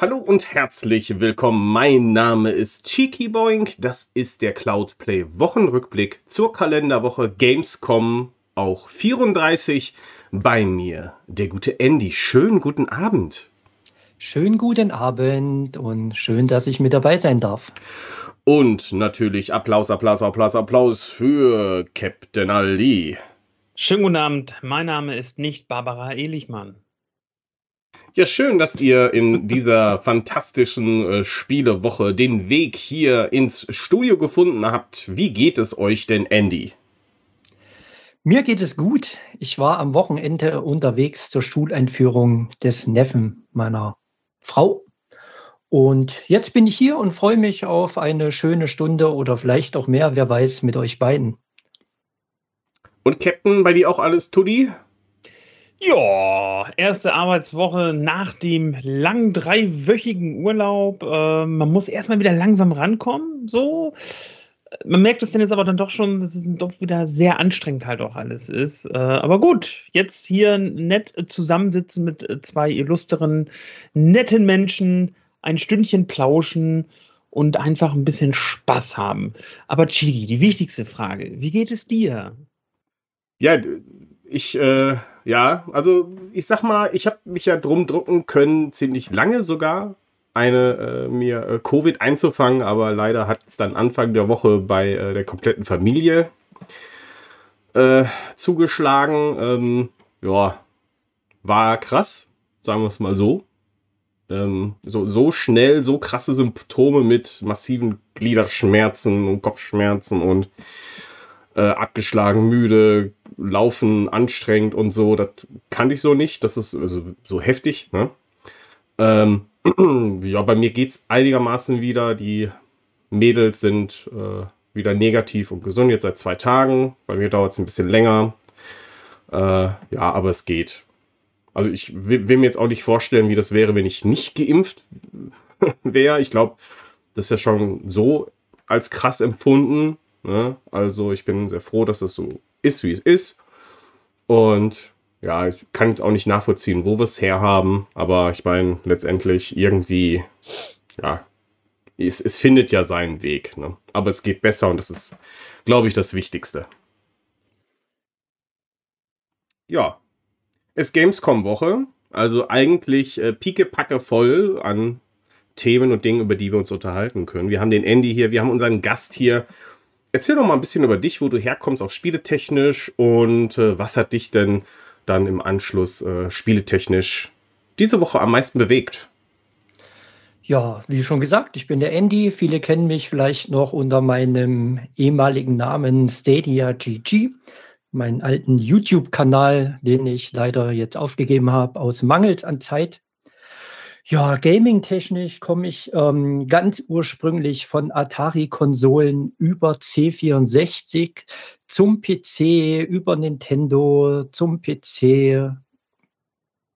Hallo und herzlich willkommen. Mein Name ist Cheeky Boink. Das ist der Cloudplay Wochenrückblick zur Kalenderwoche Gamescom auch 34. Bei mir der gute Andy. Schönen guten Abend. Schönen guten Abend und schön, dass ich mit dabei sein darf. Und natürlich Applaus, Applaus, Applaus, Applaus für Captain Ali. Schönen guten Abend. Mein Name ist nicht Barbara Elichmann. Ja, schön, dass ihr in dieser fantastischen äh, Spielewoche den Weg hier ins Studio gefunden habt. Wie geht es euch denn, Andy? Mir geht es gut. Ich war am Wochenende unterwegs zur Schuleinführung des Neffen meiner Frau. Und jetzt bin ich hier und freue mich auf eine schöne Stunde oder vielleicht auch mehr, wer weiß, mit euch beiden. Und Captain, bei dir auch alles Tuddy? Ja, erste Arbeitswoche nach dem langen dreiwöchigen Urlaub. Äh, man muss erstmal wieder langsam rankommen. So. Man merkt es dann jetzt aber dann doch schon, dass es doch wieder sehr anstrengend halt auch alles ist. Äh, aber gut, jetzt hier nett zusammensitzen mit zwei illustren, netten Menschen, ein Stündchen plauschen und einfach ein bisschen Spaß haben. Aber Chigi, die wichtigste Frage, wie geht es dir? Ja, ich, äh, ja, also ich sag mal, ich habe mich ja drum drucken können, ziemlich lange sogar, eine äh, mir äh, Covid einzufangen, aber leider hat es dann Anfang der Woche bei äh, der kompletten Familie äh, zugeschlagen. Ähm, ja, war krass, sagen wir es mal so. Ähm, so. So schnell, so krasse Symptome mit massiven Gliederschmerzen und Kopfschmerzen und äh, abgeschlagen, müde, laufen anstrengend und so. Das kannte ich so nicht. Das ist also so heftig. Ne? Ähm, ja, bei mir geht es einigermaßen wieder. Die Mädels sind äh, wieder negativ und gesund jetzt seit zwei Tagen. Bei mir dauert es ein bisschen länger. Äh, ja, aber es geht. Also ich will, will, mir jetzt auch nicht vorstellen, wie das wäre, wenn ich nicht geimpft wäre. Ich glaube, das ist ja schon so als krass empfunden. Ne? Also ich bin sehr froh, dass es so ist, wie es ist. Und ja, ich kann jetzt auch nicht nachvollziehen, wo wir es herhaben, aber ich meine, letztendlich irgendwie, ja, es, es findet ja seinen Weg. Ne? Aber es geht besser und das ist, glaube ich, das Wichtigste. Ja, es Gamescom-Woche, also eigentlich äh, piekepacke voll an Themen und Dingen, über die wir uns unterhalten können. Wir haben den Andy hier, wir haben unseren Gast hier erzähl doch mal ein bisschen über dich, wo du herkommst, auch spieletechnisch und äh, was hat dich denn dann im Anschluss äh, spieletechnisch diese Woche am meisten bewegt? Ja, wie schon gesagt, ich bin der Andy. Viele kennen mich vielleicht noch unter meinem ehemaligen Namen Stadia GG, meinen alten YouTube-Kanal, den ich leider jetzt aufgegeben habe aus Mangels an Zeit. Ja, gaming-technisch komme ich ähm, ganz ursprünglich von Atari-Konsolen über C64 zum PC, über Nintendo, zum PC,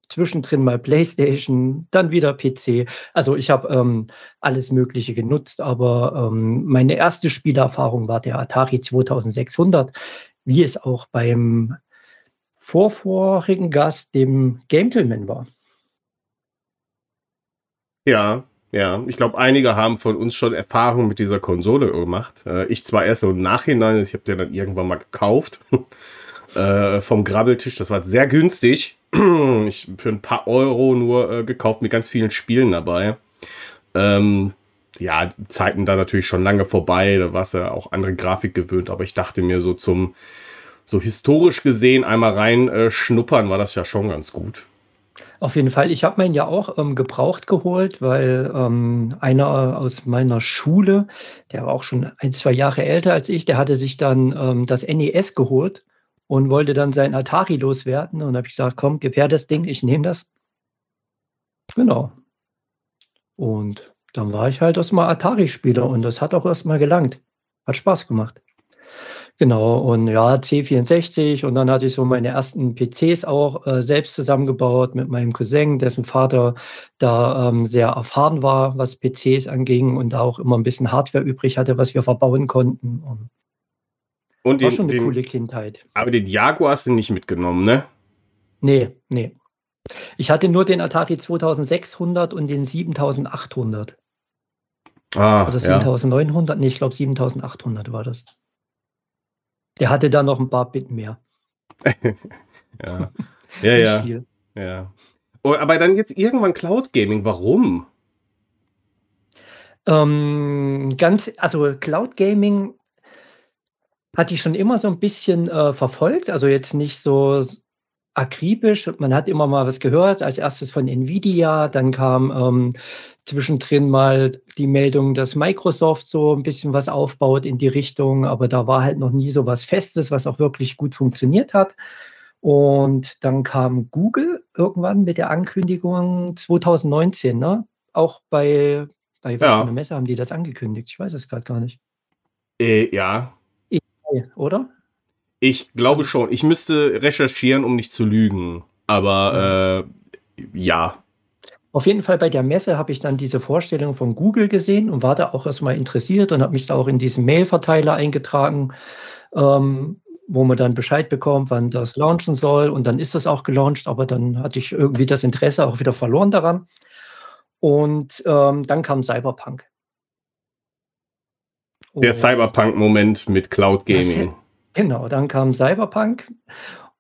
zwischendrin mal PlayStation, dann wieder PC. Also ich habe ähm, alles Mögliche genutzt, aber ähm, meine erste Spielerfahrung war der Atari 2600, wie es auch beim vorvorigen Gast, dem Gentleman war. Ja, ja. Ich glaube, einige haben von uns schon Erfahrungen mit dieser Konsole gemacht. Äh, ich zwar erst so im Nachhinein, ich habe den dann irgendwann mal gekauft. äh, vom Grabbeltisch, das war sehr günstig. ich für ein paar Euro nur äh, gekauft mit ganz vielen Spielen dabei. Ähm, ja, Zeiten da natürlich schon lange vorbei, da war es ja auch andere Grafik gewöhnt, aber ich dachte mir so zum, so historisch gesehen einmal rein äh, schnuppern war das ja schon ganz gut. Auf jeden Fall. Ich habe meinen ja auch ähm, gebraucht geholt, weil ähm, einer aus meiner Schule, der war auch schon ein, zwei Jahre älter als ich, der hatte sich dann ähm, das NES geholt und wollte dann sein Atari loswerden. Und habe ich gesagt, komm, gib her das Ding, ich nehme das. Genau. Und dann war ich halt erstmal Atari-Spieler und das hat auch erstmal gelangt. Hat Spaß gemacht. Genau, und ja, C64 und dann hatte ich so meine ersten PCs auch äh, selbst zusammengebaut mit meinem Cousin, dessen Vater da ähm, sehr erfahren war, was PCs anging und auch immer ein bisschen Hardware übrig hatte, was wir verbauen konnten. Und, Und war den, schon eine den, coole Kindheit. aber den Jaguar hast du nicht mitgenommen, ne? Nee, nee. Ich hatte nur den Atari 2600 und den 7800. Ah, Oder ja. 7900? Nee, ich glaube 7800 war das. Der hatte da noch ein paar Bit mehr. Ja, ja, ja. viel. ja. Oh, aber dann jetzt irgendwann Cloud Gaming. Warum? Ähm, ganz, also Cloud Gaming hatte ich schon immer so ein bisschen äh, verfolgt, also jetzt nicht so akribisch. Man hat immer mal was gehört, als erstes von Nvidia, dann kam ähm, zwischendrin mal die Meldung, dass Microsoft so ein bisschen was aufbaut in die Richtung, aber da war halt noch nie so was Festes, was auch wirklich gut funktioniert hat. Und dann kam Google irgendwann mit der Ankündigung 2019, ne? Auch bei, bei was Ja. Messe haben die das angekündigt? Ich weiß es gerade gar nicht. Äh, ja, Oder? ich glaube schon. Ich müsste recherchieren, um nicht zu lügen. Aber äh, ja. Auf jeden Fall bei der Messe habe ich dann diese Vorstellung von Google gesehen und war da auch erstmal interessiert und habe mich da auch in diesen Mail-Verteiler eingetragen, ähm, wo man dann Bescheid bekommt, wann das launchen soll. Und dann ist das auch gelauncht, aber dann hatte ich irgendwie das Interesse auch wieder verloren daran. Und ähm, dann kam Cyberpunk. Der Cyberpunk-Moment mit Cloud Das- Gaming. Genau, dann kam Cyberpunk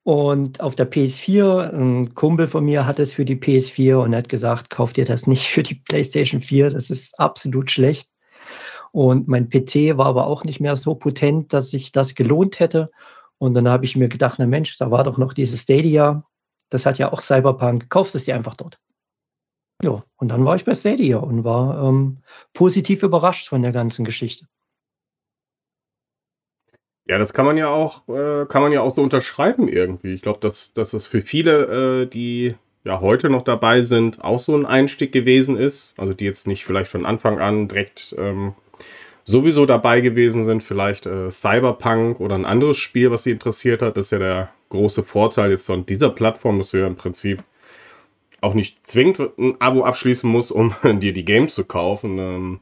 und auf der PS4, ein Kumpel von mir hat es für die PS4 und hat gesagt, kauf dir das nicht für die PlayStation 4, das ist absolut schlecht. Und mein PC war aber auch nicht mehr so potent, dass sich das gelohnt hätte. Und dann habe ich mir gedacht, na Mensch, da war doch noch dieses Stadia, das hat ja auch Cyberpunk, kaufst es dir einfach dort. Ja, und dann war ich bei Stadia und war ähm, positiv überrascht von der ganzen Geschichte. Ja, das kann man ja auch, äh, kann man ja auch so unterschreiben irgendwie. Ich glaube, dass, dass das für viele, äh, die ja heute noch dabei sind, auch so ein Einstieg gewesen ist. Also die jetzt nicht vielleicht von Anfang an direkt ähm, sowieso dabei gewesen sind, vielleicht äh, Cyberpunk oder ein anderes Spiel, was sie interessiert hat. Das ist ja der große Vorteil jetzt von dieser Plattform, dass du ja im Prinzip auch nicht zwingend ein Abo abschließen musst, um dir die Games zu kaufen. Ähm,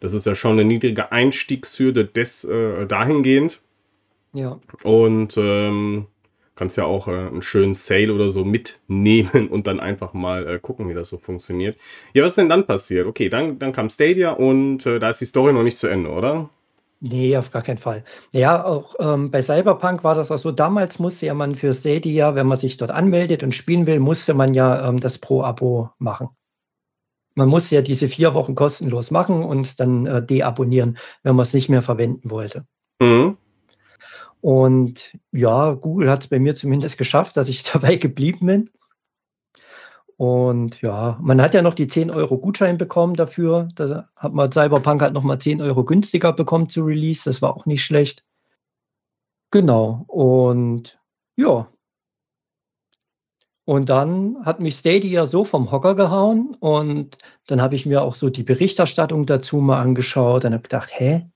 das ist ja schon eine niedrige Einstiegshürde des, äh, dahingehend. Ja. Und ähm, kannst ja auch äh, einen schönen Sale oder so mitnehmen und dann einfach mal äh, gucken, wie das so funktioniert. Ja, was ist denn dann passiert? Okay, dann, dann kam Stadia und äh, da ist die Story noch nicht zu Ende, oder? Nee, auf gar keinen Fall. Ja, auch ähm, bei Cyberpunk war das auch so. Damals musste ja man für Stadia, wenn man sich dort anmeldet und spielen will, musste man ja ähm, das Pro-Abo machen. Man musste ja diese vier Wochen kostenlos machen und dann äh, deabonnieren, wenn man es nicht mehr verwenden wollte. Mhm. Und ja, Google hat es bei mir zumindest geschafft, dass ich dabei geblieben bin. Und ja, man hat ja noch die 10 Euro Gutschein bekommen dafür. Da hat man Cyberpunk halt nochmal 10 Euro günstiger bekommen zu Release. Das war auch nicht schlecht. Genau. Und ja. Und dann hat mich Stadia so vom Hocker gehauen. Und dann habe ich mir auch so die Berichterstattung dazu mal angeschaut. Dann habe ich gedacht, hä?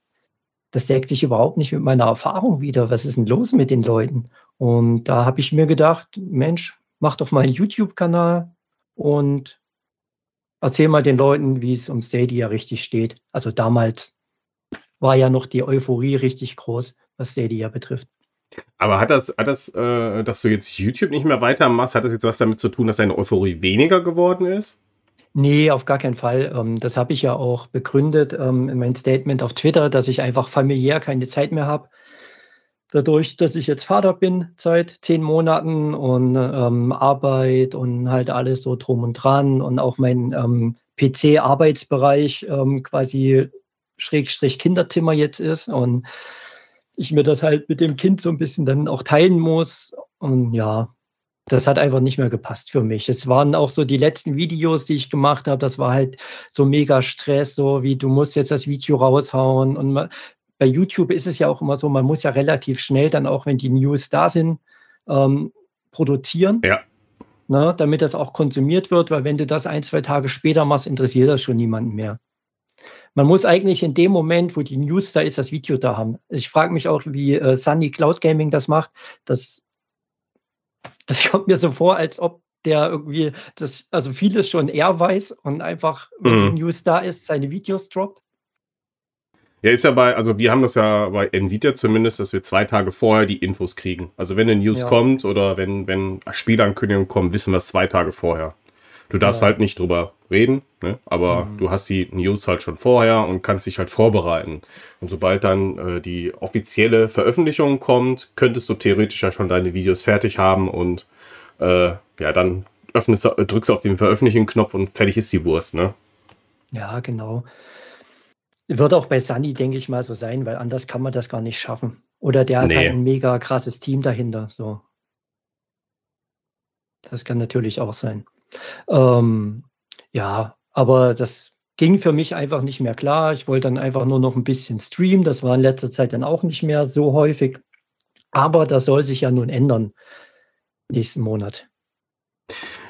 Das deckt sich überhaupt nicht mit meiner Erfahrung wieder. Was ist denn los mit den Leuten? Und da habe ich mir gedacht, Mensch, mach doch mal einen YouTube-Kanal und erzähl mal den Leuten, wie es um Stadia richtig steht. Also damals war ja noch die Euphorie richtig groß, was Stadia betrifft. Aber hat das, hat das, äh, dass du jetzt YouTube nicht mehr weitermachst, hat das jetzt was damit zu tun, dass deine Euphorie weniger geworden ist? Nee, auf gar keinen Fall. Ähm, Das habe ich ja auch begründet ähm, in meinem Statement auf Twitter, dass ich einfach familiär keine Zeit mehr habe. Dadurch, dass ich jetzt Vater bin seit zehn Monaten und ähm, Arbeit und halt alles so drum und dran und auch mein ähm, PC-Arbeitsbereich ähm, quasi Schrägstrich Kinderzimmer jetzt ist und ich mir das halt mit dem Kind so ein bisschen dann auch teilen muss. Und ja, das hat einfach nicht mehr gepasst für mich. Es waren auch so die letzten Videos, die ich gemacht habe, das war halt so mega Stress, so wie du musst jetzt das Video raushauen. Und man, bei YouTube ist es ja auch immer so, man muss ja relativ schnell dann auch, wenn die News da sind, ähm, produzieren. Ja. Ne, damit das auch konsumiert wird, weil wenn du das ein, zwei Tage später machst, interessiert das schon niemanden mehr. man muss eigentlich in dem Moment, wo die News da ist, das Video da haben. Ich frage mich auch, wie äh, Sunny Cloud Gaming das macht. Das, das kommt mir so vor, als ob der irgendwie das, also vieles schon er weiß und einfach, wenn Mhm. die News da ist, seine Videos droppt. Ja, ist ja bei, also wir haben das ja bei Nvidia zumindest, dass wir zwei Tage vorher die Infos kriegen. Also wenn eine News Ja. kommt oder wenn, wenn Spielankündigungen kommen, wissen wir es zwei Tage vorher. Du darfst Ja. halt nicht drüber reden, ne? aber Mhm. du hast die News halt schon vorher und kannst dich halt vorbereiten. Und sobald dann äh, die offizielle Veröffentlichung kommt, könntest du theoretisch ja schon deine Videos fertig haben und äh, ja, dann öffnest, drückst du auf den Veröffentlichen-Knopf und fertig ist die Wurst, ne? Ja, genau. Wird auch bei Sunny, denke ich mal, so sein, weil anders kann man das gar nicht schaffen. Oder der hat Nee. halt ein mega krasses Team dahinter. So. Das kann natürlich auch sein. Ähm, ja, aber das ging für mich einfach nicht mehr klar. Ich wollte dann einfach nur noch ein bisschen streamen. Das war in letzter Zeit dann auch nicht mehr so häufig. Aber das soll sich ja nun ändern nächsten Monat.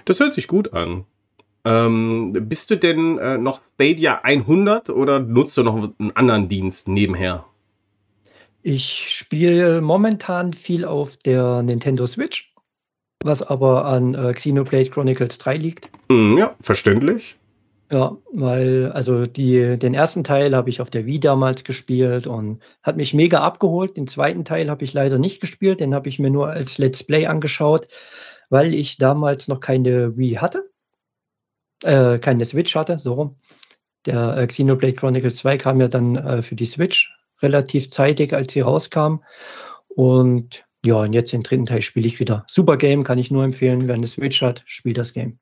Das hört sich gut an. Ähm, bist du denn äh, noch Stadia 100 oder nutzt du noch einen anderen Dienst nebenher? Ich spiele momentan viel auf der Nintendo Switch, was aber an äh, Xenoblade Chronicles 3 liegt. Hm, ja, verständlich. Ja, weil, also die, den ersten Teil habe ich auf der Wii damals gespielt und hat mich mega abgeholt. Den zweiten Teil habe ich leider nicht gespielt, den habe ich mir nur als Let's Play angeschaut, weil ich damals noch keine Wii hatte. Äh, keine Switch hatte, so rum. Der äh, Xenoblade Chronicles 2 kam ja dann äh, für die Switch relativ zeitig, als sie rauskam. Und ja, und jetzt den dritten Teil spiele ich wieder. Super Game, kann ich nur empfehlen. Wer eine Switch hat, spielt das Game.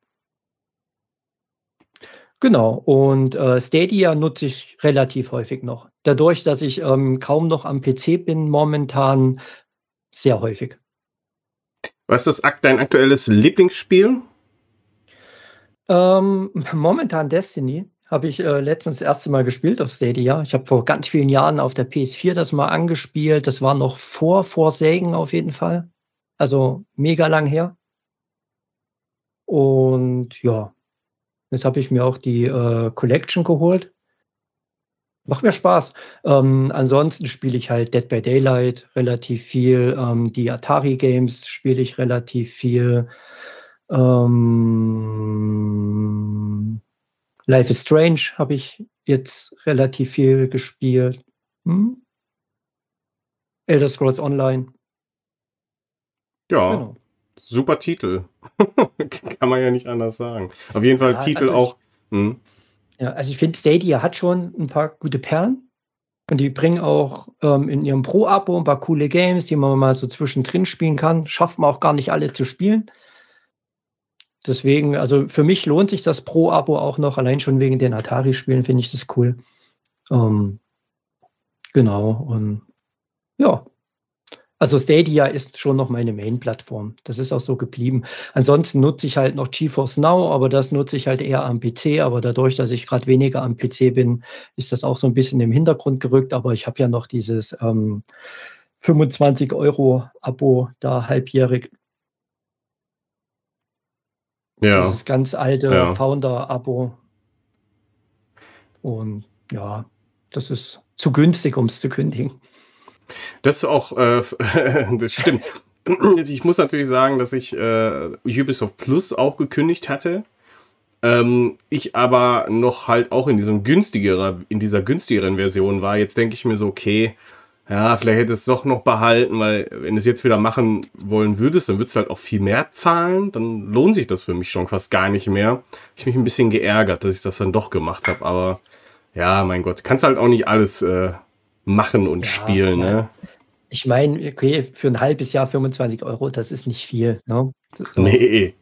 Genau, und äh, Stadia nutze ich relativ häufig noch. Dadurch, dass ich ähm, kaum noch am PC bin, momentan sehr häufig. Was ist dein aktuelles Lieblingsspiel? Ähm, momentan Destiny habe ich äh, letztens das erste Mal gespielt auf Stadia. Ich habe vor ganz vielen Jahren auf der PS4 das mal angespielt. Das war noch vor Forsaken auf jeden Fall. Also mega lang her. Und ja, jetzt habe ich mir auch die äh, Collection geholt. Macht mir Spaß. Ähm, ansonsten spiele ich halt Dead by Daylight relativ viel. Ähm, die Atari Games spiele ich relativ viel. Ähm, Life is Strange habe ich jetzt relativ viel gespielt. Hm? Elder Scrolls Online. Ja, Genau. super Titel. Kann man ja nicht anders sagen. Auf jeden Fall Ja, Titel also ich- auch. Hm. Ja, also ich finde, Stadia hat schon ein paar gute Perlen. Und die bringen auch ähm, in ihrem Pro-Abo ein paar coole Games, die man mal so zwischendrin spielen kann. Schafft man auch gar nicht alle zu spielen. Deswegen, also für mich lohnt sich das Pro-Abo auch noch, allein schon wegen den Atari-Spielen finde ich das cool. Ähm, genau, und ja. Also Stadia ist schon noch meine Main-Plattform. Das ist auch so geblieben. Ansonsten nutze ich halt noch GeForce Now, aber das nutze ich halt eher am PC. Aber dadurch, dass ich gerade weniger am PC bin, ist das auch so ein bisschen im Hintergrund gerückt. Aber ich habe ja noch dieses ähm, 25 Euro Abo da halbjährig. Ja. Dieses ganz alte Ja. Founder-Abo. Und ja, das ist zu günstig, um es zu kündigen. Das ist auch, äh, das stimmt. Also Ich muss natürlich sagen, dass ich äh, Ubisoft Plus auch gekündigt hatte. Ähm, ich aber noch halt auch in diesem günstigerer, in dieser günstigeren Version war. Jetzt denke ich mir so, okay, ja, vielleicht hätte es doch noch behalten, weil wenn du es jetzt wieder machen wollen würdest, dann würdest du halt auch viel mehr zahlen. Dann lohnt sich das für mich schon fast gar nicht mehr. Ich mich ein bisschen geärgert, dass ich das dann doch gemacht habe. Aber ja, mein Gott, kannst halt auch nicht alles äh, machen und Ja, spielen, ne? Ich meine, okay, für ein halbes Jahr 25 Euro, das ist nicht viel. Ne? So. Nee.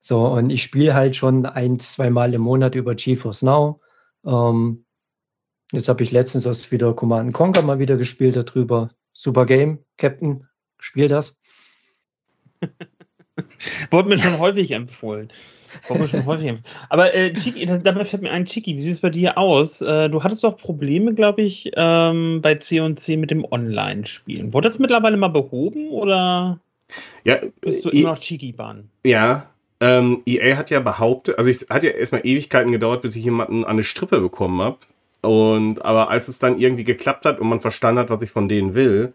So, und ich spiele halt schon ein, zwei Mal im Monat über GeForce Now. Ähm, jetzt habe ich letztens erst wieder Command Conquer mal wieder gespielt darüber. Super Game, Captain, spiel das. Wurde mir schon häufig empfohlen. Wurde mir schon häufig empfohlen. Aber äh, Chiki, das, dabei fällt mir ein, Chiki, wie sieht es bei dir aus? Äh, du hattest doch Probleme, glaube ich, ähm, bei C&C mit dem Online-Spielen. Wurde das mittlerweile mal behoben oder Ja, bist du I- immer noch Chiki-Bahn? ja ähm, EA hat ja behauptet, also es hat ja erstmal Ewigkeiten gedauert, bis ich jemanden an eine Strippe bekommen habe. Und aber als es dann irgendwie geklappt hat und man verstanden hat, was ich von denen will,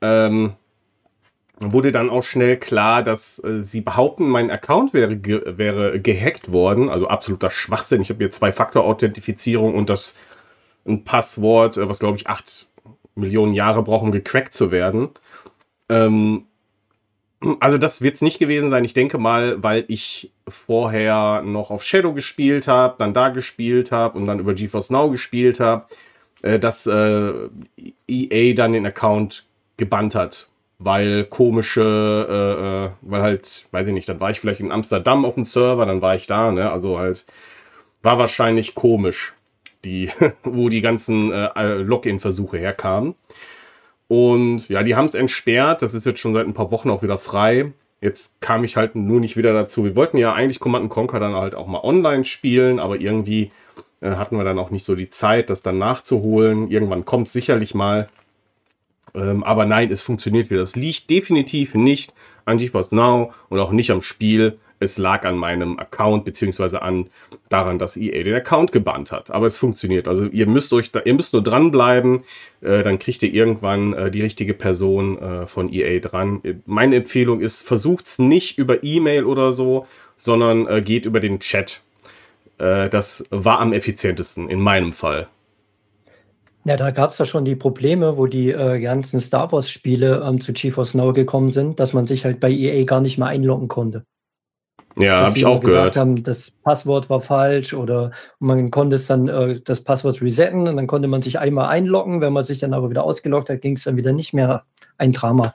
ähm, wurde dann auch schnell klar, dass äh, sie behaupten, mein Account wäre, ge wäre gehackt worden. Also absoluter Schwachsinn. Ich habe hier Zwei-Faktor-Authentifizierung und das ein Passwort, äh, was glaube ich acht Millionen Jahre braucht, um gecrackt zu werden. Ähm, also das wird es nicht gewesen sein. Ich denke mal, weil ich vorher noch auf Shadow gespielt habe, dann da gespielt habe und dann über GeForce Now gespielt habe, äh, dass äh, EA dann den Account gebannt hat weil komische, äh, äh, weil halt, weiß ich nicht, dann war ich vielleicht in Amsterdam auf dem Server, dann war ich da, ne? Also halt, war wahrscheinlich komisch, die, wo die ganzen äh, Login-Versuche herkamen. Und ja, die haben es entsperrt, das ist jetzt schon seit ein paar Wochen auch wieder frei. Jetzt kam ich halt nur nicht wieder dazu. Wir wollten ja eigentlich Command Conquer dann halt auch mal online spielen, aber irgendwie äh, hatten wir dann auch nicht so die Zeit, das dann nachzuholen. Irgendwann kommt es sicherlich mal. Ähm, aber nein, es funktioniert wieder. Das liegt definitiv nicht an GeForce Now und auch nicht am Spiel. Es lag an meinem Account, beziehungsweise an daran, dass EA den Account gebannt hat. Aber es funktioniert. Also ihr müsst euch da, ihr müsst nur dranbleiben, äh, dann kriegt ihr irgendwann äh, die richtige Person äh, von EA dran. Meine Empfehlung ist, versucht es nicht über E-Mail oder so, sondern äh, geht über den Chat. Äh, das war am effizientesten in meinem Fall. Ja, da gab es ja schon die Probleme, wo die äh, ganzen Star Wars-Spiele ähm, zu GeForce Now gekommen sind, dass man sich halt bei EA gar nicht mehr einloggen konnte. Ja, habe ich auch gehört. Haben, das Passwort war falsch oder man konnte es dann äh, das Passwort resetten und dann konnte man sich einmal einloggen. Wenn man sich dann aber wieder ausgeloggt hat, ging es dann wieder nicht mehr. Ein Drama.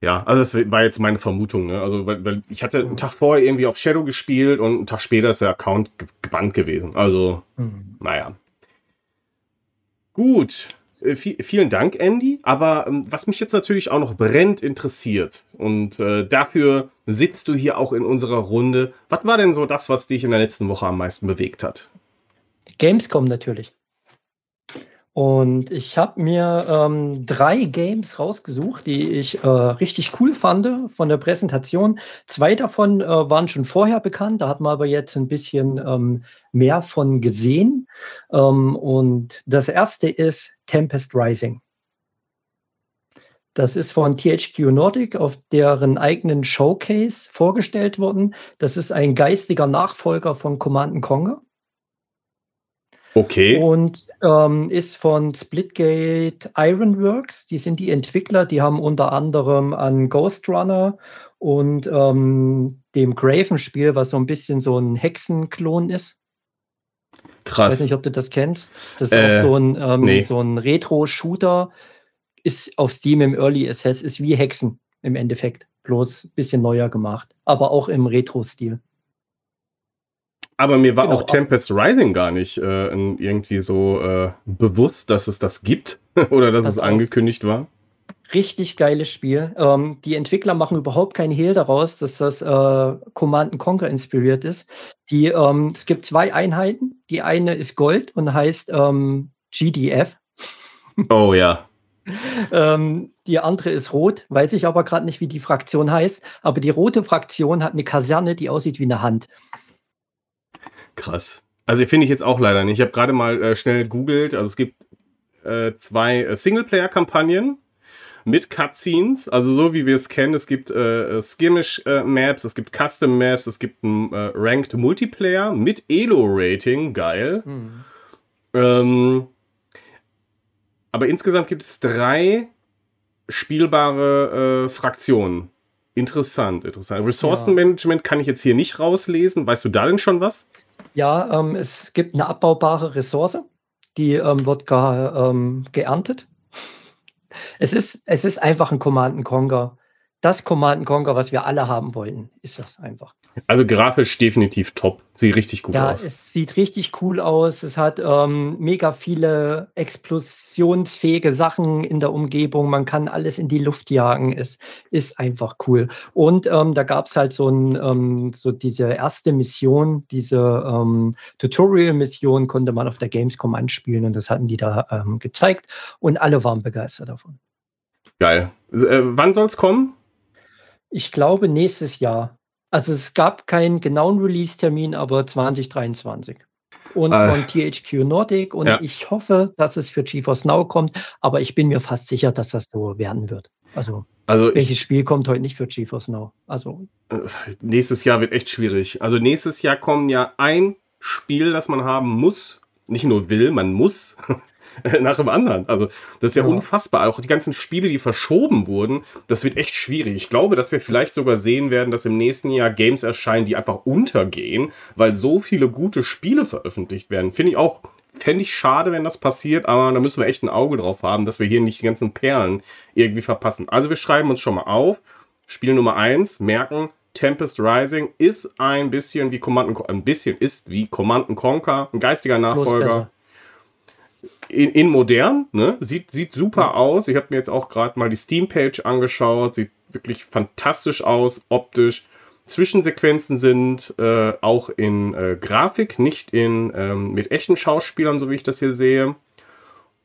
Ja, also das war jetzt meine Vermutung. Ne? Also weil, weil ich hatte einen Tag vorher irgendwie auf Shadow gespielt und einen Tag später ist der Account gebannt gewesen. Also, mhm. naja. Gut, vielen Dank, Andy. Aber ähm, was mich jetzt natürlich auch noch brennend interessiert und äh, dafür sitzt du hier auch in unserer Runde. Was war denn so das, was dich in der letzten Woche am meisten bewegt hat? Gamescom natürlich. Und ich habe mir ähm, drei Games rausgesucht, die ich äh, richtig cool fand von der Präsentation. Zwei davon äh, waren schon vorher bekannt, da hat man aber jetzt ein bisschen ähm, mehr von gesehen. Ähm, und das erste ist Tempest Rising. Das ist von THQ Nordic auf deren eigenen Showcase vorgestellt worden. Das ist ein geistiger Nachfolger von Command Conquer. Okay. Und ähm, ist von Splitgate Ironworks. Die sind die Entwickler, die haben unter anderem an Ghost Runner und ähm, dem Graven-Spiel, was so ein bisschen so ein Hexenklon ist. Krass. Ich weiß nicht, ob du das kennst. Das ist äh, auch so ein, ähm, nee. so ein Retro-Shooter. Ist auf Steam im Early Access, ist wie Hexen im Endeffekt. Bloß ein bisschen neuer gemacht. Aber auch im Retro-Stil. Aber mir war genau. auch Tempest Rising gar nicht äh, irgendwie so äh, bewusst, dass es das gibt oder dass Pass es angekündigt war. Richtig geiles Spiel. Ähm, die Entwickler machen überhaupt keinen Hehl daraus, dass das äh, Command Conquer inspiriert ist. Die, ähm, es gibt zwei Einheiten. Die eine ist Gold und heißt ähm, GDF. Oh ja. Ähm, die andere ist rot, weiß ich aber gerade nicht, wie die Fraktion heißt. Aber die rote Fraktion hat eine Kaserne, die aussieht wie eine Hand. Krass. Also finde ich jetzt auch leider nicht. Ich habe gerade mal äh, schnell googelt. Also es gibt äh, zwei äh, Singleplayer-Kampagnen mit Cutscenes, also so wie wir es kennen. Es gibt äh, Skirmish-Maps, es gibt Custom-Maps, es gibt ein äh, Ranked Multiplayer mit Elo-Rating, geil. Mhm. Ähm, aber insgesamt gibt es drei spielbare äh, Fraktionen. Interessant, interessant. Ressourcenmanagement ja. kann ich jetzt hier nicht rauslesen. Weißt du da denn schon was? Ja, ähm, es gibt eine abbaubare Ressource, die ähm, wird gar, ähm, geerntet. Es ist, es ist einfach ein Command Conquer das Command Conquer, was wir alle haben wollten, ist das einfach. Also grafisch definitiv top. Sieht richtig gut ja, aus. Ja, es sieht richtig cool aus. Es hat ähm, mega viele explosionsfähige Sachen in der Umgebung. Man kann alles in die Luft jagen. Es ist einfach cool. Und ähm, da gab es halt so, ein, ähm, so diese erste Mission, diese ähm, Tutorial-Mission konnte man auf der Gamescom anspielen und das hatten die da ähm, gezeigt und alle waren begeistert davon. Geil. Äh, wann soll es kommen? Ich glaube nächstes Jahr. Also es gab keinen genauen Release-Termin, aber 2023. und äh, von THQ Nordic. Und ja. ich hoffe, dass es für GeForce Now kommt, aber ich bin mir fast sicher, dass das so werden wird. Also, also welches ich, Spiel kommt heute nicht für GeForce Now? Also nächstes Jahr wird echt schwierig. Also nächstes Jahr kommen ja ein Spiel, das man haben muss, nicht nur will, man muss. nach dem anderen. Also, das ist ja, ja, unfassbar. Auch die ganzen Spiele, die verschoben wurden, das wird echt schwierig. Ich glaube, dass wir vielleicht sogar sehen werden, dass im nächsten Jahr Games erscheinen, die einfach untergehen, weil so viele gute Spiele veröffentlicht werden. Finde ich auch Fände ich schade, wenn das passiert, aber da müssen wir echt ein Auge drauf haben, dass wir hier nicht die ganzen Perlen irgendwie verpassen. Also wir schreiben uns schon mal auf. Spiel Nummer 1, merken, Tempest Rising ist ein bisschen wie Command ein bisschen ist wie Command Conquer, ein geistiger Nachfolger. In, in, modern, ne? Sieht, sieht super aus. Ich habe mir jetzt auch gerade mal die Steam-Page angeschaut. Sieht wirklich fantastisch aus, optisch. Zwischensequenzen sind äh, auch in äh, Grafik, nicht in ähm, mit echten Schauspielern, so wie ich das hier sehe.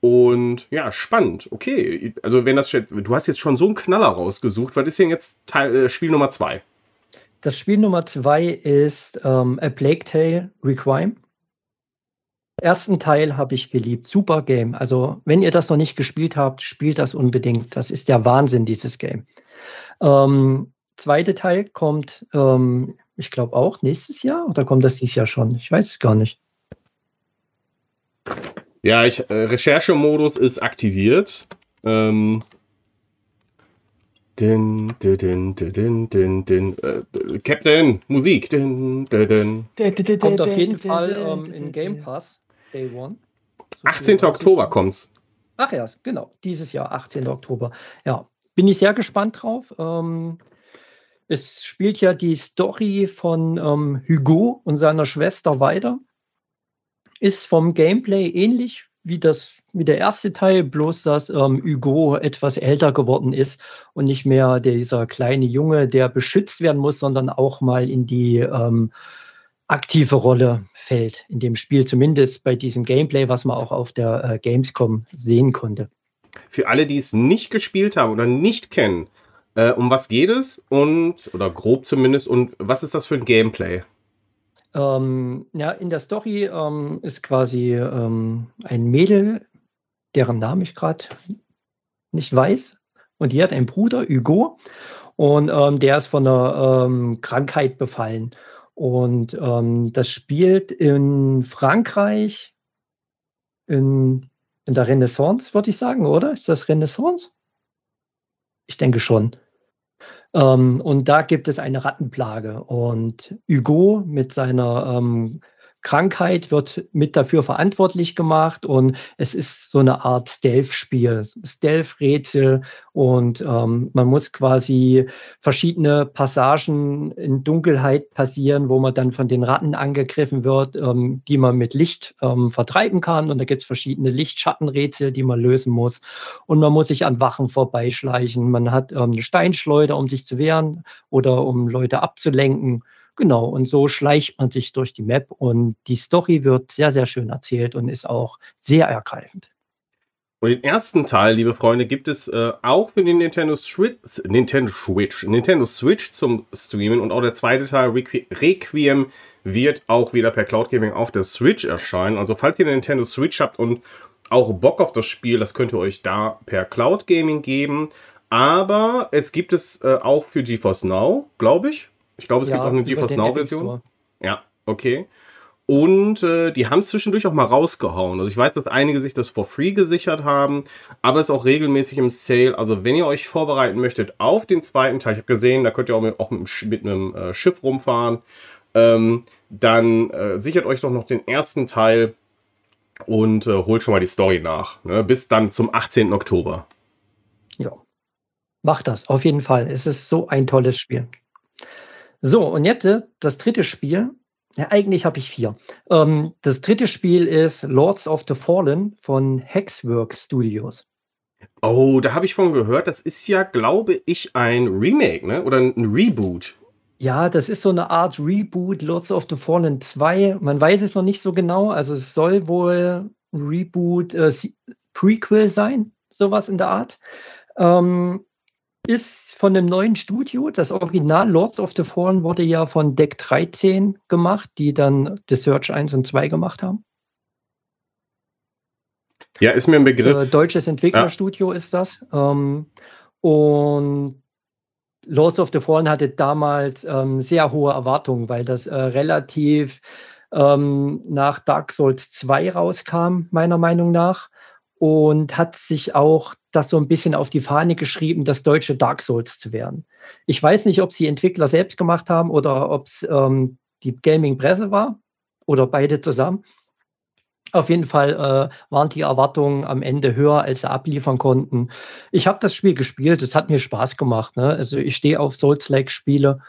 Und ja, spannend. Okay, also wenn das du hast jetzt schon so einen Knaller rausgesucht. Was ist denn jetzt Teil, äh, Spiel Nummer zwei? Das Spiel Nummer zwei ist ähm, A Plague Tale Requiem. Ersten Teil habe ich geliebt. Super Game. Also, wenn ihr das noch nicht gespielt habt, spielt das unbedingt. Das ist der Wahnsinn, dieses Game. Ähm, zweite Teil kommt, ähm, ich glaube auch nächstes Jahr oder kommt das dieses Jahr schon? Ich weiß es gar nicht. Ja, ich, äh, Recherchemodus ist aktiviert. Ähm, din, din, din, din, din, äh, Captain, Musik. Din, din, din. Kommt auf jeden Fall ähm, in Game Pass, Day One. 18. Oktober kommt's. Ach ja, genau, dieses Jahr, 18. Oktober. Ja, bin ich sehr gespannt drauf. Ähm, es spielt ja die Story von ähm, Hugo und seiner Schwester weiter. Ist vom Gameplay ähnlich wie das wie der erste Teil, bloß dass ähm, Hugo etwas älter geworden ist und nicht mehr dieser kleine Junge, der beschützt werden muss, sondern auch mal in die ähm, aktive Rolle fällt in dem Spiel, zumindest bei diesem Gameplay, was man auch auf der äh, Gamescom sehen konnte. Für alle, die es nicht gespielt haben oder nicht kennen, äh, um was geht es und, oder grob zumindest, und was ist das für ein Gameplay? Ähm, ja, in der Story ähm, ist quasi ähm, ein Mädel, deren Namen ich gerade nicht weiß. Und die hat einen Bruder, Hugo, und ähm, der ist von einer ähm, Krankheit befallen. Und ähm, das spielt in Frankreich, in, in der Renaissance, würde ich sagen, oder? Ist das Renaissance? Ich denke schon. Ähm, und da gibt es eine Rattenplage. Und Hugo mit seiner ähm, Krankheit wird mit dafür verantwortlich gemacht und es ist so eine Art Stealth-Spiel, Stealth-Rätsel und ähm, man muss quasi verschiedene Passagen in Dunkelheit passieren, wo man dann von den Ratten angegriffen wird, ähm, die man mit Licht ähm, vertreiben kann und da gibt es verschiedene Lichtschattenrätsel, die man lösen muss und man muss sich an Wachen vorbeischleichen. Man hat ähm, eine Steinschleuder, um sich zu wehren oder um Leute abzulenken. Genau, und so schleicht man sich durch die Map und die Story wird sehr, sehr schön erzählt und ist auch sehr ergreifend. Und den ersten Teil, liebe Freunde, gibt es äh, auch für den Nintendo Switch, Nintendo Switch, Nintendo Switch zum Streamen und auch der zweite Teil Requ Requiem wird auch wieder per Cloud Gaming auf der Switch erscheinen. Also falls ihr eine Nintendo Switch habt und auch Bock auf das Spiel, das könnt ihr euch da per Cloud Gaming geben. Aber es gibt es äh, auch für GeForce Now, glaube ich. Ich glaube, es ja, gibt auch eine GeForce Now-Version. Ja, okay. Und äh, die haben es zwischendurch auch mal rausgehauen. Also ich weiß, dass einige sich das for free gesichert haben, aber es ist auch regelmäßig im Sale. Also wenn ihr euch vorbereiten möchtet auf den zweiten Teil, ich habe gesehen, da könnt ihr auch mit, auch mit, mit einem äh, Schiff rumfahren, ähm, dann äh, sichert euch doch noch den ersten Teil und äh, holt schon mal die Story nach. Ne? Bis dann zum 18. Oktober. Ja, macht das, auf jeden Fall. Es ist so ein tolles Spiel. So, und jetzt äh, das dritte Spiel. Ja, eigentlich habe ich vier. Ähm, das dritte Spiel ist Lords of the Fallen von Hexwork Studios. Oh, da habe ich von gehört. Das ist ja, glaube ich, ein Remake, ne? Oder ein Reboot. Ja, das ist so eine Art Reboot, Lords of the Fallen 2. Man weiß es noch nicht so genau. Also es soll wohl ein Reboot, äh, Prequel sein, sowas in der Art. Ähm, ist von einem neuen Studio. Das Original Lords of the Fallen wurde ja von Deck 13 gemacht, die dann The Search 1 und 2 gemacht haben. Ja, ist mir ein Begriff. Äh, deutsches Entwicklerstudio ja. ist das. Ähm, und Lords of the Fallen hatte damals ähm, sehr hohe Erwartungen, weil das äh, relativ ähm, nach Dark Souls 2 rauskam, meiner Meinung nach. Und hat sich auch das so ein bisschen auf die Fahne geschrieben, das deutsche Dark Souls zu werden. Ich weiß nicht, ob sie Entwickler selbst gemacht haben oder ob es ähm, die Gaming-Presse war oder beide zusammen. Auf jeden Fall äh, waren die Erwartungen am Ende höher, als sie abliefern konnten. Ich habe das Spiel gespielt, es hat mir Spaß gemacht. Ne? Also ich stehe auf Souls-like-Spiele.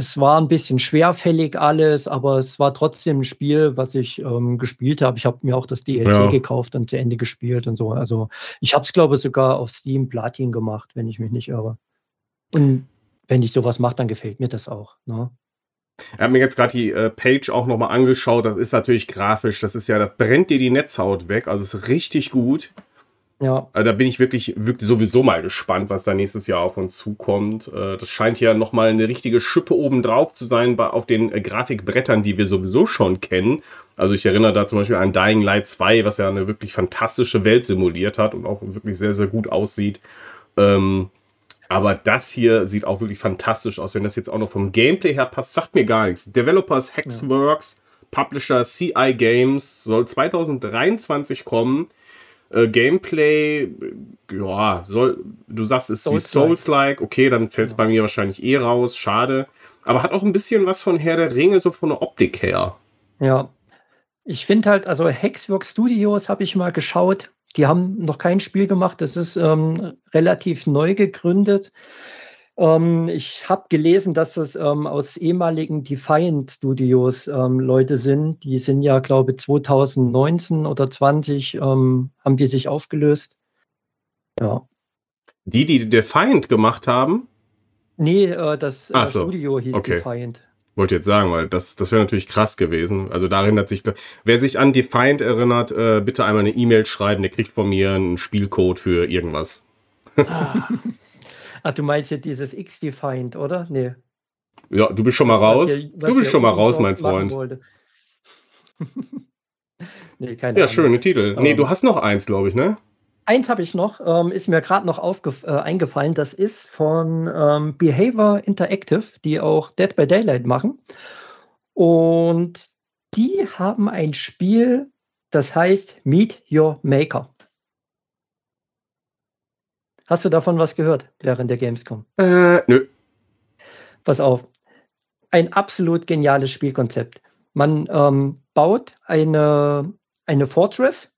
Es war ein bisschen schwerfällig alles, aber es war trotzdem ein Spiel, was ich ähm, gespielt habe. Ich habe mir auch das DLC ja. gekauft und zu Ende gespielt und so. Also ich habe es, glaube ich, sogar auf Steam Platin gemacht, wenn ich mich nicht irre. Und wenn ich sowas mache, dann gefällt mir das auch. Ne? Ich habe mir jetzt gerade die äh, Page auch nochmal angeschaut. Das ist natürlich grafisch. Das ist ja, das brennt dir die Netzhaut weg. Also ist richtig gut. Ja. Äh, da bin ich wirklich, wirklich sowieso mal gespannt, was da nächstes Jahr auf uns zukommt. Äh, das scheint ja nochmal eine richtige Schippe obendrauf zu sein bei, auf den äh, Grafikbrettern, die wir sowieso schon kennen. Also ich erinnere da zum Beispiel an Dying Light 2, was ja eine wirklich fantastische Welt simuliert hat und auch wirklich sehr, sehr gut aussieht. Ähm, aber das hier sieht auch wirklich fantastisch aus. Wenn das jetzt auch noch vom Gameplay her passt, sagt mir gar nichts. Developers Hexworks, ja. Publisher CI Games, soll 2023 kommen. Äh, Gameplay, ja, soll, du sagst, es ist Souls-like. Okay, dann fällt es ja. bei mir wahrscheinlich eh raus. Schade. Aber hat auch ein bisschen was von Herr der Ringe, so von der Optik her. Ja. Ich finde halt, also Hexworks Studios habe ich mal geschaut. Die haben noch kein Spiel gemacht. Das ist ähm, relativ neu gegründet. Ähm, ich habe gelesen, dass das ähm, aus ehemaligen Defiant Studios ähm, Leute sind. Die sind ja, glaube ich, 2019 oder 20 ähm, haben die sich aufgelöst. Ja. Die, die Defiant gemacht haben? Nee, äh, das äh, so. Studio hieß okay. Defiant. Wollte jetzt sagen, weil das, das wäre natürlich krass gewesen. Also da erinnert sich, wer sich an Defiant erinnert, äh, bitte einmal eine E-Mail schreiben, der kriegt von mir einen Spielcode für irgendwas. Ah, Ach, du meinst ja dieses X-Defiant, oder? Nee. Ja, du bist schon mal raus. Hier, du bist schon mal raus, mein Freund. nee, keine ja, Ahnung. schöne Titel. Nee, du hast noch eins, glaube ich, ne? Eins habe ich noch, ähm, ist mir gerade noch äh, eingefallen. Das ist von ähm, Behavior Interactive, die auch Dead by Daylight machen. Und die haben ein Spiel, das heißt Meet Your Maker. Hast du davon was gehört während der Gamescom? Äh, nö. Pass auf. Ein absolut geniales Spielkonzept. Man ähm, baut eine, eine Fortress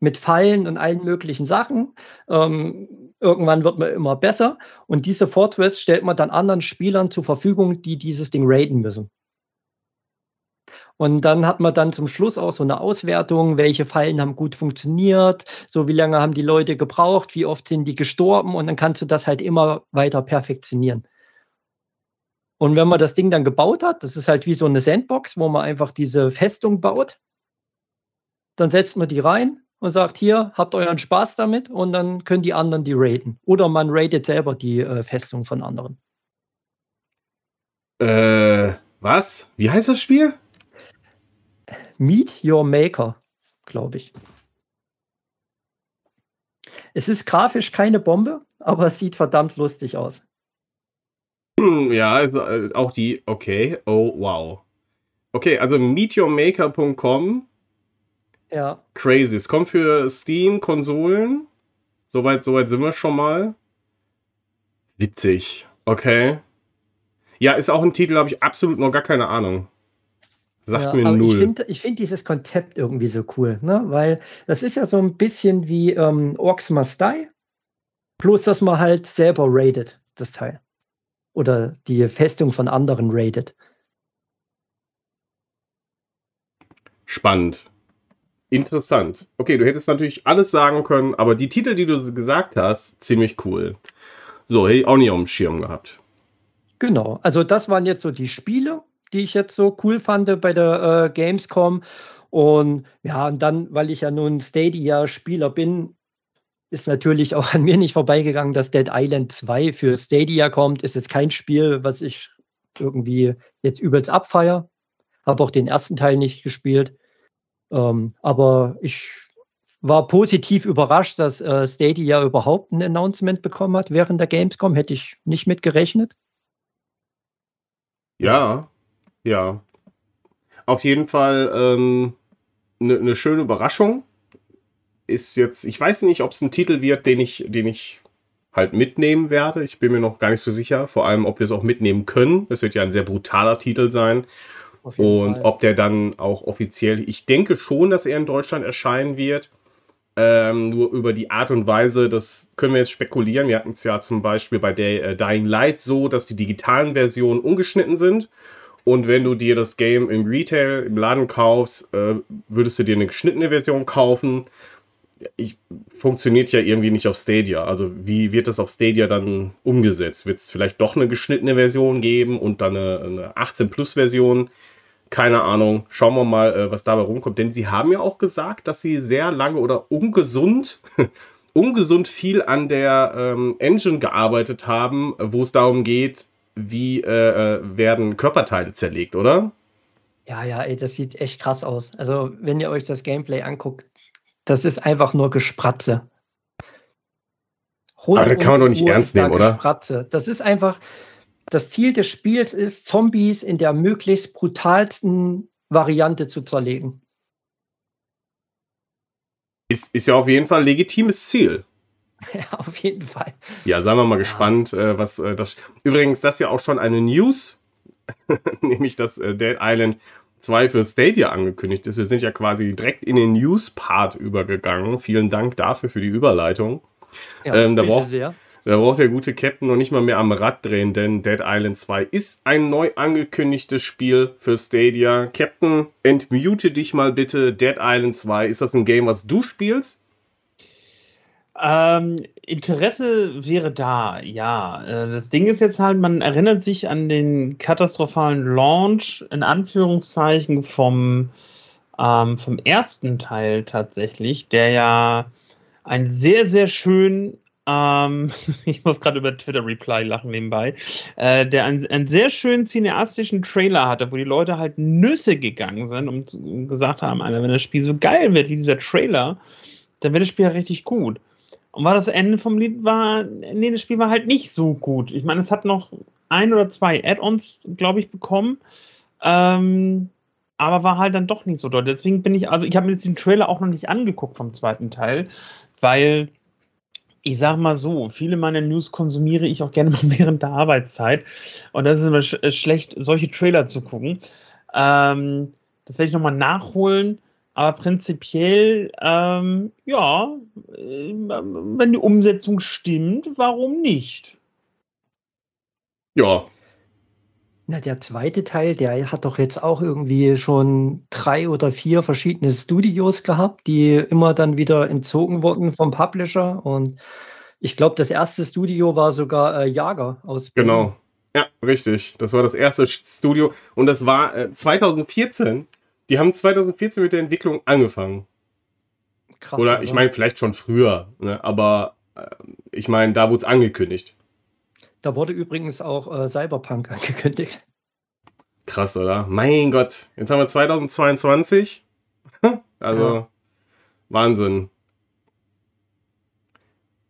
mit Fallen und allen möglichen Sachen. Ähm, irgendwann wird man immer besser und diese Fortress stellt man dann anderen Spielern zur Verfügung, die dieses Ding raiden müssen. Und dann hat man dann zum Schluss auch so eine Auswertung, welche Fallen haben gut funktioniert, so wie lange haben die Leute gebraucht, wie oft sind die gestorben und dann kannst du das halt immer weiter perfektionieren. Und wenn man das Ding dann gebaut hat, das ist halt wie so eine Sandbox, wo man einfach diese Festung baut, dann setzt man die rein und sagt, hier, habt euren Spaß damit und dann können die anderen die raiden. Oder man raidet selber die äh, Festung von anderen. Äh, was? Wie heißt das Spiel? Meet Your Maker, glaube ich. Es ist grafisch keine Bombe, aber es sieht verdammt lustig aus. Hm, ja, also äh, auch die, okay, oh wow. Okay, also meetyourmaker.com ja. Crazy. Es kommt für Steam, Konsolen. Soweit, soweit sind wir schon mal. Witzig. Okay. Ja, ist auch ein Titel, habe ich absolut noch gar keine Ahnung. Sagt ja, mir null. Ich finde ich find dieses Konzept irgendwie so cool, ne? weil das ist ja so ein bisschen wie ähm, Orcs Must Die, bloß dass man halt selber raidet, das Teil. Oder die Festung von anderen raidet. Spannend. Interessant. Okay, du hättest natürlich alles sagen können, aber die Titel, die du gesagt hast, ziemlich cool. So, hey, auch nicht auf dem Schirm gehabt. Genau, also das waren jetzt so die Spiele, die ich jetzt so cool fand bei der äh, Gamescom. Und ja, und dann, weil ich ja nun Stadia-Spieler bin, ist natürlich auch an mir nicht vorbeigegangen, dass Dead Island 2 für Stadia kommt. Ist jetzt kein Spiel, was ich irgendwie jetzt übelst abfeier. Habe auch den ersten Teil nicht gespielt. Ähm, aber ich war positiv überrascht, dass äh, Stadia überhaupt ein Announcement bekommen hat während der Gamescom. Hätte ich nicht mit gerechnet. Ja, ja. Auf jeden Fall eine ähm, ne, ne schöne Überraschung. Ist jetzt, ich weiß nicht, ob es ein Titel wird, den ich, den ich halt mitnehmen werde. Ich bin mir noch gar nicht so sicher. Vor allem, ob wir es auch mitnehmen können. Es wird ja ein sehr brutaler Titel sein. Und Fall. ob der dann auch offiziell, ich denke schon, dass er in Deutschland erscheinen wird. Ähm, nur über die Art und Weise, das können wir jetzt spekulieren. Wir hatten es ja zum Beispiel bei der äh, Dying Light so, dass die digitalen Versionen ungeschnitten sind. Und wenn du dir das Game im Retail, im Laden kaufst, äh, würdest du dir eine geschnittene Version kaufen. Ich, funktioniert ja irgendwie nicht auf Stadia. Also wie wird das auf Stadia dann umgesetzt? Wird es vielleicht doch eine geschnittene Version geben und dann eine, eine 18-Plus-Version? Keine Ahnung. Schauen wir mal, äh, was dabei rumkommt. Denn sie haben ja auch gesagt, dass sie sehr lange oder ungesund, ungesund viel an der ähm, Engine gearbeitet haben, wo es darum geht, wie äh, äh, werden Körperteile zerlegt, oder? Ja, ja, ey, das sieht echt krass aus. Also, wenn ihr euch das Gameplay anguckt, das ist einfach nur Gespratze. Rund Aber das kann man doch nicht ernst nehmen, oder? Gespratze. Das ist einfach, das Ziel des Spiels ist, Zombies in der möglichst brutalsten Variante zu zerlegen. Ist, ist ja auf jeden Fall ein legitimes Ziel. Ja, auf jeden Fall. Ja, seien wir mal ja. gespannt, äh, was äh, das. Übrigens, das ist ja auch schon eine News, nämlich dass äh, Dead Island 2 für Stadia angekündigt ist. Wir sind ja quasi direkt in den News-Part übergegangen. Vielen Dank dafür für die Überleitung. Ja, ähm, da braucht, sehr. Da braucht der gute Captain noch nicht mal mehr am Rad drehen, denn Dead Island 2 ist ein neu angekündigtes Spiel für Stadia. Captain, entmute dich mal bitte. Dead Island 2, ist das ein Game, was du spielst? Ähm, Interesse wäre da, ja. Äh, das Ding ist jetzt halt, man erinnert sich an den katastrophalen Launch in Anführungszeichen vom, ähm, vom ersten Teil tatsächlich, der ja ein sehr, sehr schön ähm, ich muss gerade über Twitter-Reply lachen nebenbei, äh, der einen, einen, sehr schönen cineastischen Trailer hatte, wo die Leute halt Nüsse gegangen sind und gesagt haben, Alter, wenn das Spiel so geil wird wie dieser Trailer, dann wird das Spiel ja richtig gut. Und war das Ende vom Lied war, nee, das Spiel war halt nicht so gut. Ich meine, es hat noch ein oder zwei Add-ons, glaube ich, bekommen. Ähm, aber war halt dann doch nicht so doll. Deswegen bin ich, also ich habe mir jetzt den Trailer auch noch nicht angeguckt vom zweiten Teil, weil ich sag mal so, viele meiner News konsumiere ich auch gerne mal während der Arbeitszeit. Und das ist immer sch äh, schlecht, solche Trailer zu gucken. Ähm, das werde ich nochmal nachholen. Aber prinzipiell, ähm, ja, äh, wenn die Umsetzung stimmt, warum nicht? Ja, na, der zweite Teil, der hat doch jetzt auch irgendwie schon drei oder vier verschiedene Studios gehabt, die immer dann wieder entzogen wurden vom Publisher. Und ich glaube, das erste Studio war sogar äh, Jager aus Berlin. Genau. Ja, richtig. Das war das erste Studio. Und das war äh, 2014. Die haben 2014 mit der Entwicklung angefangen. Krass. Oder, oder? ich meine, vielleicht schon früher. Ne? Aber äh, ich meine, da wurde es angekündigt. Da wurde übrigens auch äh, Cyberpunk angekündigt. Krass, oder? Mein Gott. Jetzt haben wir 2022. also, ja. Wahnsinn.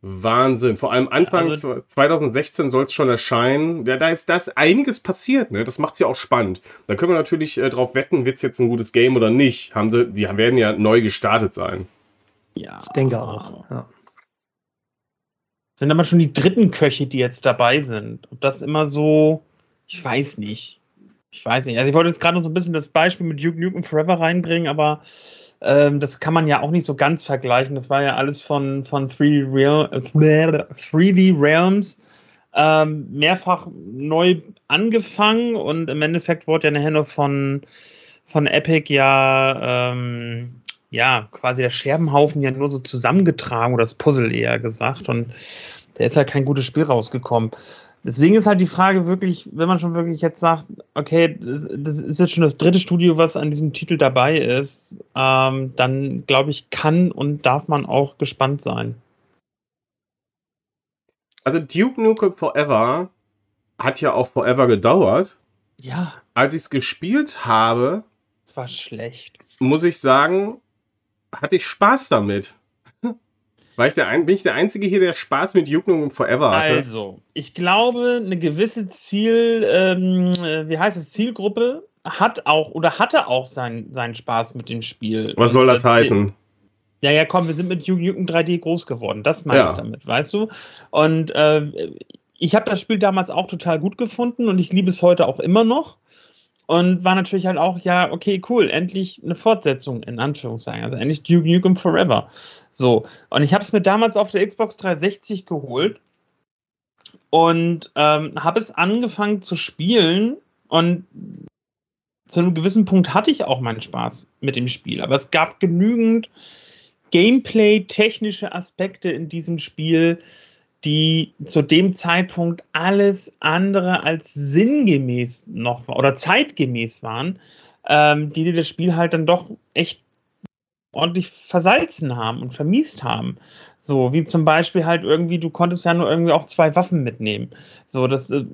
Wahnsinn. Vor allem Anfang also, 2016 soll es schon erscheinen. Ja, da ist das einiges passiert, ne? Das macht es ja auch spannend. Da können wir natürlich äh, drauf wetten, wird es jetzt ein gutes Game oder nicht. Haben sie, die werden ja neu gestartet sein. Ja. Ich denke auch. Ja sind aber schon die dritten Köche, die jetzt dabei sind. Und das immer so, ich weiß nicht. Ich weiß nicht. Also ich wollte jetzt gerade noch so ein bisschen das Beispiel mit Duke Nukem Forever reinbringen, aber ähm, das kann man ja auch nicht so ganz vergleichen. Das war ja alles von, von 3D, Real, 3D Realms ähm, mehrfach neu angefangen und im Endeffekt wurde ja nachher von, von Epic ja ähm, ja, quasi der Scherbenhaufen ja nur so zusammengetragen oder das Puzzle eher gesagt. Und da ist halt kein gutes Spiel rausgekommen. Deswegen ist halt die Frage wirklich, wenn man schon wirklich jetzt sagt, okay, das, ist jetzt schon das dritte Studio, was an diesem Titel dabei ist, ähm, dann glaube ich, kann und darf man auch gespannt sein. also Duke Nukem Forever hat ja auch Forever gedauert. Ja. Als ich es gespielt habe, es war schlecht. Muss ich sagen, hatte ich Spaß damit. War ich der ein, bin ich der Einzige hier, der Spaß mit Nukem Forever hatte? Also, ich glaube, eine gewisse Ziel, ähm, wie heißt es, Zielgruppe hat auch oder hatte auch seinen, seinen Spaß mit dem Spiel. Was soll das heißen? Ja, ja, komm, wir sind mit Nukem 3D groß geworden. Das meine ja. ich damit, weißt du? Und äh, ich habe das Spiel damals auch total gut gefunden und ich liebe es heute auch immer noch. Und war natürlich halt auch, ja, okay, cool, endlich eine Fortsetzung, in Anführungszeichen. Also endlich Duke Nukem Forever. So. Und ich habe es mir damals auf der Xbox 360 geholt und ähm, habe es angefangen zu spielen und zu einem gewissen Punkt hatte ich auch meinen Spaß mit dem Spiel. Aber es gab genügend Gameplay-technische Aspekte in diesem Spiel, die zu dem Zeitpunkt alles andere als sinngemäß noch oder zeitgemäß waren, ähm, die das Spiel halt dann doch echt ordentlich versalzen haben und vermiest haben. So, wie zum Beispiel halt irgendwie, du konntest ja nur irgendwie auch zwei Waffen mitnehmen. So, das, äh,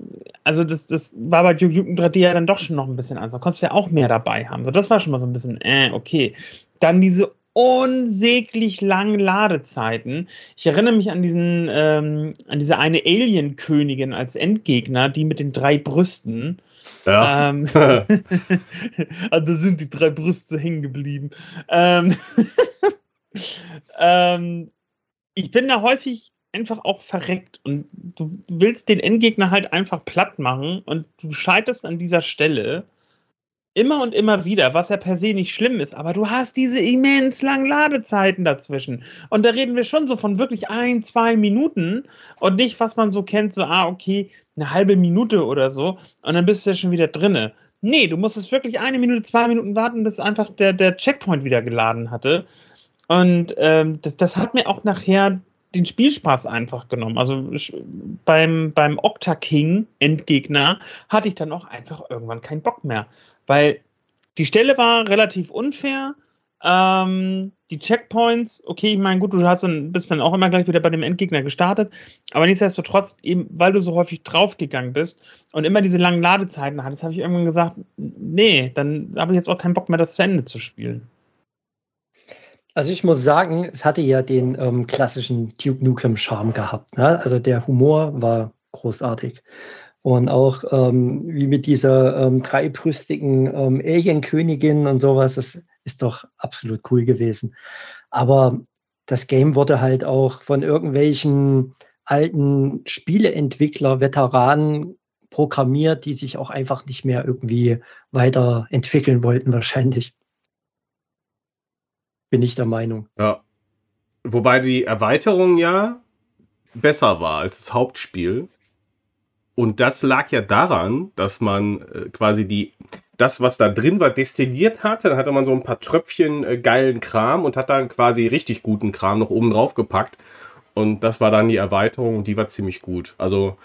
also das, das war bei Duke Nukem 3D ja dann doch schon noch ein bisschen anders. Da konntest du ja auch mehr dabei haben. So, das war schon mal so ein bisschen, äh, okay. Dann diese unsäglich langen Ladezeiten. Ich erinnere mich an diesen, ähm, an diese eine Alien-Königin als Endgegner, die mit den drei Brüsten. Ja. Ähm, ah, da sind die drei Brüste hängen geblieben. Ähm, ähm, ich bin da häufig einfach auch verreckt und du willst den Endgegner halt einfach platt machen und du scheiterst an dieser Stelle immer und immer wieder, was ja per se nicht schlimm ist, aber du hast diese immens langen Ladezeiten dazwischen. Und da reden wir schon so von wirklich ein, zwei Minuten und nicht, was man so kennt, so, ah, okay, eine halbe Minute oder so und dann bist du ja schon wieder drinne. Nee, du musstest wirklich eine Minute, zwei Minuten warten, bis einfach der, der Checkpoint wieder geladen hatte. Und ähm, das, das hat mir auch nachher den Spielspaß einfach genommen. Also beim, beim Octa King Endgegner hatte ich dann auch einfach irgendwann keinen Bock mehr. Weil die Stelle war relativ unfair. Ähm, die Checkpoints, okay, ich meine, gut, du hast dann, bist dann auch immer gleich wieder bei dem Endgegner gestartet, aber nichtsdestotrotz, eben weil du so häufig draufgegangen bist und immer diese langen Ladezeiten hattest, habe ich irgendwann gesagt, nee, dann habe ich jetzt auch keinen Bock mehr, das zu Ende zu spielen. Also ich muss sagen, es hatte ja den ähm, klassischen Duke Nukem Charme gehabt. Ne? Also der Humor war großartig. Und auch ähm, wie mit dieser ähm, dreibrüstigen ähm, Alien-Königin und sowas, das ist doch absolut cool gewesen. Aber das Game wurde halt auch von irgendwelchen alten Spieleentwickler, Veteranen programmiert, die sich auch einfach nicht mehr irgendwie weiterentwickeln wollten, wahrscheinlich. Bin ich der Meinung. Ja. Wobei die Erweiterung ja besser war als das Hauptspiel. Und das lag ja daran, dass man äh, quasi die, das, was da drin war, destilliert hatte. Dann hatte man so ein paar Tröpfchen äh, geilen Kram und hat dann quasi richtig guten Kram noch oben drauf gepackt. Und das war dann die Erweiterung und die war ziemlich gut. Also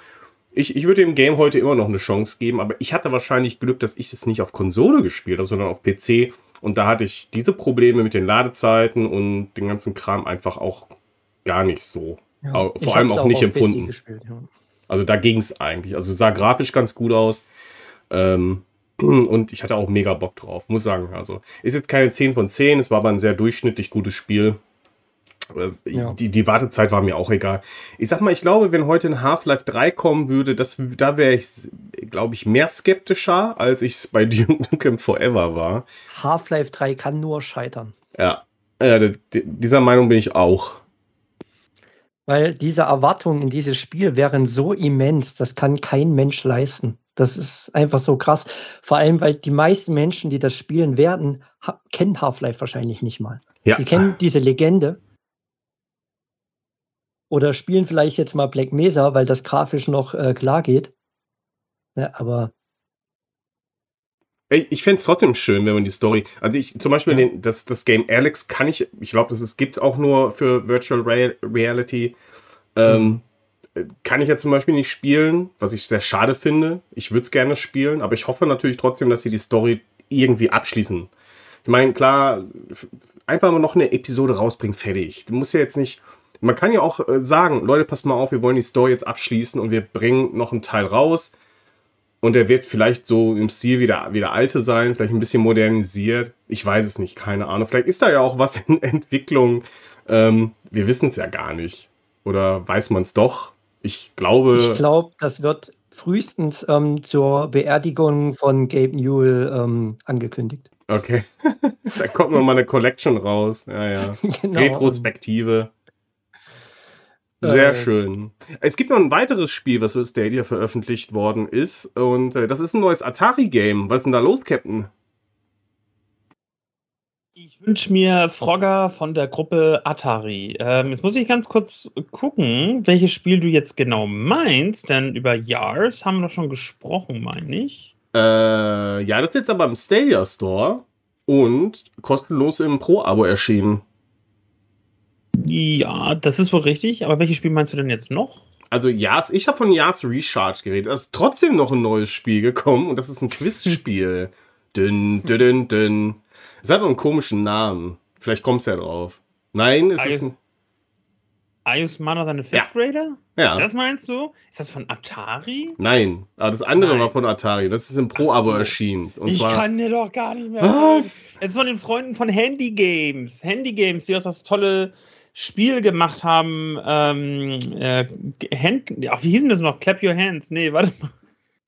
ich, ich würde dem Game heute immer noch eine Chance geben, aber ich hatte wahrscheinlich Glück, dass ich es nicht auf Konsole gespielt habe, sondern auf PC. Und da hatte ich diese Probleme mit den Ladezeiten und den ganzen Kram einfach auch gar nicht so. Ja, Vor allem auch nicht empfunden. Gespielt, ja. Also da ging es eigentlich. Also sah grafisch ganz gut aus. Ähm, und ich hatte auch mega Bock drauf, muss sagen. Also ist jetzt keine 10 von 10, es war aber ein sehr durchschnittlich gutes Spiel. Äh, ja. Die, die Wartezeit war mir auch egal. Ich sag mal, ich glaube, wenn heute ein Half-Life 3 kommen würde, das, da wäre ich, glaube ich, mehr skeptischer, als ich es bei Duke Nukem Forever war. Half-Life 3 kann nur scheitern. Ja, äh, dieser Meinung bin ich auch. Weil diese Erwartungen in dieses Spiel wären so immens, das kann kein Mensch leisten. Das ist einfach so krass. Vor allem, weil die meisten Menschen, die das spielen werden, kennen Half-Life wahrscheinlich nicht mal. Ja. Die kennen diese Legende. Oder spielen vielleicht jetzt mal Black Mesa, weil das grafisch noch äh, klar geht. Ja, aber ich fände es trotzdem schön, wenn man die Story. Also ich zum Beispiel ja. den, das, das Game Alex kann ich, ich glaube, das es gibt auch nur für Virtual Reality. Ähm, mhm. Kann ich ja zum Beispiel nicht spielen, was ich sehr schade finde. Ich würde es gerne spielen, aber ich hoffe natürlich trotzdem, dass sie die Story irgendwie abschließen. Ich meine, klar, einfach mal noch eine Episode rausbringen, fertig. Du musst ja jetzt nicht man kann ja auch äh, sagen, Leute, passt mal auf, wir wollen die Store jetzt abschließen und wir bringen noch einen Teil raus. Und der wird vielleicht so im Stil wie der, wie der alte sein, vielleicht ein bisschen modernisiert. Ich weiß es nicht, keine Ahnung. Vielleicht ist da ja auch was in Entwicklung. Ähm, wir wissen es ja gar nicht. Oder weiß man es doch? Ich glaube. Ich glaube, das wird frühestens ähm, zur Beerdigung von Gabe Newell ähm, angekündigt. Okay. da kommt noch mal eine Collection raus. Ja, ja. genau. Retrospektive. Sehr äh, schön. Es gibt noch ein weiteres Spiel, was für Stadia veröffentlicht worden ist. Und äh, das ist ein neues Atari-Game. Was ist denn da los, Captain? Ich wünsche mir Frogger von der Gruppe Atari. Ähm, jetzt muss ich ganz kurz gucken, welches Spiel du jetzt genau meinst, denn über Yars haben wir doch schon gesprochen, meine ich. Äh, ja, das ist jetzt aber im Stadia Store und kostenlos im Pro-Abo erschienen. Ja, das ist wohl richtig, aber welches Spiel meinst du denn jetzt noch? Also Yas, ich habe von Yas Recharge geredet. Es ist trotzdem noch ein neues Spiel gekommen und das ist ein Quizspiel. dünn, dünn, dünn, dünn. Es hat noch einen komischen Namen. Vielleicht kommst du ja drauf. Nein, es ist ein. Are you smarter than a fifth ja. grader? Ja. Das meinst du? Ist das von Atari? Nein, aber das andere Nein. war von Atari. Das ist im Pro-Abo so. erschienen. Und ich zwar, kann dir doch gar nicht mehr. Was? Jetzt von den Freunden von Handy Games. Handy Games, die auch das tolle Spiel gemacht haben. Ähm, äh, Hand, ach, wie hießen das noch? Clap Your Hands. Nee, warte mal.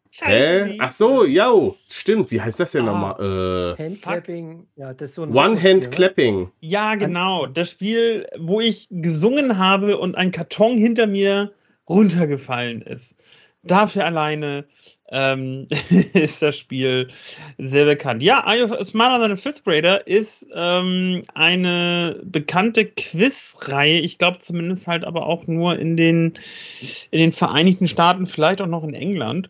Scheiße, Hä? Ach so, ja, stimmt. Wie heißt das denn ah, nochmal? Äh, Handclapping. Ja, das ist so ein One-Hand-Clapping. Ja, genau. Das Spiel, wo ich gesungen habe und ein Karton hinter mir runtergefallen ist. Dafür alleine ähm, ist das Spiel sehr bekannt. Ja, Are You Smarter Than a Fifth Grader ist ähm, eine bekannte Quizreihe. Ich glaube zumindest halt aber auch nur in den, in den Vereinigten Staaten, vielleicht auch noch in England.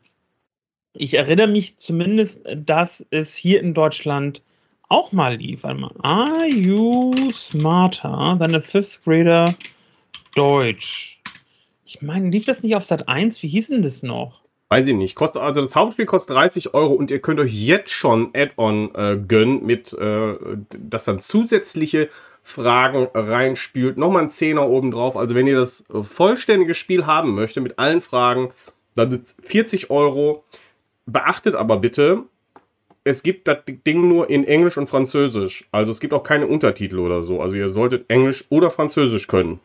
Ich erinnere mich zumindest, dass es hier in Deutschland auch mal lief. Warte mal. Are you smarter than a fifth grader Deutsch? Ich meine, lief das nicht auf Sat 1? Wie hieß denn das noch? Weiß ich nicht. Kostet, also das Hauptspiel kostet 30 Euro und ihr könnt euch jetzt schon Add-on äh, gönnen, mit äh, das dann zusätzliche Fragen reinspielt. Nochmal ein Zehner oben drauf. Also wenn ihr das vollständige Spiel haben möchtet mit allen Fragen, dann sind es 40 Euro. Beachtet aber bitte, es gibt das Ding nur in Englisch und Französisch. Also es gibt auch keine Untertitel oder so. Also ihr solltet Englisch oder Französisch können.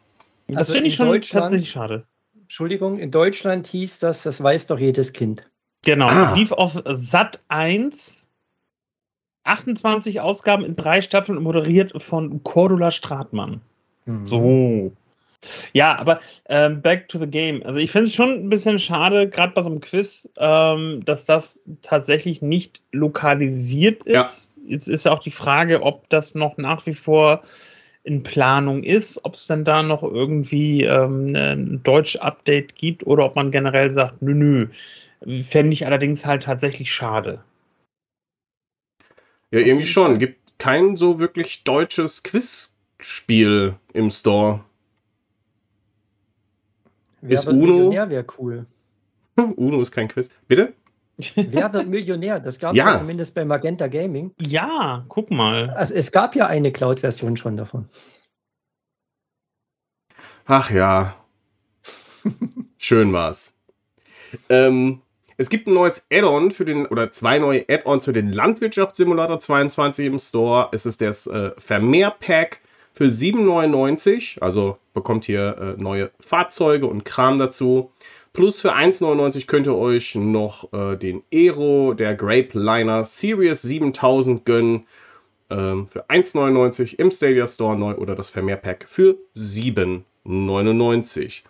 Das also finde ich schon tatsächlich schade. Entschuldigung, in Deutschland hieß das, das weiß doch jedes Kind. Genau, ah. lief auf Sat 1, 28 Ausgaben in drei Staffeln moderiert von Cordula Stratmann. Mhm. So. Ja, aber ähm, back to the game. Also ich finde es schon ein bisschen schade, gerade bei so einem Quiz, ähm, dass das tatsächlich nicht lokalisiert ist. Ja. Jetzt ist ja auch die Frage, ob das noch nach wie vor in Planung ist, ob es dann da noch irgendwie ähm, ein Deutsch-Update gibt oder ob man generell sagt, nö, nö. Fände ich allerdings halt tatsächlich schade. Ja, irgendwie schon. Gibt kein so wirklich deutsches Quizspiel im Store. Wer ist Uno. Millionär wäre cool. Uno ist kein Quiz. Bitte? Wer wird Millionär? Das gab es ja. zumindest bei Magenta Gaming. Ja, guck mal. Also es gab ja eine Cloud-Version schon davon. Ach ja. Schön war's. Ähm, es gibt ein neues Add-on für den, oder zwei neue Add-ons für den Landwirtschaftssimulator 22 im Store. Es ist das äh, Vermehr-Pack für 7,99. Also bekommt ihr äh, neue Fahrzeuge und Kram dazu. Plus für 1,99 könnt ihr euch noch äh, den Aero der Grape Liner Series 7000 gönnen. Ähm, für 1,99 im Stadia Store neu oder das Vermehrpack für 7,99.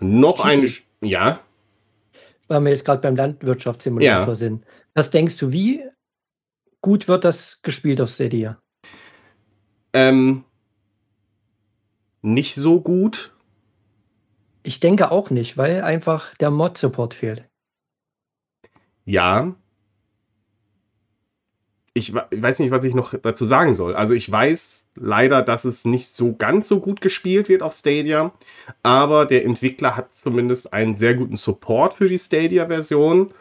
Noch ein. Ja. Weil wir jetzt gerade beim Landwirtschaftssimulator ja. sind. Was denkst du, wie gut wird das gespielt auf Stadia? Ähm, nicht so gut. Ich denke auch nicht, weil einfach der Mod-Support fehlt. Ja. Ich weiß nicht, was ich noch dazu sagen soll. Also ich weiß leider, dass es nicht so ganz so gut gespielt wird auf Stadia, aber der Entwickler hat zumindest einen sehr guten Support für die Stadia-Version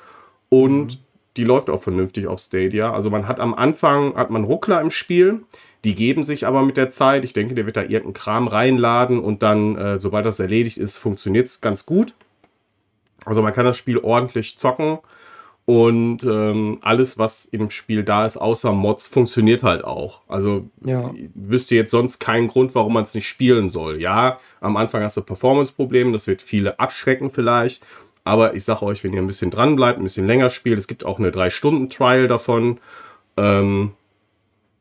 und mhm. die läuft auch vernünftig auf Stadia. Also man hat am Anfang hat man Ruckler im Spiel, Die geben sich aber mit der Zeit. Ich denke, der wird da irgendeinen Kram reinladen und dann, äh, sobald das erledigt ist, funktioniert es ganz gut. Also man kann das Spiel ordentlich zocken und ähm, alles, was dem Spiel da ist, außer Mods, funktioniert halt auch. Also ja. wüsste jetzt sonst keinen Grund, warum man es nicht spielen soll. Ja, am Anfang hast du Performance-Probleme, das wird viele abschrecken vielleicht. Aber ich sage euch, wenn ihr ein bisschen dran bleibt, ein bisschen länger spielt, es gibt auch eine 3-Stunden-Trial davon, ähm,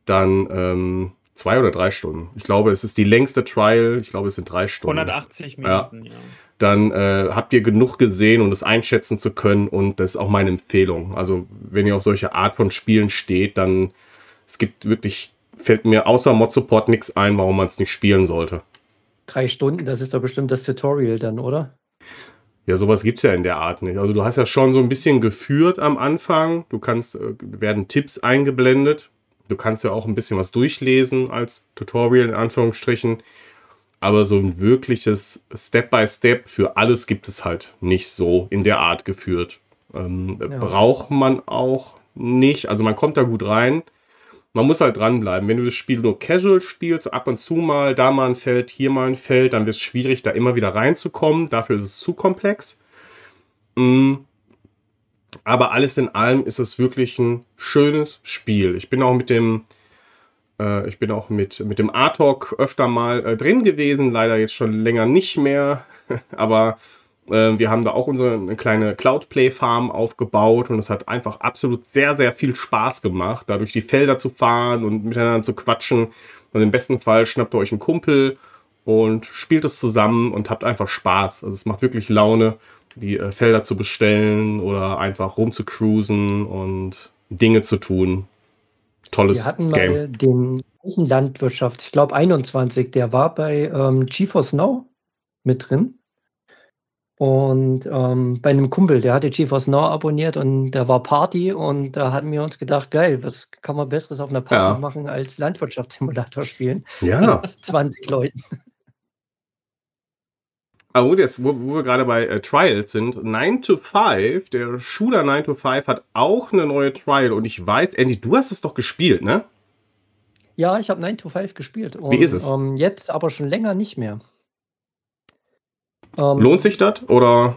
dann ähm, zwei oder drei Stunden. Ich glaube, es ist die längste Trial. Ich glaube, es sind drei Stunden. 180 Minuten, ja. ja. Dann äh, habt ihr genug gesehen, um das einschätzen zu können. Und das ist auch meine Empfehlung. Also, wenn ihr auf solche Art von Spielen steht, dann es gibt wirklich, fällt mir außer Mod Support nichts ein, warum man es nicht spielen sollte. Drei Stunden, das ist doch bestimmt das Tutorial dann, oder? Ja, sowas gibt es ja in der Art nicht. Also du hast ja schon so ein bisschen geführt am Anfang. Du kannst, äh, werden Tipps eingeblendet. Du kannst ja auch ein bisschen was durchlesen als Tutorial in Anführungsstrichen. Aber so ein wirkliches Step-by-Step für alles gibt es halt nicht so in der Art geführt. Ähm, ja. Braucht man auch nicht. Also man kommt da gut rein. Man muss halt dranbleiben. Wenn du das Spiel nur casual spielst, ab und zu mal, da mal ein Feld, hier mal ein Feld, dann wird es schwierig, da immer wieder reinzukommen. Dafür ist es zu komplex. Mm. Aber alles in allem ist es wirklich ein schönes Spiel. Ich bin auch mit dem, äh, ich bin auch mit, mit dem Artok öfter mal äh, drin gewesen, leider jetzt schon länger nicht mehr. Aber äh, wir haben da auch unsere eine kleine Cloud-Play-Farm aufgebaut und es hat einfach absolut sehr, sehr viel Spaß gemacht, da durch die Felder zu fahren und miteinander zu quatschen. Und im besten Fall schnappt ihr euch einen Kumpel und spielt es zusammen und habt einfach Spaß. Also es macht wirklich Laune, die äh, Felder zu bestellen oder einfach rumzucruisen und Dinge zu tun. Tolles Wir hatten mal Game. den Landwirtschaft, ich glaube 21, der war bei ähm, GeForce Now mit drin. Und ähm, bei einem Kumpel, der hatte GeForce Now abonniert und da war Party und da hatten wir uns gedacht, geil, was kann man Besseres auf einer Party ja. machen als Landwirtschaftssimulator spielen? Ja. 20 Leuten. Aber wo, das, wo, wo wir gerade bei äh, Trials sind, 9 to 5, der Shooter 9 to 5 hat auch eine neue Trial und ich weiß, Andy, du hast es doch gespielt, ne? Ja, ich habe 9 to 5 gespielt. Und, Wie ist es? Ähm, jetzt aber schon länger nicht mehr. Ähm, Lohnt sich das oder?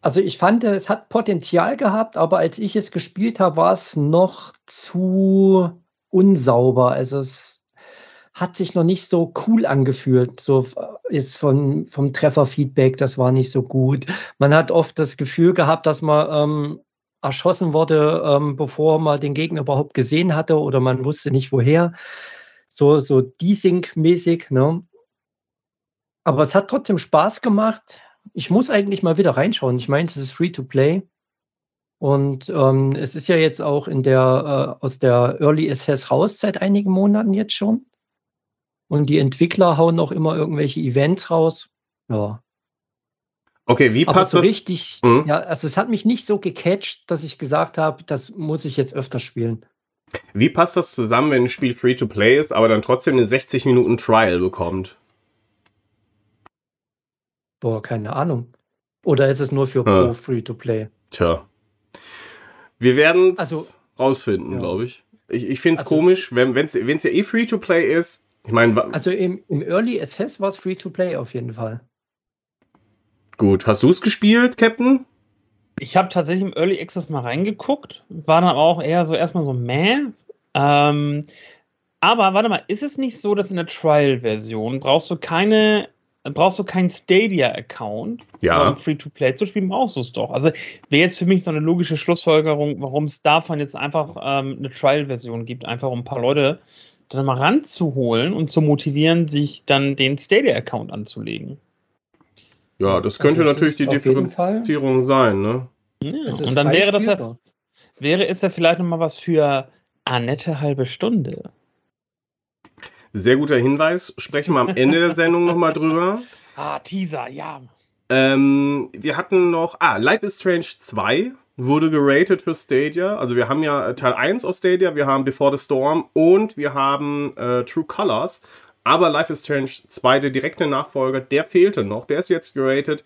Also ich fand, es hat Potenzial gehabt, aber als ich es gespielt habe, war es noch zu unsauber. Also es hat sich noch nicht so cool angefühlt. So äh, ist von, vom Trefferfeedback, das war nicht so gut. Man hat oft das Gefühl gehabt, dass man ähm, erschossen wurde, ähm, bevor man den Gegner überhaupt gesehen hatte oder man wusste nicht woher. So, so Desync-mäßig, ne? Aber es hat trotzdem Spaß gemacht. Ich muss eigentlich mal wieder reinschauen. Ich meine, es ist free to play. Und ähm, es ist ja jetzt auch in der, äh, aus der Early Access raus seit einigen Monaten jetzt schon. Und die Entwickler hauen auch immer irgendwelche Events raus. Ja. Okay, wie passt Aber so das? richtig, mhm. ja, also es hat mich nicht so gecatcht, dass ich gesagt habe, das muss ich jetzt öfter spielen. Wie passt das zusammen, wenn ein Spiel free to play ist, aber dann trotzdem eine 60 Minuten Trial bekommt? Boah, keine Ahnung. Oder ist es nur für ja. Pro Free-to-Play? Tja. Wir werden es also, rausfinden, ja. glaube ich. Ich, ich finde es also, komisch, wenn es ja eh Free-to-Play ist. Ich meine. Also im, im Early Access war es Free-to-Play auf jeden Fall. Gut. Hast du es gespielt, Captain? Ich habe tatsächlich im Early Access mal reingeguckt. War dann aber auch eher so erstmal so meh. Ähm, aber warte mal, ist es nicht so, dass in der Trial-Version brauchst du keine brauchst du keinen Stadia-Account, ja. um Free-to-Play zu spielen, brauchst du es doch. Also wäre jetzt für mich so eine logische Schlussfolgerung, warum es davon jetzt einfach ähm, eine Trial-Version gibt, einfach um ein paar Leute dann mal ranzuholen und zu motivieren, sich dann den Stadia-Account anzulegen. Ja, das könnte also, natürlich die Differenzierung sein, ne? Ja, und dann wäre das ja, wäre es ja vielleicht nochmal was für Annette halbe Stunde. Sehr guter Hinweis. Sprechen wir am Ende der Sendung nochmal drüber. Ah, Teaser, ja. Ähm, wir hatten noch, ah, Life is Strange 2 wurde geratet für Stadia. Also wir haben ja Teil 1 aus Stadia, wir haben Before the Storm und wir haben äh, True Colors. Aber Life is Strange 2, der direkte Nachfolger, der fehlte noch. Der ist jetzt geratet.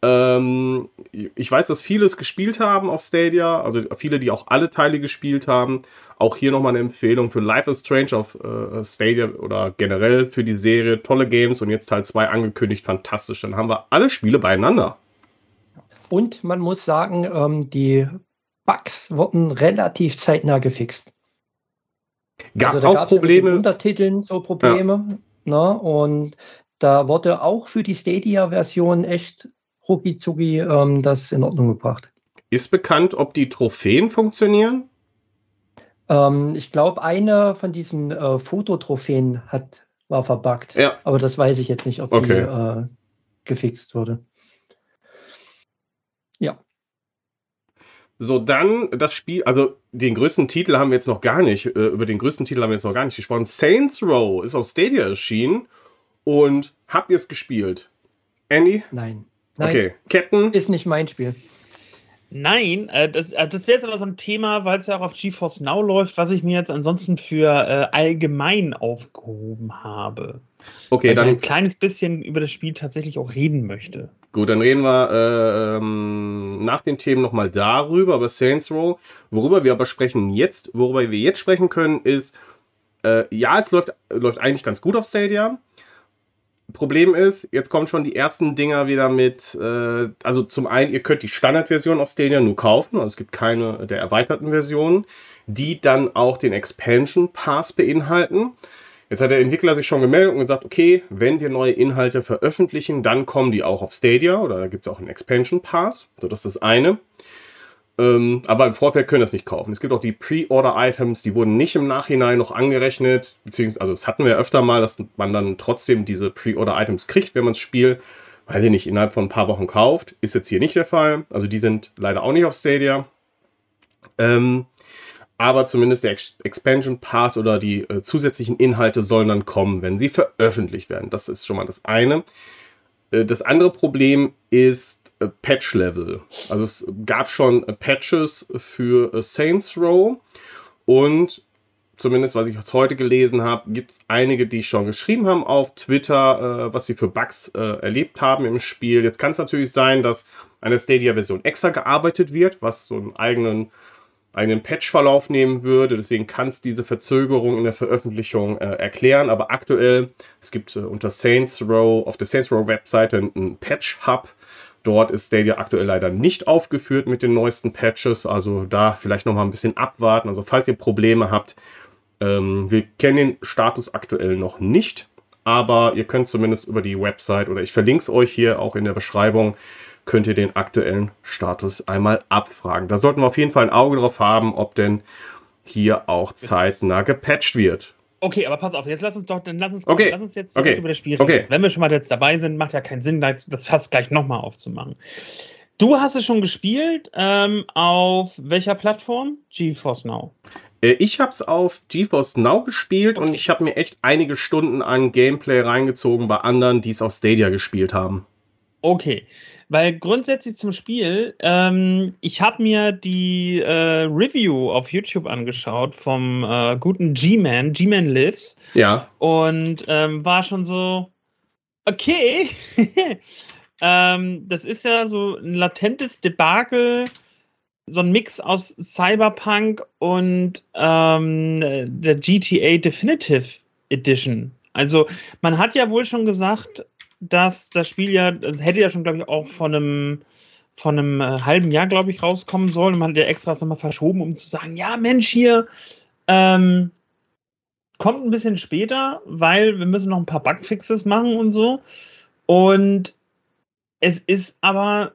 Ähm, ich weiß, dass viele es gespielt haben auf Stadia, also viele, die auch alle Teile gespielt haben. Auch hier nochmal eine Empfehlung für Life is Strange auf äh, Stadia oder generell für die Serie. Tolle Games und jetzt Teil 2 angekündigt, fantastisch. Dann haben wir alle Spiele beieinander. Und man muss sagen, ähm, die Bugs wurden relativ zeitnah gefixt. Gab also, auch Probleme. Ja Untertiteln so Probleme. Ja. Ne? Und da wurde auch für die Stadia-Version echt rucki ähm, das in Ordnung gebracht. Ist bekannt, ob die Trophäen funktionieren? Ähm, ich glaube, eine von diesen äh, Fototrophäen hat, war verbuggt. Ja. Aber das weiß ich jetzt nicht, ob okay. die äh, gefixt wurde. Ja. So, dann das Spiel, also den größten Titel haben wir jetzt noch gar nicht, äh, über den größten Titel haben wir jetzt noch gar nicht gesprochen. Saints Row ist auf Stadia erschienen und habt ihr es gespielt? Andy? Nein. Nein. Okay. Ketten? Ist nicht mein Spiel. Nein, äh, das, äh, das wäre jetzt aber so ein Thema, weil es ja auch auf GeForce Now läuft, was ich mir jetzt ansonsten für äh, allgemein aufgehoben habe. Okay, weil dann. Ich ein kleines bisschen über das Spiel tatsächlich auch reden möchte. Gut, dann reden wir äh, ähm, nach den Themen nochmal darüber, über Saints Row. Worüber wir aber sprechen jetzt, worüber wir jetzt sprechen können, ist, äh, ja, es läuft, läuft eigentlich ganz gut auf Stadia. Problem ist, jetzt kommen schon die ersten Dinger wieder mit, äh, also zum einen, ihr könnt die Standardversion auf Stadia nur kaufen, also es gibt keine der erweiterten Versionen, die dann auch den Expansion Pass beinhalten. Jetzt hat der Entwickler sich schon gemeldet und gesagt, okay, wenn wir neue Inhalte veröffentlichen, dann kommen die auch auf Stadia oder da gibt es auch einen Expansion Pass. So, das ist das eine. Ähm, aber im Vorfeld können das nicht kaufen. Es gibt auch die Pre-Order-Items, die wurden nicht im Nachhinein noch angerechnet, beziehungsweise, also das hatten wir öfter mal, dass man dann trotzdem diese Pre-Order-Items kriegt, wenn man das Spiel, weiß ich nicht, innerhalb von ein paar Wochen kauft. Ist jetzt hier nicht der Fall. Also die sind leider auch nicht auf Stadia. Ähm, aber zumindest der Ex Expansion Pass oder die äh, zusätzlichen Inhalte sollen dann kommen, wenn sie veröffentlicht werden. Das ist schon mal das eine. Äh, das andere Problem ist Patch-Level. Also es gab schon Patches für Saints Row und zumindest was ich jetzt heute gelesen habe, gibt es einige, die schon geschrieben haben auf Twitter, äh, was sie für Bugs äh, erlebt haben im Spiel. Jetzt kann es natürlich sein, dass eine Stadia-Version extra gearbeitet wird, was so einen eigenen, eigenen Patch-Verlauf nehmen würde. Deswegen kann es diese Verzögerung in der Veröffentlichung äh, erklären. Aber aktuell, es gibt äh, unter Saints Row, auf der Saints Row Webseite einen Patch-Hub, Dort ist Stadia aktuell leider nicht aufgeführt mit den neuesten Patches, also da vielleicht noch mal ein bisschen abwarten. Also falls ihr Probleme habt, ähm, wir kennen den Status aktuell noch nicht, aber ihr könnt zumindest über die Website oder ich verlinke es euch hier auch in der Beschreibung, könnt ihr den aktuellen Status einmal abfragen. Da sollten wir auf jeden Fall ein Auge drauf haben, ob denn hier auch zeitnah gepatcht wird. Okay, aber pass auf, jetzt lass uns doch, dann lass uns, okay. lass uns jetzt okay. über das Spiel reden. Okay. Wenn wir schon mal jetzt dabei sind, macht ja keinen Sinn, das fast gleich nochmal aufzumachen. Du hast es schon gespielt, ähm, auf welcher Plattform? GeForce Now. Äh, ich habe es auf GeForce Now gespielt und ich habe mir echt einige Stunden an Gameplay reingezogen bei anderen, die es auf Stadia gespielt haben. Okay, weil grundsätzlich zum Spiel, ähm, ich habe mir die äh, Review auf YouTube angeschaut vom äh, guten G-Man, G-Man Lives. Ja. Und ähm, war schon so, okay. ähm, das ist ja so ein latentes Debakel, so ein Mix aus Cyberpunk und ähm, der GTA Definitive Edition. Also man hat ja wohl schon gesagt, dass das Spiel ja, das hätte ja schon, glaube ich, auch von einem, von einem äh, halben Jahr, glaube ich, rauskommen sollen. Man hat ja extra nochmal verschoben, um zu sagen, ja, Mensch, hier ähm, kommt ein bisschen später, weil wir müssen noch ein paar Bugfixes machen und so. Und es ist aber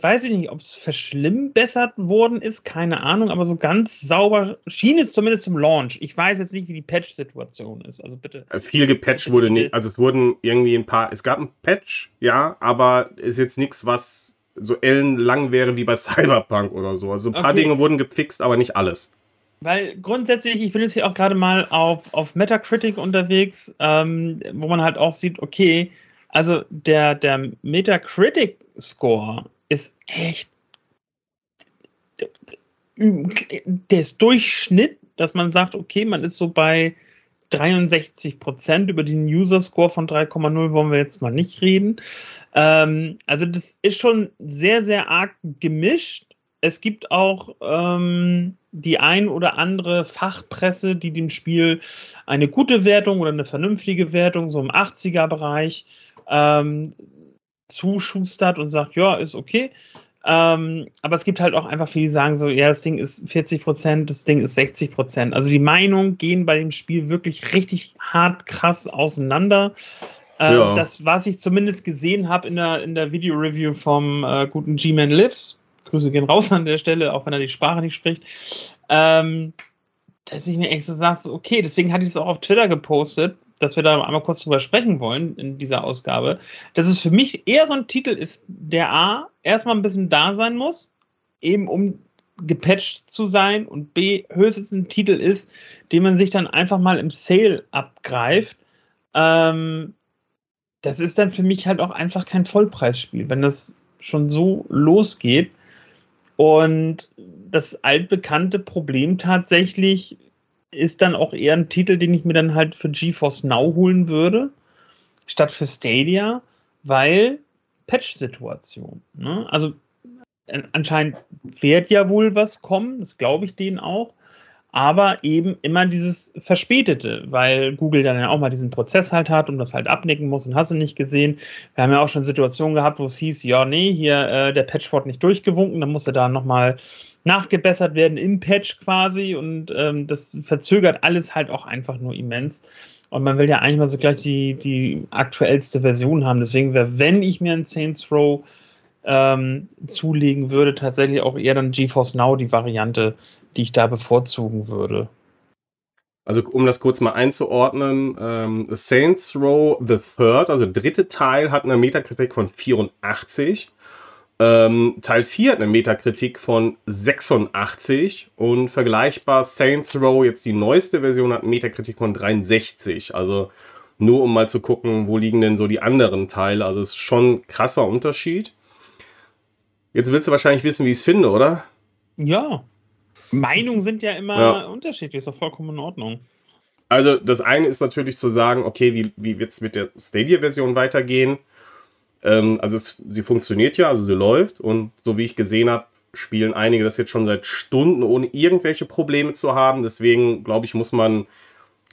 weiß ich nicht, ob es verschlimmbessert worden ist, keine Ahnung, aber so ganz sauber schien es zumindest zum Launch. Ich weiß jetzt nicht, wie die Patch-Situation ist. Also bitte. Äh, viel gepatcht wurde nicht. Also es wurden irgendwie ein paar. Es gab ein Patch, ja, aber ist jetzt nichts, was so ellenlang wäre wie bei Cyberpunk oder so. Also ein paar okay. Dinge wurden gefixt, aber nicht alles. Weil grundsätzlich, ich bin jetzt hier auch gerade mal auf, auf Metacritic unterwegs, ähm, wo man halt auch sieht, okay, also der, der Metacritic-Score ist echt der ist Durchschnitt, dass man sagt, okay, man ist so bei 63 Prozent. Über den User Score von 3,0 wollen wir jetzt mal nicht reden. Ähm, also das ist schon sehr, sehr arg gemischt. Es gibt auch ähm, die ein oder andere Fachpresse, die dem Spiel eine gute Wertung oder eine vernünftige Wertung, so im 80er-Bereich, ähm, zuschustert und sagt, ja, ist okay. Ähm, aber es gibt halt auch einfach viele, die sagen so, ja, das Ding ist 40 Prozent, das Ding ist 60 Prozent. Also die Meinungen gehen bei dem Spiel wirklich richtig hart krass auseinander. Äh, ja. Das, was ich zumindest gesehen habe in der, in der Video-Review vom äh, guten G-Man Lives, Grüße gehen raus an der Stelle, auch wenn er die Sprache nicht spricht, ähm, dass ich mir echt so sage, okay, deswegen hatte ich es auch auf Twitter gepostet, dass wir da einmal kurz drüber sprechen wollen in dieser Ausgabe, dass es für mich eher so ein Titel ist, der A, erstmal ein bisschen da sein muss, eben um gepatcht zu sein und B, höchstens ein Titel ist, den man sich dann einfach mal im Sale abgreift. Ähm, das ist dann für mich halt auch einfach kein Vollpreisspiel, wenn das schon so losgeht. Und das altbekannte Problem tatsächlich ist dann auch eher ein Titel, den ich mir dann halt für GeForce Now holen würde, statt für Stadia, weil Patch-Situation. Ne? Also anscheinend wird ja wohl was kommen, das glaube ich denen auch, aber eben immer dieses Verspätete, weil Google dann ja auch mal diesen Prozess halt hat und das halt abnicken muss und hast du nicht gesehen. Wir haben ja auch schon Situationen gehabt, wo es hieß, ja, nee, hier äh, der Patch wurde nicht durchgewunken, dann musste da nochmal nachgebessert werden im Patch quasi und ähm, das verzögert alles halt auch einfach nur immens. Und man will ja eigentlich mal so gleich die, die aktuellste Version haben. Deswegen wäre, wenn ich mir ein Saints Row ähm, zulegen würde, tatsächlich auch eher dann GeForce Now die Variante, die ich da bevorzugen würde. Also um das kurz mal einzuordnen, ähm, Saints Row the Third, also dritte Teil, hat eine Metakritik von 84 ähm, Teil 4 hat eine Metakritik von 86 und vergleichbar Saints Row, jetzt die neueste Version, hat eine Metakritik von 63. Also nur um mal zu gucken, wo liegen denn so die anderen Teile. Also es ist schon ein krasser Unterschied. Jetzt willst du wahrscheinlich wissen, wie ich es finde, oder? Ja. Meinungen sind ja immer ja. unterschiedlich, ist doch vollkommen in Ordnung. Also das eine ist natürlich zu sagen, okay, wie, wie wird es mit der Stadia-Version weitergehen? Ähm, also es, sie funktioniert ja, also sie läuft und so wie ich gesehen habe, spielen einige das jetzt schon seit Stunden, ohne irgendwelche Probleme zu haben. Deswegen glaube ich, muss man,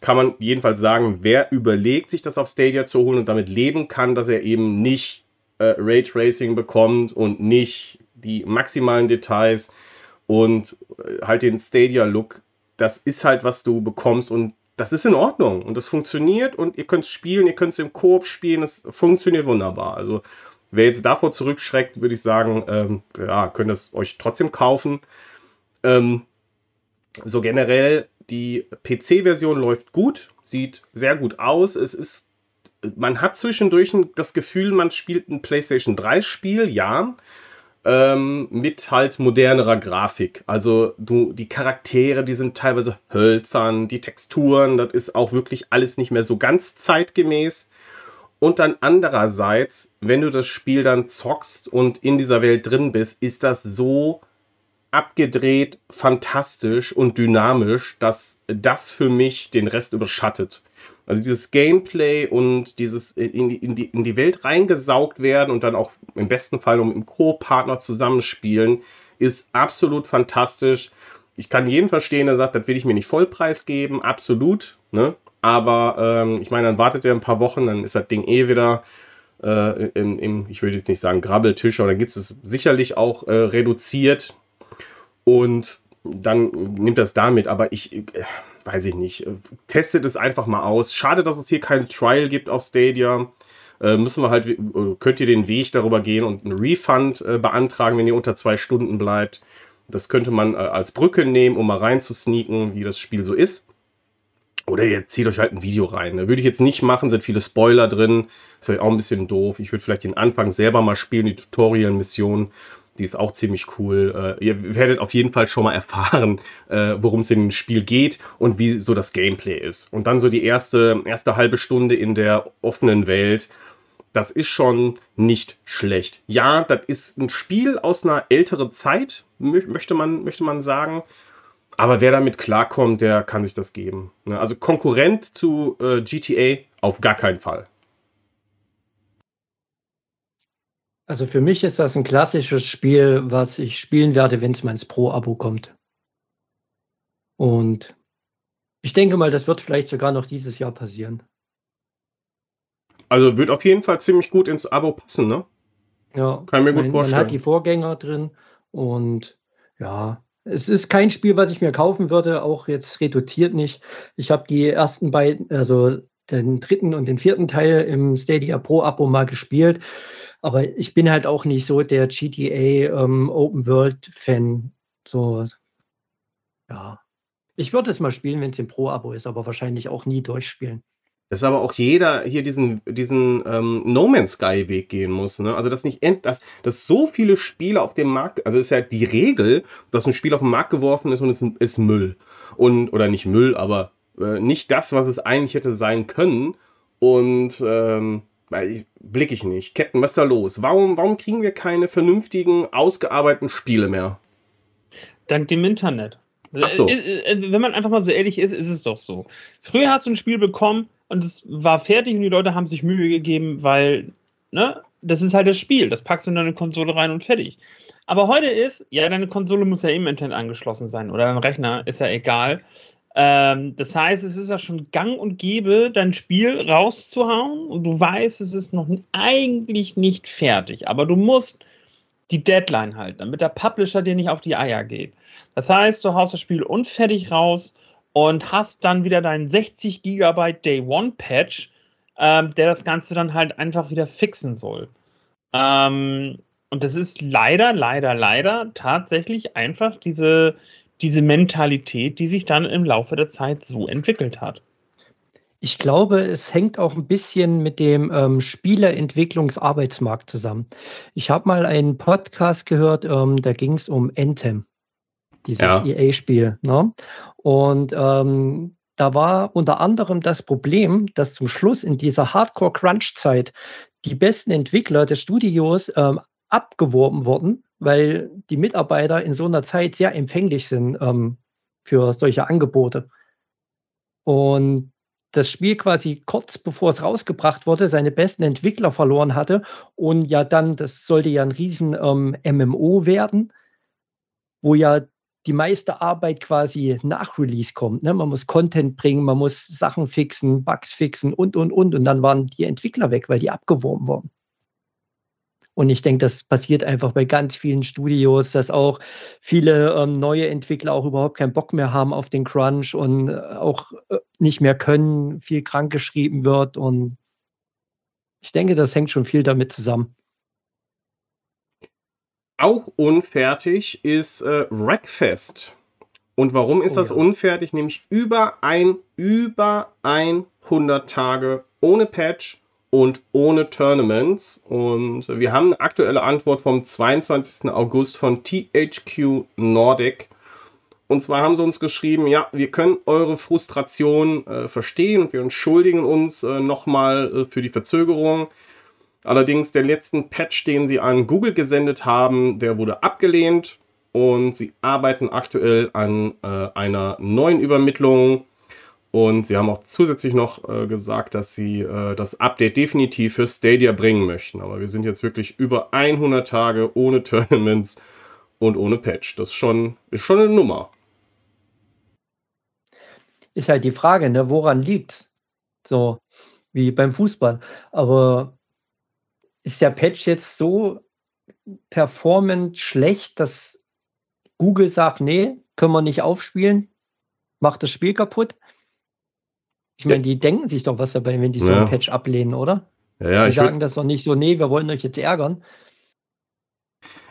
kann man jedenfalls sagen, wer überlegt, sich das auf Stadia zu holen und damit leben kann, dass er eben nicht äh, Raytracing bekommt und nicht die maximalen Details und äh, halt den Stadia-Look. Das ist halt, was du bekommst und das ist in Ordnung und das funktioniert und ihr könnt es spielen, ihr könnt es im Koop spielen, es funktioniert wunderbar. Also wer jetzt davor zurückschreckt, würde ich sagen, ähm, ja, könnt es euch trotzdem kaufen. Ähm, so generell, die PC-Version läuft gut, sieht sehr gut aus. Es ist, man hat zwischendurch das Gefühl, man spielt ein PlayStation 3-Spiel, ja ähm, mit halt modernerer Grafik. Also du, die Charaktere, die sind teilweise hölzern, die Texturen, das ist auch wirklich alles nicht mehr so ganz zeitgemäß. Und dann andererseits, wenn du das Spiel dann zockst und in dieser Welt drin bist, ist das so abgedreht, fantastisch und dynamisch, dass das für mich den Rest überschattet. Also dieses Gameplay und dieses in die, in die, in die Welt reingesaugt werden und dann auch im besten Fall um im Co-Partner zusammenspielen, ist absolut fantastisch. Ich kann jeden verstehen, der sagt, das will ich mir nicht Vollpreis geben, absolut. Ne? Aber ähm, ich meine, dann wartet er ein paar Wochen, dann ist das Ding eh wieder äh, im, im, ich würde jetzt nicht sagen Grabbeltisch, aber dann gibt es sicherlich auch äh, reduziert. Und dann nimmt das damit. Aber ich, äh, weiß ich nicht, testet es einfach mal aus. Schade, dass es hier kein Trial gibt auf Stadia. Äh, müssen wir halt, äh, könnt ihr den Weg darüber gehen und einen Refund äh, beantragen, wenn ihr unter zwei Stunden bleibt. Das könnte man äh, als Brücke nehmen, um mal reinzusneaken, wie das Spiel so ist. Oder ihr zieht euch halt ein Video rein. Ne? Würde ich jetzt nicht machen, sind viele Spoiler drin. Ist vielleicht auch ein bisschen doof. Ich würde vielleicht den Anfang selber mal spielen, die Tutorial-Mission. Die ist auch ziemlich cool. Äh, ihr werdet auf jeden Fall schon mal erfahren, äh, worum es in dem Spiel geht und wie so das Gameplay ist. Und dann so die erste, erste halbe Stunde in der offenen Welt. Das ist schon nicht schlecht. Ja, das ist ein Spiel aus einer älteren Zeit, möchte man, möchte man sagen. Aber wer damit klarkommt, der kann sich das geben. Ne? Also Konkurrent zu äh, GTA auf gar keinen Fall. Also für mich ist das ein klassisches Spiel, was ich spielen werde, wenn es mal ins Pro-Abo kommt. Und ich denke mal, das wird vielleicht sogar noch dieses Jahr passieren. Also wird auf jeden Fall ziemlich gut ins Abo passen, ne? Ja. Kann ich mir gut man, vorstellen. Man hat die Vorgänger drin und ja, es ist kein Spiel, was ich mir kaufen würde, auch jetzt reduziert nicht. Ich habe die ersten beiden, also den dritten und den vierten Teil im Stadia Pro Abo mal gespielt. Aber ich bin halt auch nicht so der GTA ähm, Open World Fan. So, ja. Ich würde es mal spielen, wenn es im Pro Abo ist, aber wahrscheinlich auch nie durchspielen dass aber auch jeder hier diesen, diesen ähm, No Man's Sky Weg gehen muss. Ne? Also dass nicht end, dass, dass so viele Spiele auf dem Markt, also ist ja die Regel, dass ein Spiel auf den Markt geworfen ist und es ist Müll. Und, oder nicht Müll, aber äh, nicht das, was es eigentlich hätte sein können. Und ähm, blicke ich nicht. Captain, was ist da los? Warum, warum kriegen wir keine vernünftigen, ausgearbeiteten Spiele mehr? Dank dem Internet. Ach so. Äh, äh, äh, wenn man einfach mal so ehrlich ist, ist es doch so. Früher hast du ein Spiel bekommen, und es war fertig und die Leute haben sich Mühe gegeben, weil, ne, das ist halt das Spiel. Das packst du in deine Konsole rein und fertig. Aber heute ist, ja, deine Konsole muss ja im Internet angeschlossen sein oder dein Rechner, ist ja egal. Ähm, das heißt, es ist ja schon gang und gäbe, dein Spiel rauszuhauen und du weißt, es ist noch eigentlich nicht fertig. Aber du musst die Deadline halten, damit der Publisher dir nicht auf die Eier geht. Das heißt, du haust das Spiel unfertig raus und hast dann wieder deinen 60 GB Day One Patch, ähm, der das Ganze dann halt einfach wieder fixen soll. Ähm, und das ist leider, leider, leider tatsächlich einfach diese, diese Mentalität, die sich dann im Laufe der Zeit so entwickelt hat. Ich glaube, es hängt auch ein bisschen mit dem ähm, Spieleentwicklungsarbeitsmarkt zusammen. Ich habe mal einen Podcast gehört, ähm, da ging es um Anthem, dieses ja. EA-Spiel. Ne? Und ähm, da war unter anderem das Problem, dass zum Schluss in dieser Hardcore-Crunch-Zeit die besten Entwickler des Studios ähm, abgeworben wurden, weil die Mitarbeiter in so einer Zeit sehr empfänglich sind ähm, für solche Angebote. Und das Spiel quasi kurz bevor es rausgebracht wurde, seine besten Entwickler verloren hatte und ja dann, das sollte ja ein riesen ähm, MMO werden, wo ja die meiste Arbeit quasi nach Release kommt. Ne? Man muss Content bringen, man muss Sachen fixen, Bugs fixen und, und, und. Und dann waren die Entwickler weg, weil die abgeworben wurden. Und ich denke, das passiert einfach bei ganz vielen Studios, dass auch viele ähm, neue Entwickler auch überhaupt keinen Bock mehr haben auf den Crunch und äh, auch äh, nicht mehr können, viel krank geschrieben wird. Und ich denke, das hängt schon viel damit zusammen. Auch unfertig ist äh, Wreckfest. Und warum ist oh, das ja. unfertig? Nämlich über ein, über 100 Tage ohne Patch und ohne Tournaments. Und wir haben eine aktuelle Antwort vom 22. August von THQ Nordic. Und zwar haben sie uns geschrieben, ja, wir können eure Frustration äh, verstehen und wir entschuldigen uns äh, nochmal äh, für die Verzögerung. Allerdings der letzten Patch, den sie an Google gesendet haben, der wurde abgelehnt und sie arbeiten aktuell an äh, einer neuen Übermittlung. Und sie haben auch zusätzlich noch äh, gesagt, dass sie äh, das Update definitiv für Stadia bringen möchten. Aber wir sind jetzt wirklich über 100 Tage ohne Tournaments und ohne Patch. Das ist schon, ist schon eine Nummer. Ist halt die Frage, ne, woran liegt So wie beim Fußball. Aber ist der Patch jetzt so performant schlecht, dass Google sagt, nee, können wir nicht aufspielen, macht das Spiel kaputt? Ich meine, die denken sich doch was dabei, wenn die so ja. einen Patch ablehnen, oder? Ja, ja, die sagen das doch nicht so, nee, wir wollen euch jetzt ärgern.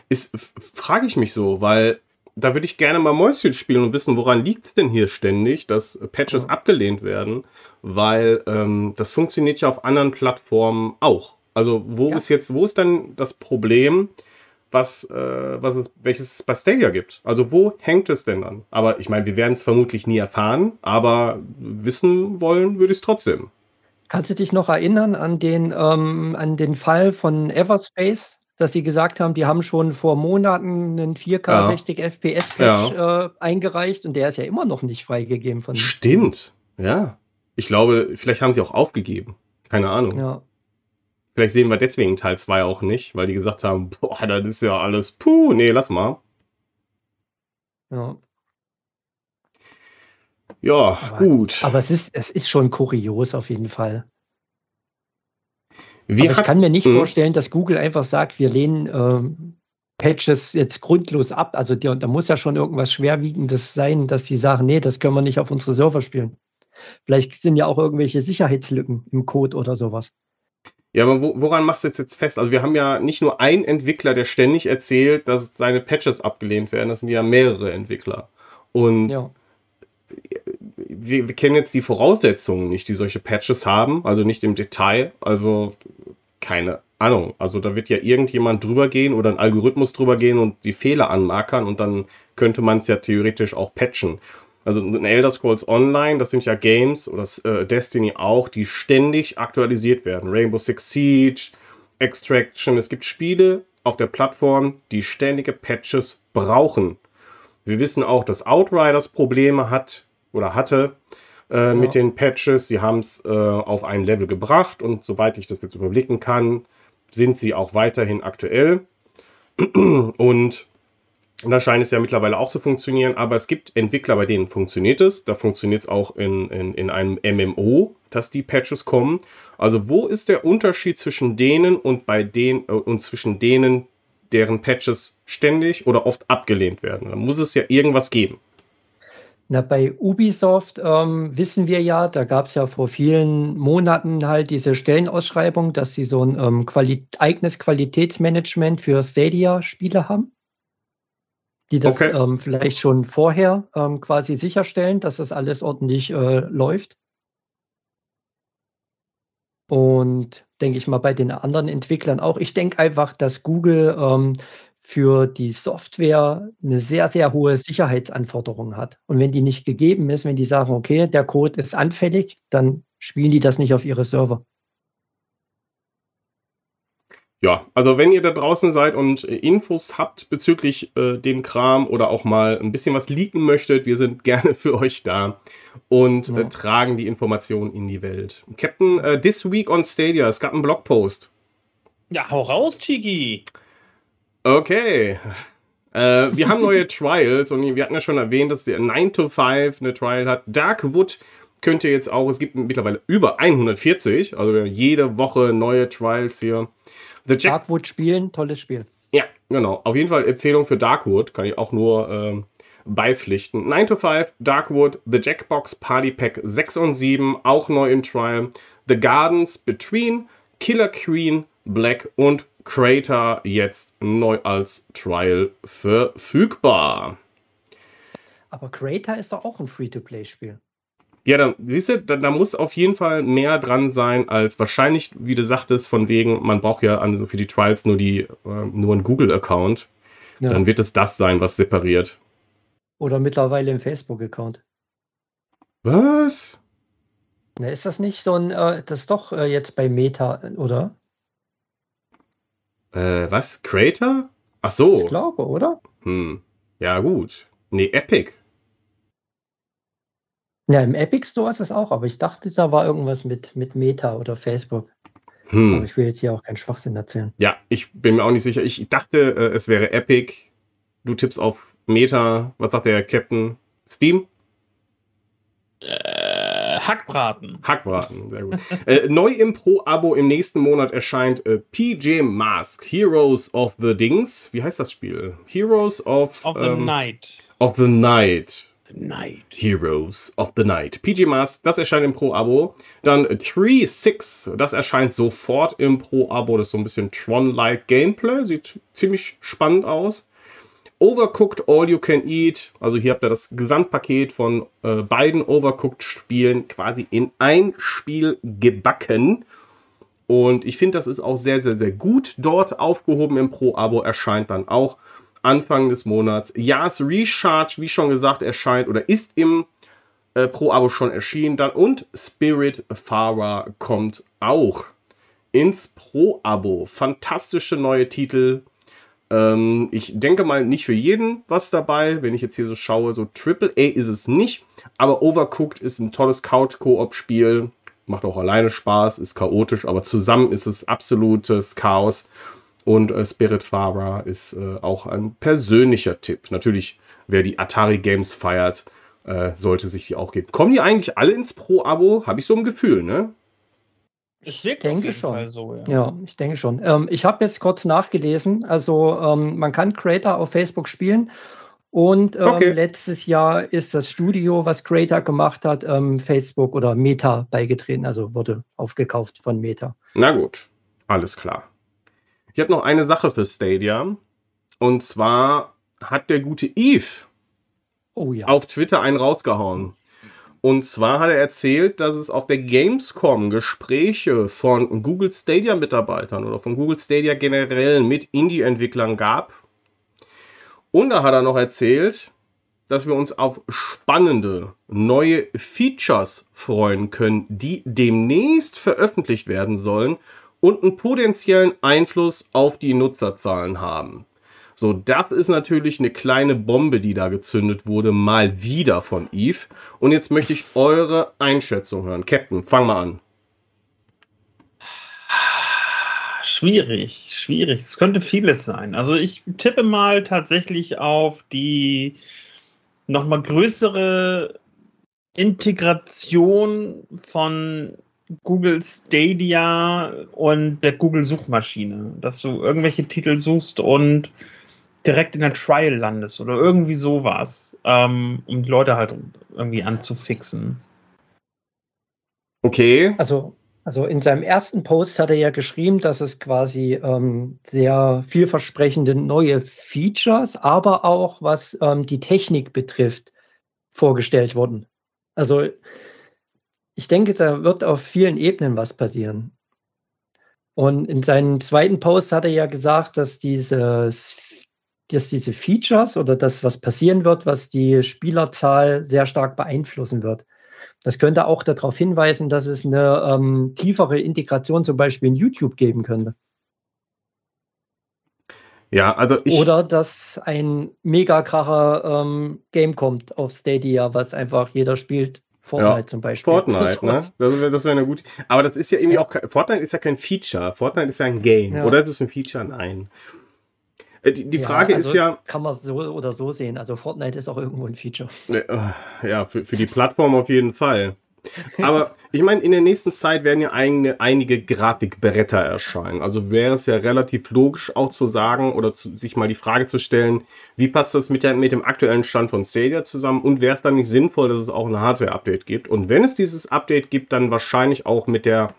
Ist, frage ich mich so, weil da würde ich gerne mal Mäuschen spielen und wissen, woran liegt es denn hier ständig, dass Patches ja. abgelehnt werden, weil ähm, das funktioniert ja auf anderen Plattformen auch. Also wo ja. ist jetzt, wo ist dann das Problem, was, äh, was es, welches es bei Stadia gibt? Also wo hängt es denn an? Aber ich meine, wir werden es vermutlich nie erfahren, aber wissen wollen würde ich es trotzdem. Kannst du dich noch erinnern an den, ähm, an den Fall von Everspace, dass sie gesagt haben, die haben schon vor Monaten einen 4K ja. 60 FPS Patch ja. äh, eingereicht und der ist ja immer noch nicht freigegeben von. Stimmt, ja. Ich glaube, vielleicht haben sie auch aufgegeben. Keine Ahnung. Ja. Vielleicht sehen wir deswegen Teil 2 auch nicht, weil die gesagt haben, boah, das ist ja alles, puh, nee, lass mal. Ja. Ja, aber, gut. Aber es ist, es ist schon kurios auf jeden Fall. Wir aber ich kann mir nicht mh. vorstellen, dass Google einfach sagt, wir lehnen ähm, Patches jetzt grundlos ab. Also die, da muss ja schon irgendwas Schwerwiegendes sein, dass die sagen, nee, das können wir nicht auf unsere Server spielen. Vielleicht sind ja auch irgendwelche Sicherheitslücken im Code oder sowas. Ja, aber woran machst du das jetzt fest? Also wir haben ja nicht nur einen Entwickler, der ständig erzählt, dass seine Patches abgelehnt werden. Das sind ja mehrere Entwickler. Und ja. wir, wir, kennen jetzt die Voraussetzungen nicht, die solche Patches haben. Also nicht im Detail. Also keine Ahnung. Also da wird ja irgendjemand drüber gehen oder ein Algorithmus drüber gehen und die Fehler anmarkern und dann könnte man es ja theoretisch auch patchen. Also ein Elder Scrolls Online, das sind ja Games oder äh, Destiny auch, die ständig aktualisiert werden. Rainbow Six Siege, Extraction. Es gibt Spiele auf der Plattform, die ständige Patches brauchen. Wir wissen auch, dass Outriders Probleme hat oder hatte äh, ja. mit den Patches. Sie haben es äh, auf ein Level gebracht und soweit ich das jetzt überblicken kann, sind sie auch weiterhin aktuell. und und da scheint es ja mittlerweile auch zu funktionieren, aber es gibt Entwickler, bei denen funktioniert es. Da funktioniert es auch in, in, in einem MMO, dass die Patches kommen. Also wo ist der Unterschied zwischen denen und bei denen äh, und zwischen denen, deren Patches ständig oder oft abgelehnt werden? Da muss es ja irgendwas geben. Na, bei Ubisoft ähm, wissen wir ja, da gab es ja vor vielen Monaten halt diese Stellenausschreibung, dass sie so ein ähm, Quali eigenes Qualitätsmanagement für Stadia-Spiele haben die das okay. ähm, vielleicht schon vorher ähm, quasi sicherstellen, dass das alles ordentlich äh, läuft. Und denke ich mal bei den anderen Entwicklern auch. Ich denke einfach, dass Google ähm, für die Software eine sehr, sehr hohe Sicherheitsanforderung hat. Und wenn die nicht gegeben ist, wenn die sagen, okay, der Code ist anfällig, dann spielen die das nicht auf ihre Server ja, also wenn ihr da draußen seid und äh, Infos habt bezüglich äh, dem Kram oder auch mal ein bisschen was leaken möchtet, wir sind gerne für euch da und äh, ja. äh, tragen die Informationen in die Welt. Captain, uh, this week on Stadia, es gab einen Blogpost. Ja, hau raus, Chigi. Okay. Äh, wir haben neue Trials und wir hatten ja schon erwähnt, dass der 9 to 5 eine Trial hat. Darkwood könnt ihr jetzt auch, es gibt mittlerweile über 140, also jede Woche neue Trials hier. The Jack Darkwood spielen, tolles Spiel. Ja, genau. Auf jeden Fall Empfehlung für Darkwood, kann ich auch nur ähm, beipflichten. 9 to 5, Darkwood, The Jackbox Party Pack 6 und 7, auch neu im Trial. The Gardens Between, Killer Queen, Black und Crater jetzt neu als Trial verfügbar. Aber Crater ist doch auch ein Free-to-Play-Spiel. Ja, dann siehst du, da, da, muss auf jeden Fall mehr dran sein, als wahrscheinlich, wie du sagtest, von wegen, man braucht ja also für die Trials nur die, äh, nur einen Google-Account. Ja. Dann wird es das sein, was separiert. Oder mittlerweile im Facebook-Account. Was? Na, ist das nicht so ein, äh, das ist doch äh, jetzt bei Meta, oder? Äh, was? Creator? Ach so. Ich glaube, oder? Hm. Ja, gut. Nee, Epic. Ja, im Epic Store ist es auch, aber ich dachte, da war irgendwas mit, mit Meta oder Facebook. Hm. Aber ich will jetzt hier auch keinen Schwachsinn erzählen. Ja, ich bin mir auch nicht sicher. Ich dachte, äh, es wäre Epic. Du tippst auf Meta. Was sagt der Captain? Steam? Äh, Hackbraten. Hackbraten, sehr gut. äh, neu im Pro-Abo im nächsten Monat erscheint äh, PJ Mask, Heroes of the Dings. Wie heißt das Spiel? Heroes of, of the ähm, Night. Of the Night. Night. Heroes of the Night. PG Mask, das erscheint im Pro-Abo. Dann 3-6, das erscheint sofort im Pro-Abo. Das ist so ein bisschen Tron-like Gameplay. Sieht ziemlich spannend aus. Overcooked All You Can Eat. Also hier habt ihr das Gesamtpaket von äh, beiden Overcooked-Spielen quasi in ein Spiel gebacken. Und ich finde, das ist auch sehr, sehr, sehr gut dort aufgehoben im Pro-Abo. Erscheint dann auch Anfang des Monats. Yas Recharge, wie schon gesagt, erscheint oder ist im äh, Pro-Abo schon erschienen. Dann und Spirit Farer kommt auch ins Pro-Abo. Fantastische neue Titel. Ähm, ich denke mal, nicht für jeden was dabei. Wenn ich jetzt hier so schaue, so AAA ist es nicht. Aber Overcooked ist ein tolles Couch-Koop-Spiel. Macht auch alleine Spaß, ist chaotisch, aber zusammen ist es absolutes Chaos. Und äh, Spiritfarer ist äh, auch ein persönlicher Tipp. Natürlich, wer die Atari Games feiert, äh, sollte sich die auch geben. Kommen die eigentlich alle ins Pro-Abo? Habe ich so ein Gefühl, ne? Ich denke schon. So, ja. ja. ich denke schon. Ähm, ich habe jetzt kurz nachgelesen. Also ähm, man kann Creator auf Facebook spielen. Und ähm, okay. letztes Jahr ist das Studio, was Creator gemacht hat, ähm, Facebook oder Meta beigetreten. Also wurde aufgekauft von Meta. Na gut, alles klar. Ich habe noch eine Sache für Stadia. Und zwar hat der gute Eve oh, ja. auf Twitter einen rausgehauen. Und zwar hat er erzählt, dass es auf der Gamescom Gespräche von Google Stadia Mitarbeitern oder von Google Stadia generell mit Indie-Entwicklern gab. Und da hat er noch erzählt, dass wir uns auf spannende neue Features freuen können, die demnächst veröffentlicht werden sollen und einen potenziellen Einfluss auf die Nutzerzahlen haben. So, das ist natürlich eine kleine Bombe, die da gezündet wurde, mal wieder von Eve. Und jetzt möchte ich eure Einschätzung hören. Captain, fang mal an. Schwierig, schwierig. Es könnte vieles sein. Also ich tippe mal tatsächlich auf die nochmal größere Integration von Google Stadia und der Google Suchmaschine, dass du irgendwelche Titel suchst und direkt in der Trial landest oder irgendwie sowas, ähm, um die Leute halt irgendwie anzufixen. Okay. Also, also in seinem ersten Post hat er ja geschrieben, dass es quasi ähm, sehr vielversprechende neue Features, aber auch was ähm, die Technik betrifft, vorgestellt wurden. Also ich denke, da wird auf vielen Ebenen was passieren. Und in seinem zweiten Post hat er ja gesagt, dass dieses dass diese Features oder das, was passieren wird, was die Spielerzahl sehr stark beeinflussen wird. Das könnte auch darauf hinweisen, dass es eine ähm, tiefere Integration zum Beispiel in YouTube geben könnte. Ja, also ich. Oder dass ein mega kracher ähm, Game kommt auf Stadia, was einfach jeder spielt. Fortnite ja, zum Beispiel. Fortnite, ne? Das wäre das wär eine gute. Aber das ist ja irgendwie auch. Fortnite ist ja kein Feature. Fortnite ist ja ein Game. Ja. Oder ist es ein Feature? Nein. Äh, die, die ja, Frage also ist ja. Kann man so oder so sehen. Also Fortnite ist auch irgendwo ein Feature. Äh, ja, für, für die Plattform auf jeden Fall. Aber ich meine, in der nächsten Zeit werden ja eine, einige Grafikbretter erscheinen. Also wäre es ja relativ logisch auch zu sagen oder zu, sich mal die Frage zu stellen, wie passt das mit, der, mit dem aktuellen Stand von Stadia zusammen und wäre es dann nicht sinnvoll, dass es auch ein Hardware-Update gibt? Und wenn es dieses Update gibt, dann wahrscheinlich auch mit der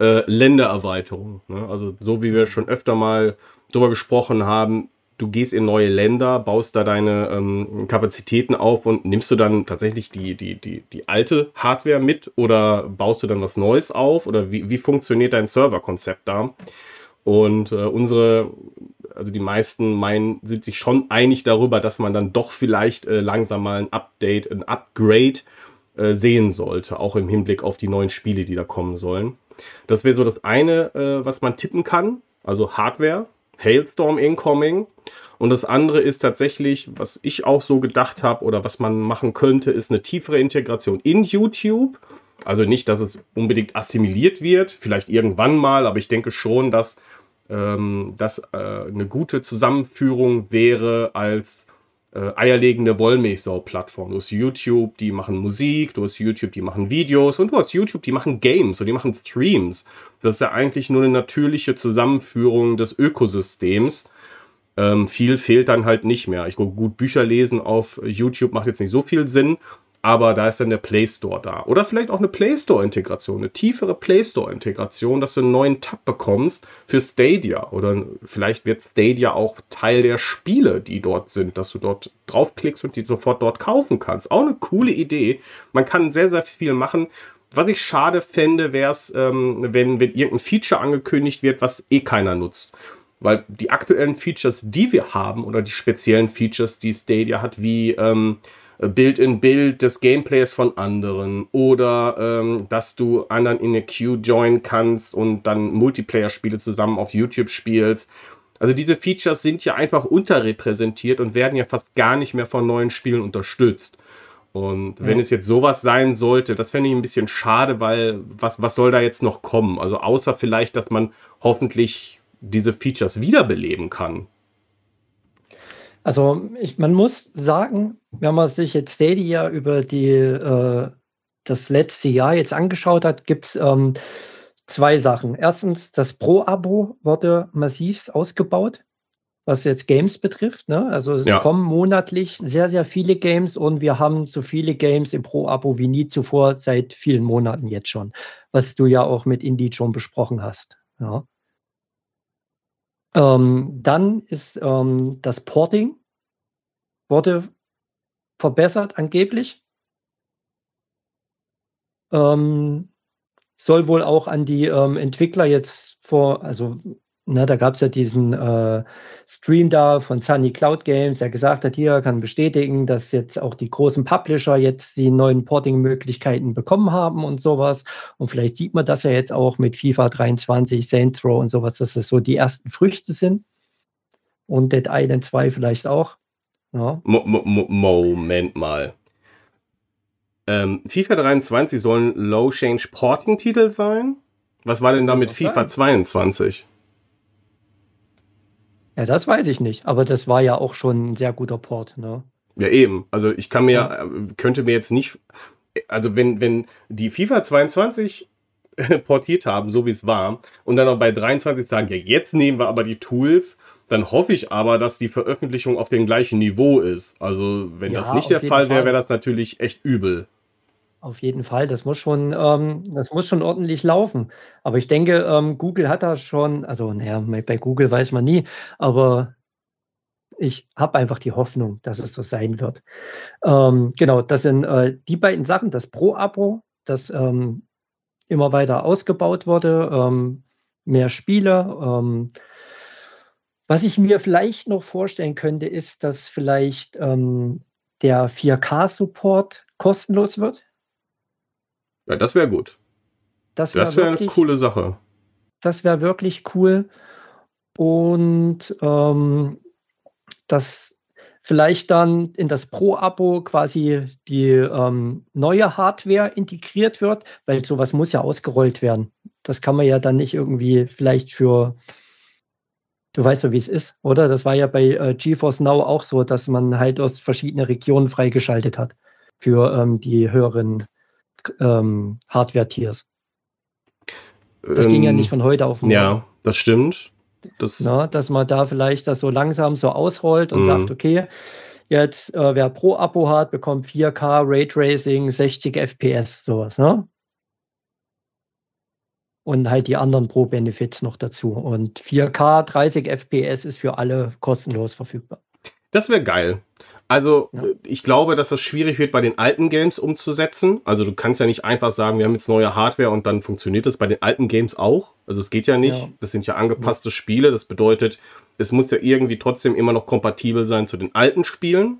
äh, Ländererweiterung. Ne? Also so wie wir schon öfter mal drüber gesprochen haben, du gehst in neue Länder, baust da deine ähm, Kapazitäten auf und nimmst du dann tatsächlich die, die, die, die alte Hardware mit oder baust du dann was Neues auf oder wie, wie funktioniert dein Serverkonzept da? Und äh, unsere, also die meisten meinen, sind sich schon einig darüber, dass man dann doch vielleicht äh, langsam mal ein Update, ein Upgrade äh, sehen sollte, auch im Hinblick auf die neuen Spiele, die da kommen sollen. Das wäre so das eine, äh, was man tippen kann, also Hardware. Hailstorm Incoming. Und das andere ist tatsächlich, was ich auch so gedacht habe oder was man machen könnte, ist eine tiefere Integration in YouTube. Also nicht, dass es unbedingt assimiliert wird, vielleicht irgendwann mal, aber ich denke schon, dass ähm, das äh, eine gute Zusammenführung wäre als äh, eierlegende Wollmilchsau-Plattform. Du hast YouTube, die machen Musik, du hast YouTube, die machen Videos und du hast YouTube, die machen Games und die machen Streams. Das ist ja eigentlich nur eine natürliche Zusammenführung des Ökosystems. Ähm, viel fehlt dann halt nicht mehr. Ich gucke gut Bücher lesen auf YouTube macht jetzt nicht so viel Sinn, aber da ist dann der Play Store da. Oder vielleicht auch eine Play Store-Integration, eine tiefere Play Store-Integration, dass du einen neuen Tab bekommst für Stadia. Oder vielleicht wird Stadia auch Teil der Spiele, die dort sind, dass du dort draufklickst und die sofort dort kaufen kannst. Auch eine coole Idee. Man kann sehr, sehr viel machen. Was ich schade fände, wäre es, ähm, wenn, wenn irgendein Feature angekündigt wird, was eh keiner nutzt. Weil die aktuellen Features, die wir haben, oder die speziellen Features, die Stadia hat, wie ähm, äh, Bild in Bild des Gameplays von anderen oder ähm, dass du anderen in eine Queue joinen kannst und dann Multiplayer-Spiele zusammen auf YouTube spielst. Also diese Features sind ja einfach unterrepräsentiert und werden ja fast gar nicht mehr von neuen Spielen unterstützt. Und wenn ja. es jetzt sowas sein sollte, das fände ich ein bisschen schade, weil was, was soll da jetzt noch kommen? Also außer vielleicht, dass man hoffentlich diese Features wiederbeleben kann. Also ich, man muss sagen, wenn man sich jetzt Stadia über die, äh, das letzte Jahr jetzt angeschaut hat, gibt es ähm, zwei Sachen. Erstens, das Pro-Abo wurde massiv ausgebaut, was jetzt Games betrifft. Ne? Also es ja. kommen monatlich sehr, sehr viele Games und wir haben so viele Games im Pro-Abo wie nie zuvor seit vielen Monaten jetzt schon, was du ja auch mit Indie schon besprochen hast. Ja. Ähm, dann ist ähm, das Porting wurde verbessert angeblich. Ähm, soll wohl auch an die ähm, Entwickler jetzt vor, also Ne, da gab es ja diesen äh, Stream da von Sunny Cloud Games, der gesagt hat, hier kann bestätigen, dass jetzt auch die großen Publisher jetzt die neuen Porting-Möglichkeiten bekommen haben und sowas. Und vielleicht sieht man das ja jetzt auch mit FIFA 23, Saints Row und sowas, dass das so die ersten Früchte sind. Und Dead Island 2 vielleicht auch. Ja. Mo Mo Moment mal. Ähm, FIFA 23 sollen Low-Change Porting-Titel sein? Was war denn da mit FIFA sein? 22? Ja, das weiß ich nicht, aber das war ja auch schon ein sehr guter Port, ne? Ja, eben. Also ich kann mir, ja. könnte mir jetzt nicht, also wenn, wenn die FIFA 22 portiert haben, so wie es war, und dann auch bei 23 sagen, ja, jetzt nehmen wir aber die Tools, dann hoffe ich aber, dass die Veröffentlichung auf dem gleichen Niveau ist. Also wenn ja, das nicht der Fall wäre, wäre das natürlich echt übel. Auf jeden Fall, das muss schon, ähm, das muss schon ordentlich laufen. Aber ich denke, ähm, Google hat da schon, also naja, bei Google weiß man nie, aber ich habe einfach die Hoffnung, dass es so sein wird. Ähm, genau, das sind äh, die beiden Sachen, das Pro-Abo, das ähm, immer weiter ausgebaut wurde, ähm, mehr Spiele. Ähm, was ich mir vielleicht noch vorstellen könnte, ist, dass vielleicht der 4K-Support kostenlos wird. Ja, das wäre gut. Das wäre wär eine coole Sache. Das wäre wirklich cool. Und ähm, dass vielleicht dann in das Pro-Abo quasi die ähm, neue Hardware integriert wird, weil sowas muss ja ausgerollt werden. Das kann man ja dann nicht irgendwie vielleicht für, du weißt ja, wie es ist, oder? Das war ja bei äh, GeForce Now auch so, dass man halt aus verschiedenen Regionen freigeschaltet hat für ähm, die höheren ähm, Hardware-Tiers. Das ähm, ging ja ähm, nicht von heute auf morgen. Ja, das stimmt. Das Na, dass man da vielleicht das so langsam so ausrollt und mhm. sagt, okay, jetzt äh, wer Pro-Abo hat, bekommt 4K, Raytracing, 60 FPS, sowas, ne? Und halt die anderen Pro-Benefits noch dazu. Und 4K, 30 FPS ist für alle kostenlos verfügbar. Das wäre geil. Also ja. ich glaube, dass das schwierig wird bei den alten Games umzusetzen. Also du kannst ja nicht einfach sagen, wir haben jetzt neue Hardware und dann funktioniert das bei den alten Games auch. Also es geht ja nicht. Ja. Das sind ja angepasste ja. Spiele. Das bedeutet, es muss ja irgendwie trotzdem immer noch kompatibel sein zu den alten Spielen.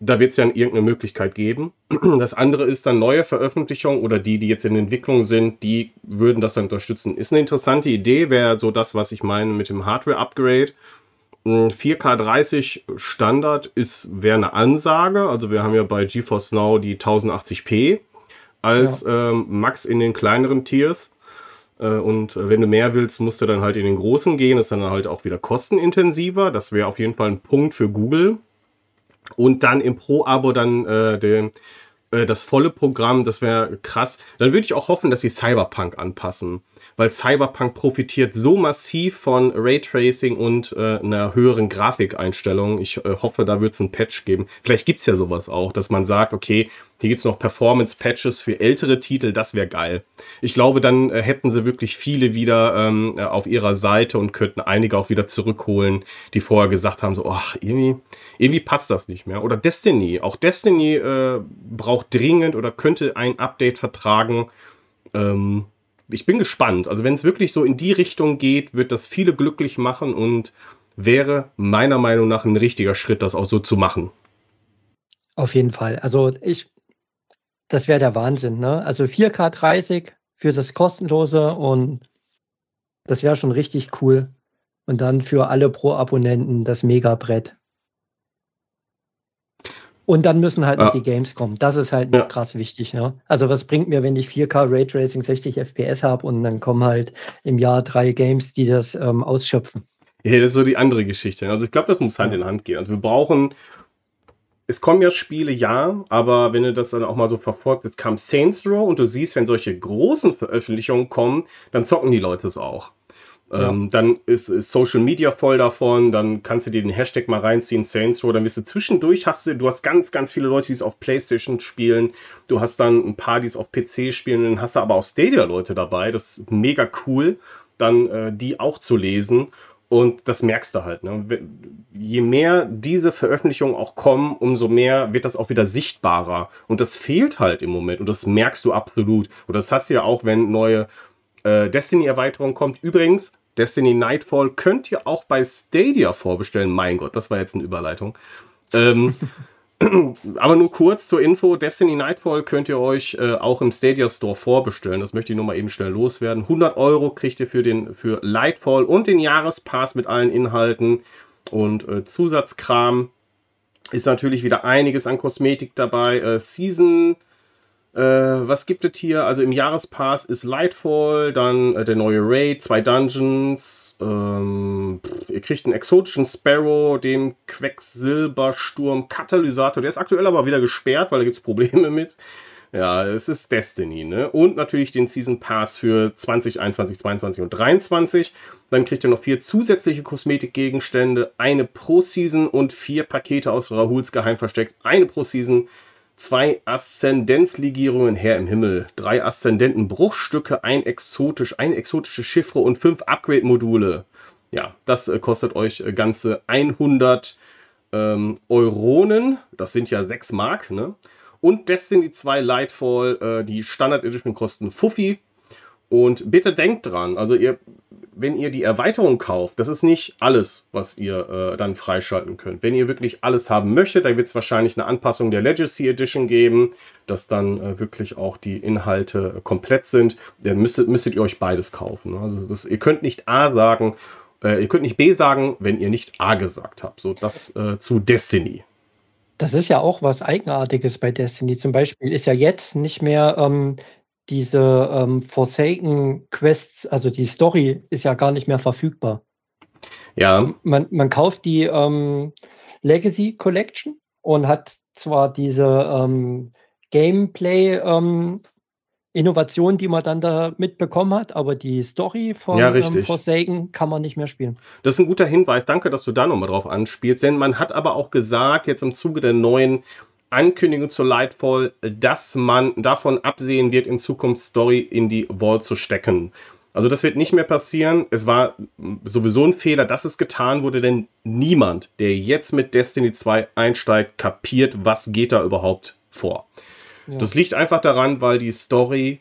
Da wird es ja irgendeine Möglichkeit geben. Das andere ist dann neue Veröffentlichungen oder die, die jetzt in Entwicklung sind, die würden das dann unterstützen. Ist eine interessante Idee, wäre so das, was ich meine mit dem Hardware-Upgrade. 4K 30 Standard ist wäre eine Ansage. Also wir haben ja bei GeForce Now die 1080p als ja. ähm, Max in den kleineren Tiers. Äh, und wenn du mehr willst, musst du dann halt in den großen gehen. Das ist dann halt auch wieder kostenintensiver. Das wäre auf jeden Fall ein Punkt für Google. Und dann im Pro-Abo dann äh, den, äh, das volle Programm, das wäre krass. Dann würde ich auch hoffen, dass sie Cyberpunk anpassen weil Cyberpunk profitiert so massiv von Raytracing und äh, einer höheren Grafikeinstellung. Ich äh, hoffe, da wird es einen Patch geben. Vielleicht gibt es ja sowas auch, dass man sagt, okay, hier gibt es noch Performance-Patches für ältere Titel, das wäre geil. Ich glaube, dann äh, hätten sie wirklich viele wieder ähm, äh, auf ihrer Seite und könnten einige auch wieder zurückholen, die vorher gesagt haben, so, ach, irgendwie, irgendwie passt das nicht mehr. Oder Destiny. Auch Destiny äh, braucht dringend oder könnte ein Update vertragen. Ähm, ich bin gespannt. Also wenn es wirklich so in die Richtung geht, wird das viele glücklich machen und wäre meiner Meinung nach ein richtiger Schritt, das auch so zu machen. Auf jeden Fall. Also ich, das wäre der Wahnsinn, ne? Also 4K 30 für das kostenlose und das wäre schon richtig cool. Und dann für alle Pro-Abonnenten das Megabrett. Und dann müssen halt ja. noch die Games kommen. Das ist halt ja. krass wichtig. Ja? Also was bringt mir, wenn ich 4K Raytracing 60 FPS habe und dann kommen halt im Jahr drei Games, die das ähm, ausschöpfen. Ja, das ist so die andere Geschichte. Also ich glaube, das muss Hand in Hand gehen. Also wir brauchen, es kommen ja Spiele, ja, aber wenn du das dann auch mal so verfolgt, jetzt kam Saints Row und du siehst, wenn solche großen Veröffentlichungen kommen, dann zocken die Leute es auch. Ja. Ähm, dann ist, ist, Social Media voll davon, dann kannst du dir den Hashtag mal reinziehen, Saints Row, dann bist du zwischendurch, hast du, du hast ganz, ganz viele Leute, die es auf Playstation spielen, du hast dann ein paar, die es auf PC spielen, dann hast du aber auch Stadia-Leute dabei, das ist mega cool, dann äh, die auch zu lesen und das merkst du halt. Ne? Je mehr diese Veröffentlichungen auch kommen, umso mehr wird das auch wieder sichtbarer. Und das fehlt halt im Moment. Und das merkst du absolut. Und das hast du ja auch, wenn neue äh, Destiny-Erweiterung kommt. Übrigens, Destiny Nightfall könnt ihr auch bei Stadia vorbestellen. Mein Gott, das war jetzt eine Überleitung. Ähm, aber nur kurz zur Info: Destiny Nightfall könnt ihr euch äh, auch im Stadia Store vorbestellen. Das möchte ich nur mal eben schnell loswerden. 100 Euro kriegt ihr für, den, für Lightfall und den Jahrespass mit allen Inhalten und äh, Zusatzkram. Ist natürlich wieder einiges an Kosmetik dabei. Äh, Season äh, was gibt es hier? Also im Jahrespass ist Lightfall, dann äh, der neue Raid, zwei Dungeons. Ähm, ihr kriegt einen exotischen Sparrow, dem Quecksilbersturm Katalysator. Der ist aktuell aber wieder gesperrt, weil da gibt es Probleme mit. Ja, es ist Destiny, ne? Und natürlich den Season Pass für 2021, 22 und 23. Dann kriegt ihr noch vier zusätzliche Kosmetikgegenstände, eine pro Season und vier Pakete aus Rahuls Geheimversteck, eine pro Season zwei Aszendenzlegierungen Herr im Himmel, drei Aszendentenbruchstücke, ein exotisch, ein exotische Chiffre und fünf Upgrade-Module. Ja, das äh, kostet euch äh, ganze 100 ähm, Euronen. Das sind ja 6 Mark, ne? Und Destiny 2 Lightfall, äh, die Standard Edition kosten Fuffi. Und bitte denkt dran, also ihr wenn ihr die Erweiterung kauft, das ist nicht alles, was ihr äh, dann freischalten könnt. Wenn ihr wirklich alles haben möchtet, dann wird es wahrscheinlich eine Anpassung der Legacy Edition geben, dass dann äh, wirklich auch die Inhalte äh, komplett sind. Dann müsstet, müsstet ihr euch beides kaufen. Also das, ihr könnt nicht A sagen, äh, ihr könnt nicht B sagen, wenn ihr nicht A gesagt habt. So das äh, zu Destiny. Das ist ja auch was Eigenartiges bei Destiny. Zum Beispiel ist ja jetzt nicht mehr ähm, diese ähm, Forsaken Quests, also die Story ist ja gar nicht mehr verfügbar. Ja. Man, man kauft die ähm, Legacy Collection und hat zwar diese ähm, Gameplay ähm, Innovation, die man dann da mitbekommen hat, aber die Story von ja, ähm, Forsaken kann man nicht mehr spielen. Das ist ein guter Hinweis. Danke, dass du da nochmal drauf anspielst. Denn man hat aber auch gesagt, jetzt im Zuge der neuen Ankündigung zu Lightfall, dass man davon absehen wird, in Zukunft Story in die Wall zu stecken. Also das wird nicht mehr passieren. Es war sowieso ein Fehler, dass es getan wurde, denn niemand, der jetzt mit Destiny 2 einsteigt, kapiert, was geht da überhaupt vor. Ja. Das liegt einfach daran, weil die Story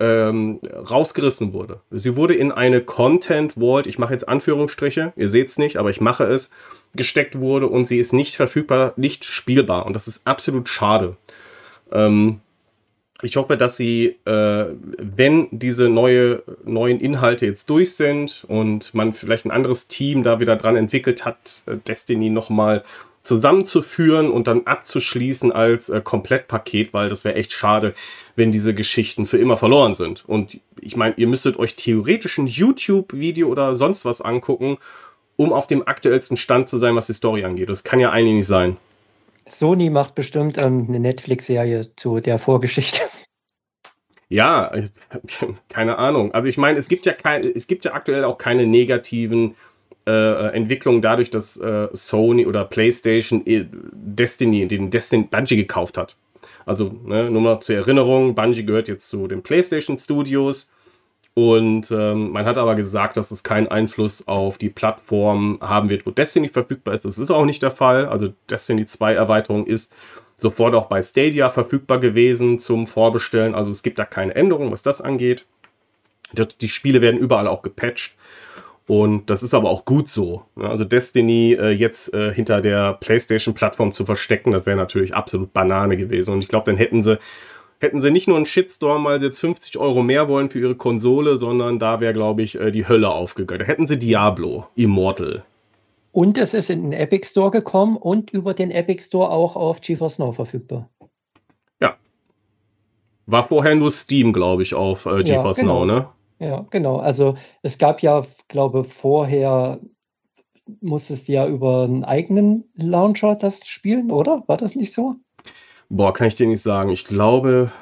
ähm, rausgerissen wurde. Sie wurde in eine Content Vault, ich mache jetzt Anführungsstriche, ihr seht es nicht, aber ich mache es, gesteckt wurde und sie ist nicht verfügbar, nicht spielbar. Und das ist absolut schade. Ähm, ich hoffe, dass sie, äh, wenn diese neue, neuen Inhalte jetzt durch sind und man vielleicht ein anderes Team da wieder dran entwickelt hat, äh, Destiny nochmal zusammenzuführen und dann abzuschließen als äh, Komplettpaket, weil das wäre echt schade, wenn diese Geschichten für immer verloren sind. Und ich meine, ihr müsstet euch theoretisch ein YouTube-Video oder sonst was angucken um auf dem aktuellsten Stand zu sein, was die Story angeht. Das kann ja eigentlich nicht sein. Sony macht bestimmt ähm, eine Netflix-Serie zu der Vorgeschichte. Ja, keine Ahnung. Also ich meine, es gibt ja kein, es gibt ja aktuell auch keine negativen äh, Entwicklungen dadurch, dass äh, Sony oder PlayStation äh, Destiny, den Destiny Bungie gekauft hat. Also ne, nur noch zur Erinnerung, Bungie gehört jetzt zu den PlayStation Studios und ähm, man hat aber gesagt, dass es keinen Einfluss auf die Plattform haben wird, wo Destiny verfügbar ist. Das ist auch nicht der Fall. Also Destiny 2 Erweiterung ist sofort auch bei Stadia verfügbar gewesen zum Vorbestellen. Also es gibt da keine Änderung, was das angeht. Die Spiele werden überall auch gepatcht. Und das ist aber auch gut so. Also Destiny äh, jetzt äh, hinter der PlayStation-Plattform zu verstecken, das wäre natürlich absolut Banane gewesen. Und ich glaube, dann hätten sie, hätten sie nicht nur einen Shitstorm, weil sie jetzt 50 Euro mehr wollen für ihre Konsole, sondern da wäre, glaube ich, äh, die Hölle aufgegangen. Da hätten sie Diablo, Immortal. Und es ist in den Epic Store gekommen und über den Epic Store auch auf GeForce Now verfügbar. Ja. War vorher nur Steam, glaube ich, auf äh, GeForce ja, genau. Now, ne? Ja, genau. Also es gab ja, glaube vorher musstest du ja über einen eigenen Launcher das spielen, oder? War das nicht so? Boah, kann ich dir nicht sagen. Ich glaube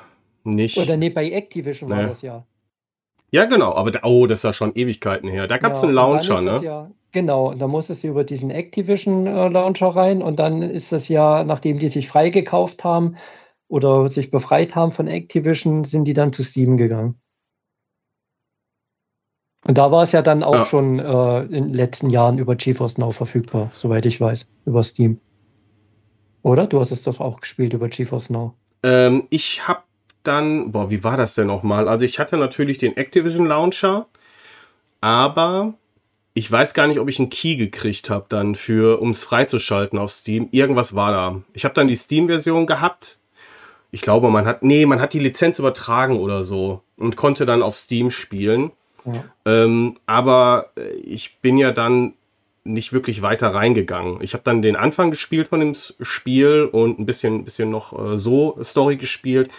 nicht. Oder nee, bei Activision nee. war das ja. Ja, genau, aber da, oh, das ist ja schon Ewigkeiten her. Da gab es ja, einen Launcher, ne? Ja, genau, und da musstest du über diesen Activision äh, Launcher rein und dann ist das ja, nachdem die sich freigekauft haben oder sich befreit haben von Activision, sind die dann zu Steam gegangen. Und da war es ja dann auch ja. schon äh, in den letzten Jahren über GeForce Now verfügbar, soweit ich weiß, über Steam. Oder? Du hast es doch auch gespielt über GeForce Now. Ähm, ich habe dann, boah, wie war das denn nochmal? Also ich hatte natürlich den Activision Launcher, aber ich weiß gar nicht, ob ich einen Key gekriegt habe dann für, um es freizuschalten auf Steam. Irgendwas war da. Ich habe dann die Steam-Version gehabt. Ich glaube, man hat, nee, man hat die Lizenz übertragen oder so und konnte dann auf Steam spielen. Ähm, aber äh, ich bin ja dann nicht wirklich weiter reingegangen. Ich habe dann den Anfang gespielt von dem Spiel und ein bisschen, bisschen noch äh, so Story gespielt.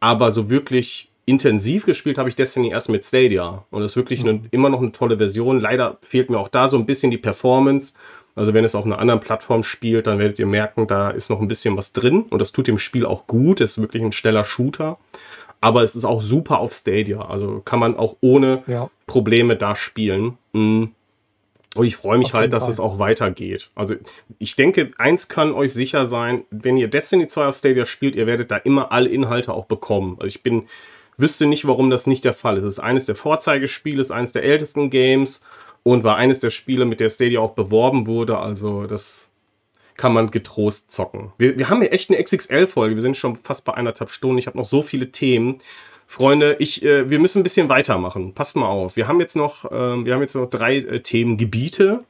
Aber so wirklich intensiv gespielt habe ich Destiny erst mit Stadia. Und das ist wirklich eine, immer noch eine tolle Version. Leider fehlt mir auch da so ein bisschen die Performance. Also wenn es auf einer anderen Plattform spielt, dann werdet ihr merken, da ist noch ein bisschen was drin. Und das tut dem Spiel auch gut. Es ist wirklich ein schneller Shooter aber es ist auch super auf Stadia. Also kann man auch ohne ja. Probleme da spielen. Mhm. Und ich freue mich auf halt, dass es auch weitergeht. Also ich denke, eins kann euch sicher sein, wenn ihr Destiny 2 auf Stadia spielt, ihr werdet da immer alle Inhalte auch bekommen. Also ich bin, wüsste nicht, warum das nicht der Fall ist. Es ist eines der Vorzeigespiele, ist eines der ältesten Games und war eines der Spiele, mit der Stadia auch beworben wurde. Also das kann man getrost zocken. Wir, wir haben hier echt eine XXL-Folge. Wir sind schon fast bei eineinhalb Stunden. Ich habe noch so viele Themen. Freunde, ich, äh, wir müssen ein bisschen weitermachen. Passt mal auf. Wir haben jetzt noch, äh, wir haben jetzt noch drei äh, Themengebiete.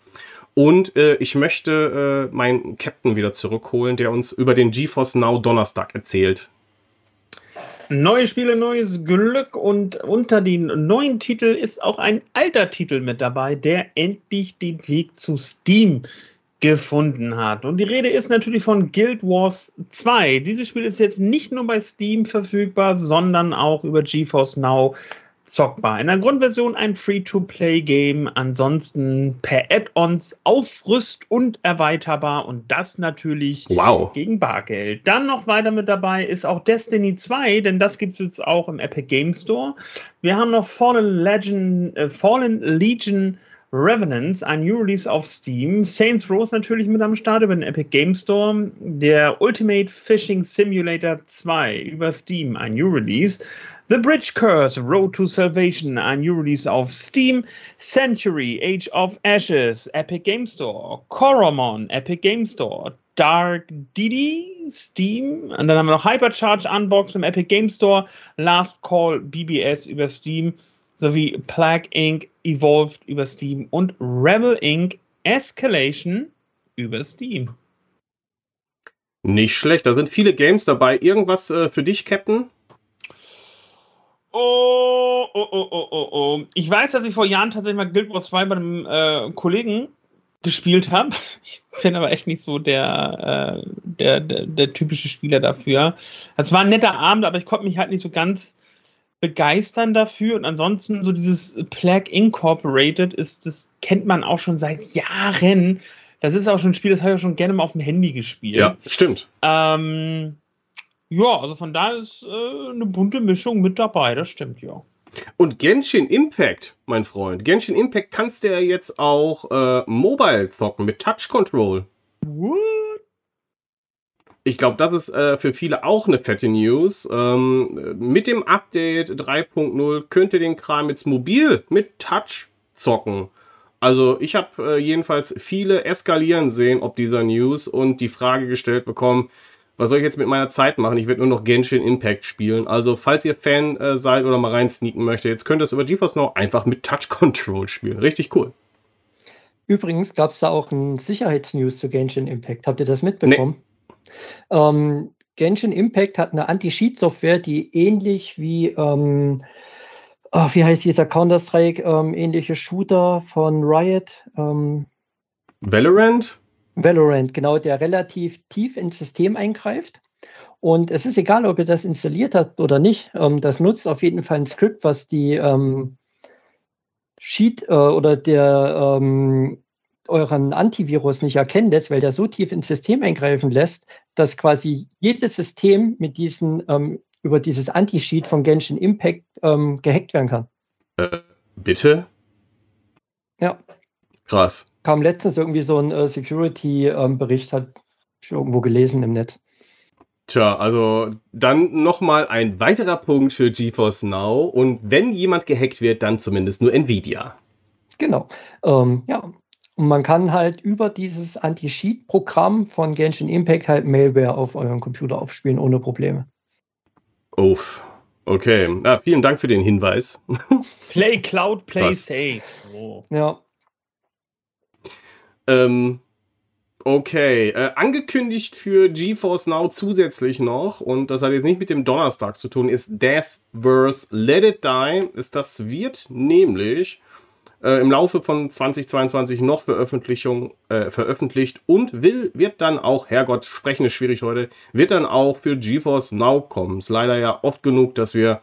Und äh, ich möchte äh, meinen Captain wieder zurückholen, der uns über den GeForce Now Donnerstag erzählt. Neue Spiele, neues Glück und unter den neuen Titeln ist auch ein alter Titel mit dabei, der endlich den Weg zu Steam gefunden hat. Und die Rede ist natürlich von Guild Wars 2. Dieses Spiel ist jetzt nicht nur bei Steam verfügbar, sondern auch über GeForce Now zockbar. In der Grundversion ein Free-to-Play-Game, ansonsten per Add-ons aufrüst und erweiterbar und das natürlich wow. gegen Bargeld. Dann noch weiter mit dabei ist auch Destiny 2, denn das gibt es jetzt auch im Epic Game Store. Wir haben noch Fallen Legend, äh, Fallen Legion Revenants, ein New Release auf Steam. Saints Row natürlich mit am Start über den Epic Game Store. Der Ultimate Fishing Simulator 2 über Steam, ein New Release. The Bridge Curse, Road to Salvation, ein New Release auf Steam. Century, Age of Ashes, Epic Game Store. Coromon, Epic Game Store. Dark Didi, Steam. Und dann haben wir noch Hypercharge Unbox im Epic Game Store. Last Call BBS über Steam sowie Plague Inc. Evolved über Steam und Rebel Inc. Escalation über Steam. Nicht schlecht, da sind viele Games dabei. Irgendwas äh, für dich, Captain? Oh, oh, oh, oh, oh, oh. Ich weiß, dass ich vor Jahren tatsächlich mal Guild Wars 2 bei einem äh, Kollegen gespielt habe. Ich bin aber echt nicht so der, äh, der, der, der, typische Spieler dafür. Es war ein netter Abend, aber ich konnte mich halt nicht so ganz begeistern dafür. Und ansonsten so dieses Plague Incorporated ist, das kennt man auch schon seit Jahren. Das ist auch schon ein Spiel, das habe ich schon gerne mal auf dem Handy gespielt. Ja, stimmt. Ähm, ja, also von da ist äh, eine bunte Mischung mit dabei, das stimmt, ja. Und Genshin Impact, mein Freund. Genshin Impact kannst du ja jetzt auch äh, mobile zocken mit Touch Control. What? Ich glaube, das ist äh, für viele auch eine fette News. Ähm, mit dem Update 3.0 könnt ihr den Kram jetzt mobil mit Touch zocken. Also ich habe äh, jedenfalls viele eskalieren sehen ob dieser News und die Frage gestellt bekommen, was soll ich jetzt mit meiner Zeit machen? Ich werde nur noch Genshin Impact spielen. Also falls ihr Fan äh, seid oder mal rein sneaken möchtet, jetzt könnt ihr es über GeForce Now einfach mit Touch Control spielen. Richtig cool. Übrigens gab es da auch ein Sicherheitsnews zu Genshin Impact. Habt ihr das mitbekommen? Nee. Ähm, Genshin Impact hat eine Anti-Cheat-Software, die ähnlich wie, ähm, oh, wie heißt dieser Counter-Strike, ähm, ähnliche Shooter von Riot. Ähm, Valorant? Valorant, genau, der relativ tief ins System eingreift. Und es ist egal, ob ihr das installiert habt oder nicht. Ähm, das nutzt auf jeden Fall ein Skript, was die ähm, Sheet äh, oder der ähm, euren Antivirus nicht erkennen lässt, weil der so tief ins System eingreifen lässt, dass quasi jedes System mit diesen ähm, über dieses Anti-Sheet von Genshin Impact ähm, gehackt werden kann. Äh, bitte? Ja. Krass. Kam letztens irgendwie so ein äh, Security-Bericht, hat irgendwo gelesen im Netz. Tja, also dann nochmal ein weiterer Punkt für GeForce Now. Und wenn jemand gehackt wird, dann zumindest nur Nvidia. Genau. Ähm, ja. Und man kann halt über dieses Anti-Cheat-Programm von Genshin Impact halt Malware auf euren Computer aufspielen ohne Probleme. Uff. Okay. Ah, vielen Dank für den Hinweis. Play Cloud, Play Krass. Safe. Oh. Ja. Ähm, okay, äh, angekündigt für GeForce Now zusätzlich noch, und das hat jetzt nicht mit dem Donnerstag zu tun, ist Death Verse Let It Die. Ist das wird nämlich äh, im Laufe von 2022 noch Veröffentlichung, äh, veröffentlicht und will, wird dann auch, Herrgott, sprechen ist schwierig heute, wird dann auch für GeForce Now kommen. Ist leider ja oft genug, dass wir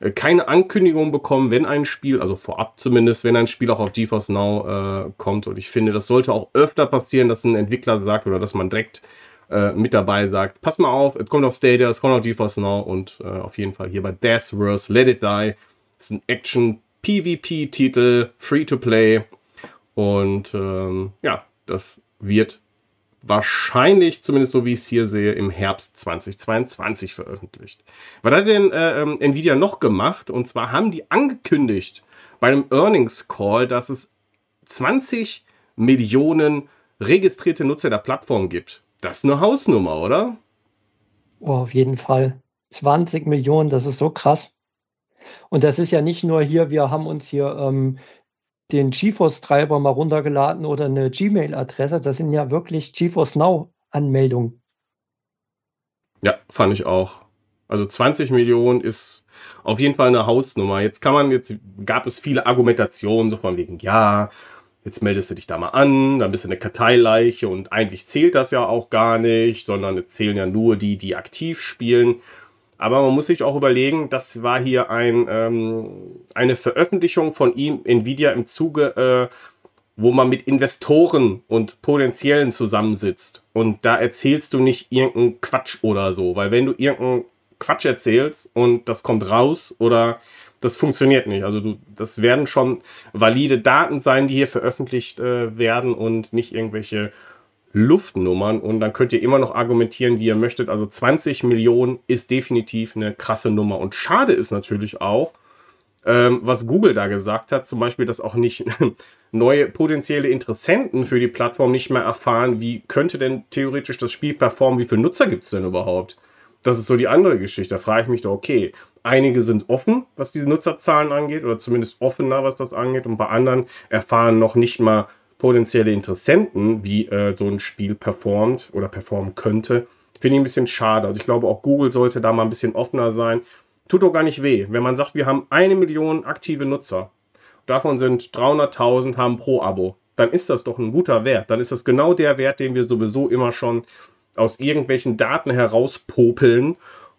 äh, keine Ankündigung bekommen, wenn ein Spiel, also vorab zumindest, wenn ein Spiel auch auf GeForce Now äh, kommt. Und ich finde, das sollte auch öfter passieren, dass ein Entwickler sagt oder dass man direkt äh, mit dabei sagt, pass mal auf, es kommt auf Stadia, es kommt auf GeForce Now und äh, auf jeden Fall hier bei Death Verse Let It Die. Das ist ein Action-PvP-Titel, Free-to-Play. Und ähm, ja, das wird wahrscheinlich, zumindest so wie ich es hier sehe, im Herbst 2022 veröffentlicht. Was hat denn äh, ähm, Nvidia noch gemacht? Und zwar haben die angekündigt bei einem Earnings Call, dass es 20 Millionen registrierte Nutzer der Plattform gibt. Das ist eine Hausnummer, oder? Oh, auf jeden Fall. 20 Millionen, das ist so krass. Und das ist ja nicht nur hier, wir haben uns hier ähm, den GeForce-Treiber mal runtergeladen oder eine Gmail-Adresse. Das sind ja wirklich GeForce Now-Anmeldungen. Ja, fand ich auch. Also 20 Millionen ist auf jeden Fall eine Hausnummer. Jetzt kann man, jetzt gab es viele Argumentationen, so von wegen, ja, jetzt meldest du dich da mal an, dann bist du eine Karteileiche und eigentlich zählt das ja auch gar nicht, sondern es zählen ja nur die, die aktiv spielen. Aber man muss sich auch überlegen, das war hier ein, ähm, eine Veröffentlichung von ihm, Nvidia, im Zuge, äh, wo man mit Investoren und Potenziellen zusammensitzt. Und da erzählst du nicht irgendeinen Quatsch oder so. Weil wenn du irgendeinen Quatsch erzählst und das kommt raus oder das funktioniert nicht. Also du, das werden schon valide Daten sein, die hier veröffentlicht äh, werden und nicht irgendwelche Luftnummern und dann könnt ihr immer noch argumentieren, wie ihr möchtet. Also 20 Millionen ist definitiv eine krasse Nummer. Und schade ist natürlich auch, ähm, was Google da gesagt hat, zum Beispiel, dass auch nicht neue potenzielle Interessenten für die Plattform nicht mehr erfahren, wie könnte denn theoretisch das Spiel performen, wie viele Nutzer gibt es denn überhaupt? Das ist so die andere Geschichte. Da frage ich mich doch, okay, einige sind offen, was die Nutzerzahlen angeht, oder zumindest offener, was das angeht, und bei anderen erfahren noch nicht mal, potenzielle Interessenten, wie äh, so ein Spiel performt oder performen könnte, finde ich ein bisschen schade. Also ich glaube, auch Google sollte da mal ein bisschen offener sein. Tut doch gar nicht weh. Wenn man sagt, wir haben eine Million aktive Nutzer, davon sind 300.000 haben pro Abo, dann ist das doch ein guter Wert. Dann ist das genau der Wert, den wir sowieso immer schon aus irgendwelchen Daten herauspopeln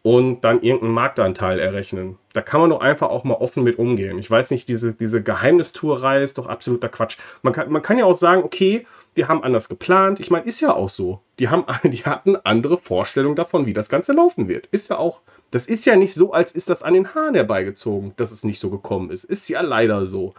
und dann irgendeinen Marktanteil errechnen. Da kann man doch einfach auch mal offen mit umgehen. Ich weiß nicht, diese, diese Geheimnistuerei ist doch absoluter Quatsch. Man kann, man kann ja auch sagen, okay, wir haben anders geplant. Ich meine, ist ja auch so. Die, haben, die hatten andere Vorstellungen davon, wie das Ganze laufen wird. Ist ja auch, das ist ja nicht so, als ist das an den Haaren herbeigezogen, dass es nicht so gekommen ist. Ist ja leider so.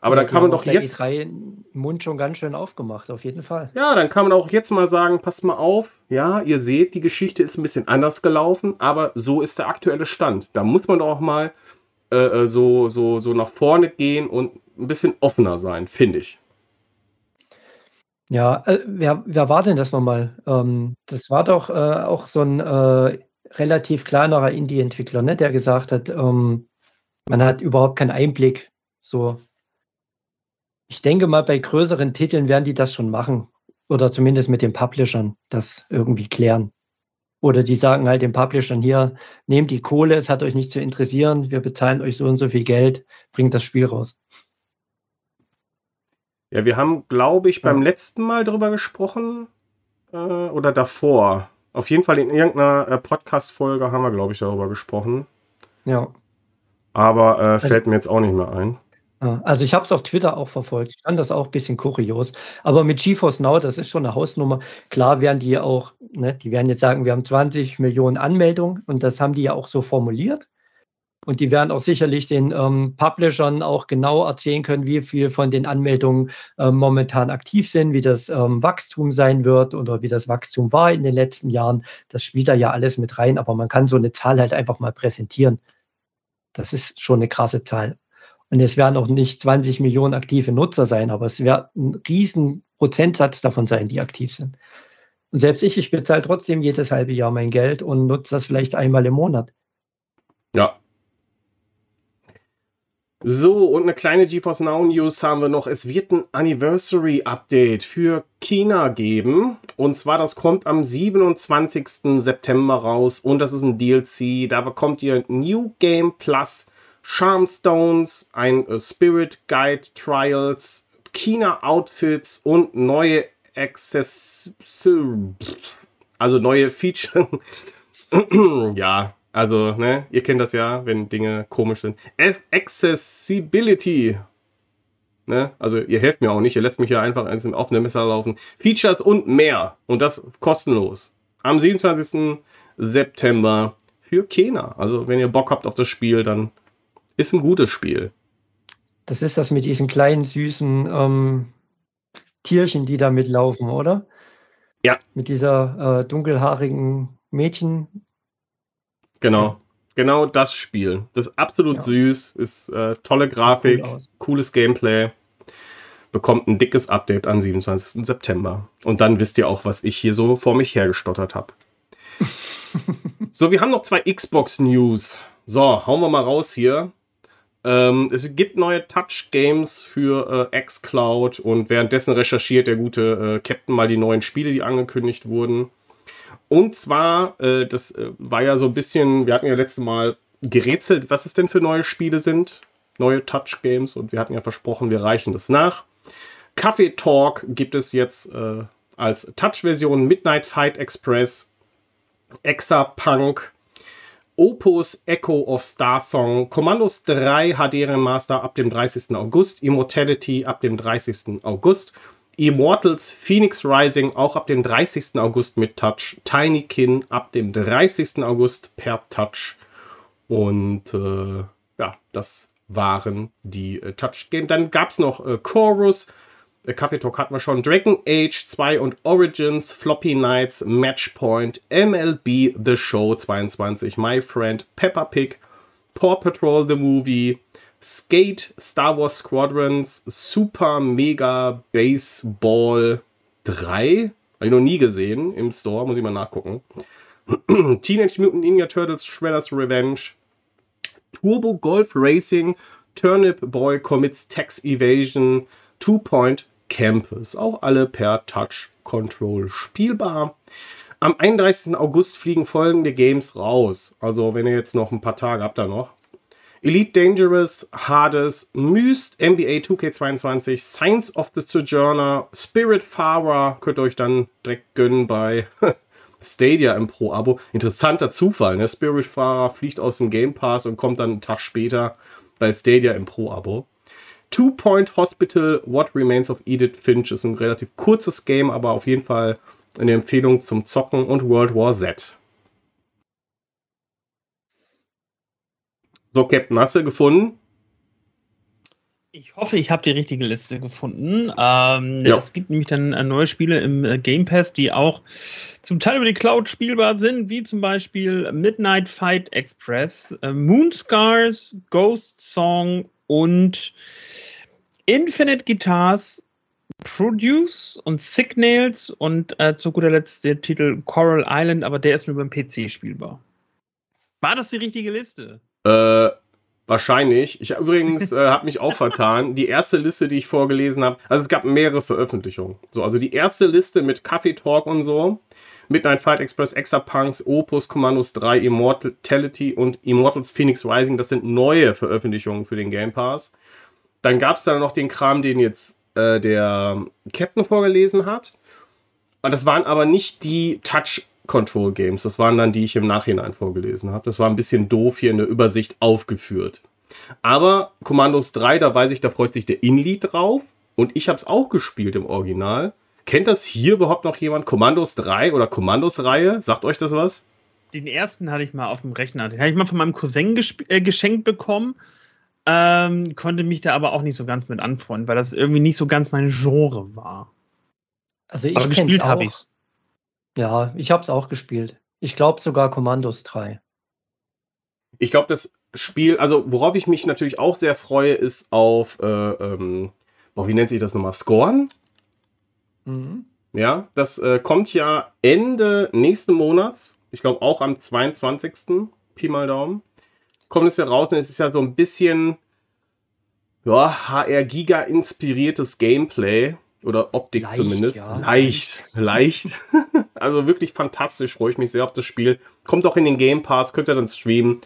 Aber ja, dann kann man doch jetzt. E3 Mund schon ganz schön aufgemacht, auf jeden Fall. Ja, dann kann man auch jetzt mal sagen: Passt mal auf, ja, ihr seht, die Geschichte ist ein bisschen anders gelaufen, aber so ist der aktuelle Stand. Da muss man doch auch mal äh, äh so, so, so nach vorne gehen und ein bisschen offener sein, finde ich. Ja, äh, wer, wer war denn das nochmal? Ähm, das war doch äh, auch so ein äh, relativ kleinerer Indie-Entwickler, ne, der gesagt hat, ähm, man hat überhaupt keinen Einblick so ich denke mal, bei größeren Titeln werden die das schon machen. Oder zumindest mit den Publishern das irgendwie klären. Oder die sagen halt den Publishern hier, nehmt die Kohle, es hat euch nicht zu interessieren, wir bezahlen euch so und so viel Geld, bringt das Spiel raus. Ja, wir haben, glaube ich, beim ja. letzten Mal drüber gesprochen äh, oder davor. Auf jeden Fall in irgendeiner äh, Podcast-Folge haben wir, glaube ich, darüber gesprochen. Ja. Aber äh, fällt also, mir jetzt auch nicht mehr ein. Also ich habe es auf Twitter auch verfolgt. Ich fand das auch ein bisschen kurios. Aber mit GeForce Now, das ist schon eine Hausnummer. Klar werden die auch, ne, die werden jetzt sagen, wir haben 20 Millionen Anmeldungen und das haben die ja auch so formuliert. Und die werden auch sicherlich den ähm, Publishern auch genau erzählen können, wie viel von den Anmeldungen äh, momentan aktiv sind, wie das ähm, Wachstum sein wird oder wie das Wachstum war in den letzten Jahren. Das spielt da ja alles mit rein, aber man kann so eine Zahl halt einfach mal präsentieren. Das ist schon eine krasse Zahl. Und es werden auch nicht 20 Millionen aktive Nutzer sein, aber es wird ein riesen Prozentsatz davon sein, die aktiv sind. Und selbst ich, ich bezahle trotzdem jedes halbe Jahr mein Geld und nutze das vielleicht einmal im Monat. Ja. So, und eine kleine GeForce Now News haben wir noch. Es wird ein Anniversary Update für China geben. Und zwar, das kommt am 27. September raus. Und das ist ein DLC. Da bekommt ihr New Game Plus Charmstones, ein äh, Spirit Guide Trials, China Outfits und neue Access also neue Feature. ja, also, ne, ihr kennt das ja, wenn Dinge komisch sind. Accessibility. Ne? Also ihr helft mir auch nicht, ihr lässt mich ja einfach ins offene Messer laufen. Features und mehr. Und das kostenlos. Am 27. September für Kena. Also wenn ihr Bock habt auf das Spiel, dann ist ein gutes Spiel. Das ist das mit diesen kleinen, süßen ähm, Tierchen, die da mitlaufen, oder? Ja. Mit dieser äh, dunkelhaarigen Mädchen. Genau. Genau das Spiel. Das ist absolut ja. süß, ist äh, tolle Grafik, cool cooles Gameplay. Bekommt ein dickes Update am 27. September. Und dann wisst ihr auch, was ich hier so vor mich hergestottert habe. so, wir haben noch zwei Xbox News. So, hauen wir mal raus hier. Ähm, es gibt neue Touch-Games für äh, xCloud und währenddessen recherchiert der gute äh, Captain mal die neuen Spiele, die angekündigt wurden. Und zwar, äh, das äh, war ja so ein bisschen, wir hatten ja letztes Mal gerätselt, was es denn für neue Spiele sind, neue Touch-Games und wir hatten ja versprochen, wir reichen das nach. Kaffee Talk gibt es jetzt äh, als Touch-Version, Midnight Fight Express, Exapunk, Opus Echo of Star Song, Commandos 3 HD Remaster ab dem 30. August, Immortality ab dem 30. August, Immortals Phoenix Rising auch ab dem 30. August mit Touch, Tinykin ab dem 30. August per Touch und äh, ja, das waren die äh, Touch Games. Dann gab es noch äh, Chorus, Kaffee Talk hatten wir schon. Dragon Age 2 und Origins, Floppy Nights, Matchpoint, MLB The Show 22, My Friend, Peppa Pig, Paw Patrol The Movie, Skate, Star Wars Squadrons, Super Mega Baseball 3. Habe ich noch nie gesehen im Store, muss ich mal nachgucken. Teenage Mutant Ninja Turtles Shredder's Revenge, Turbo Golf Racing, Turnip Boy Commits Tax Evasion, Two Point Campus. Auch alle per Touch Control spielbar. Am 31. August fliegen folgende Games raus. Also, wenn ihr jetzt noch ein paar Tage habt, da noch. Elite Dangerous, Hades, Myst, NBA 2K22, Science of the Sojourner, Spirit Farer könnt ihr euch dann direkt gönnen bei Stadia im Pro-Abo. Interessanter Zufall, ne? Spirit Farer fliegt aus dem Game Pass und kommt dann einen Tag später bei Stadia im Pro-Abo. Two Point Hospital, What Remains of Edith Finch ist ein relativ kurzes Game, aber auf jeden Fall eine Empfehlung zum Zocken und World War Z. So, Captain, hast du gefunden? Ich hoffe, ich habe die richtige Liste gefunden. Ähm, ja. Es gibt nämlich dann äh, neue Spiele im äh, Game Pass, die auch zum Teil über die Cloud spielbar sind, wie zum Beispiel Midnight Fight Express, äh, Moonscars, Ghost Song und Infinite Guitars Produce und Signals und äh, zu guter Letzt der Titel Coral Island, aber der ist nur beim PC spielbar. War das die richtige Liste? Äh, Wahrscheinlich. Ich übrigens äh, habe mich auch vertan. Die erste Liste, die ich vorgelesen habe, also es gab mehrere Veröffentlichungen. So, also die erste Liste mit Kaffee Talk und so, Midnight Fight Express, Exapunks, Opus, Commandos 3, Immortality und Immortals Phoenix Rising, das sind neue Veröffentlichungen für den Game Pass. Dann gab es da noch den Kram, den jetzt äh, der Captain vorgelesen hat. Das waren aber nicht die Touch Control Games. Das waren dann die, die ich im Nachhinein vorgelesen habe. Das war ein bisschen doof hier in der Übersicht aufgeführt. Aber Commandos 3, da weiß ich, da freut sich der Inlead drauf. Und ich habe es auch gespielt im Original. Kennt das hier überhaupt noch jemand? Commandos 3 oder Commandos-Reihe? Sagt euch das was? Den ersten hatte ich mal auf dem Rechner. Den habe ich mal von meinem Cousin äh, geschenkt bekommen. Ähm, konnte mich da aber auch nicht so ganz mit anfreunden, weil das irgendwie nicht so ganz mein Genre war. Also ich aber gespielt habe ich Ja, ich habe es auch gespielt. Ich glaube sogar Commandos 3. Ich glaube, das Spiel, also worauf ich mich natürlich auch sehr freue, ist auf, äh, ähm, wie nennt sich das nochmal? Scorn? Mhm. Ja, das äh, kommt ja Ende nächsten Monats. Ich glaube auch am 22. Pi mal Daumen. Kommt es ja raus und es ist ja so ein bisschen ja, HR-Giga inspiriertes Gameplay. Oder Optik leicht, zumindest. Ja. Leicht, leicht. also wirklich fantastisch, freue ich mich sehr auf das Spiel. Kommt auch in den Game Pass, könnt ihr dann streamen.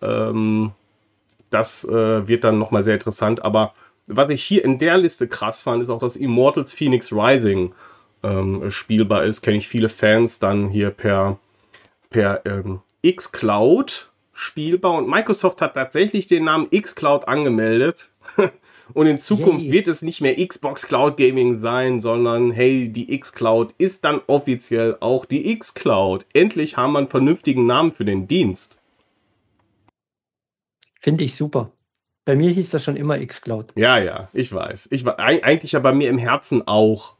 Ähm, das äh, wird dann nochmal sehr interessant. Aber was ich hier in der Liste krass fand, ist auch, dass Immortals Phoenix Rising ähm, spielbar ist. Kenne ich viele Fans dann hier per, per ähm, xCloud spielbar. Und Microsoft hat tatsächlich den Namen xCloud angemeldet. Und in Zukunft Yay. wird es nicht mehr Xbox Cloud Gaming sein, sondern hey, die X-Cloud ist dann offiziell auch die X-Cloud. Endlich haben wir einen vernünftigen Namen für den Dienst. Finde ich super. Bei mir hieß das schon immer X-Cloud. Ja, ja, ich weiß. Ich war eigentlich ja bei mir im Herzen auch.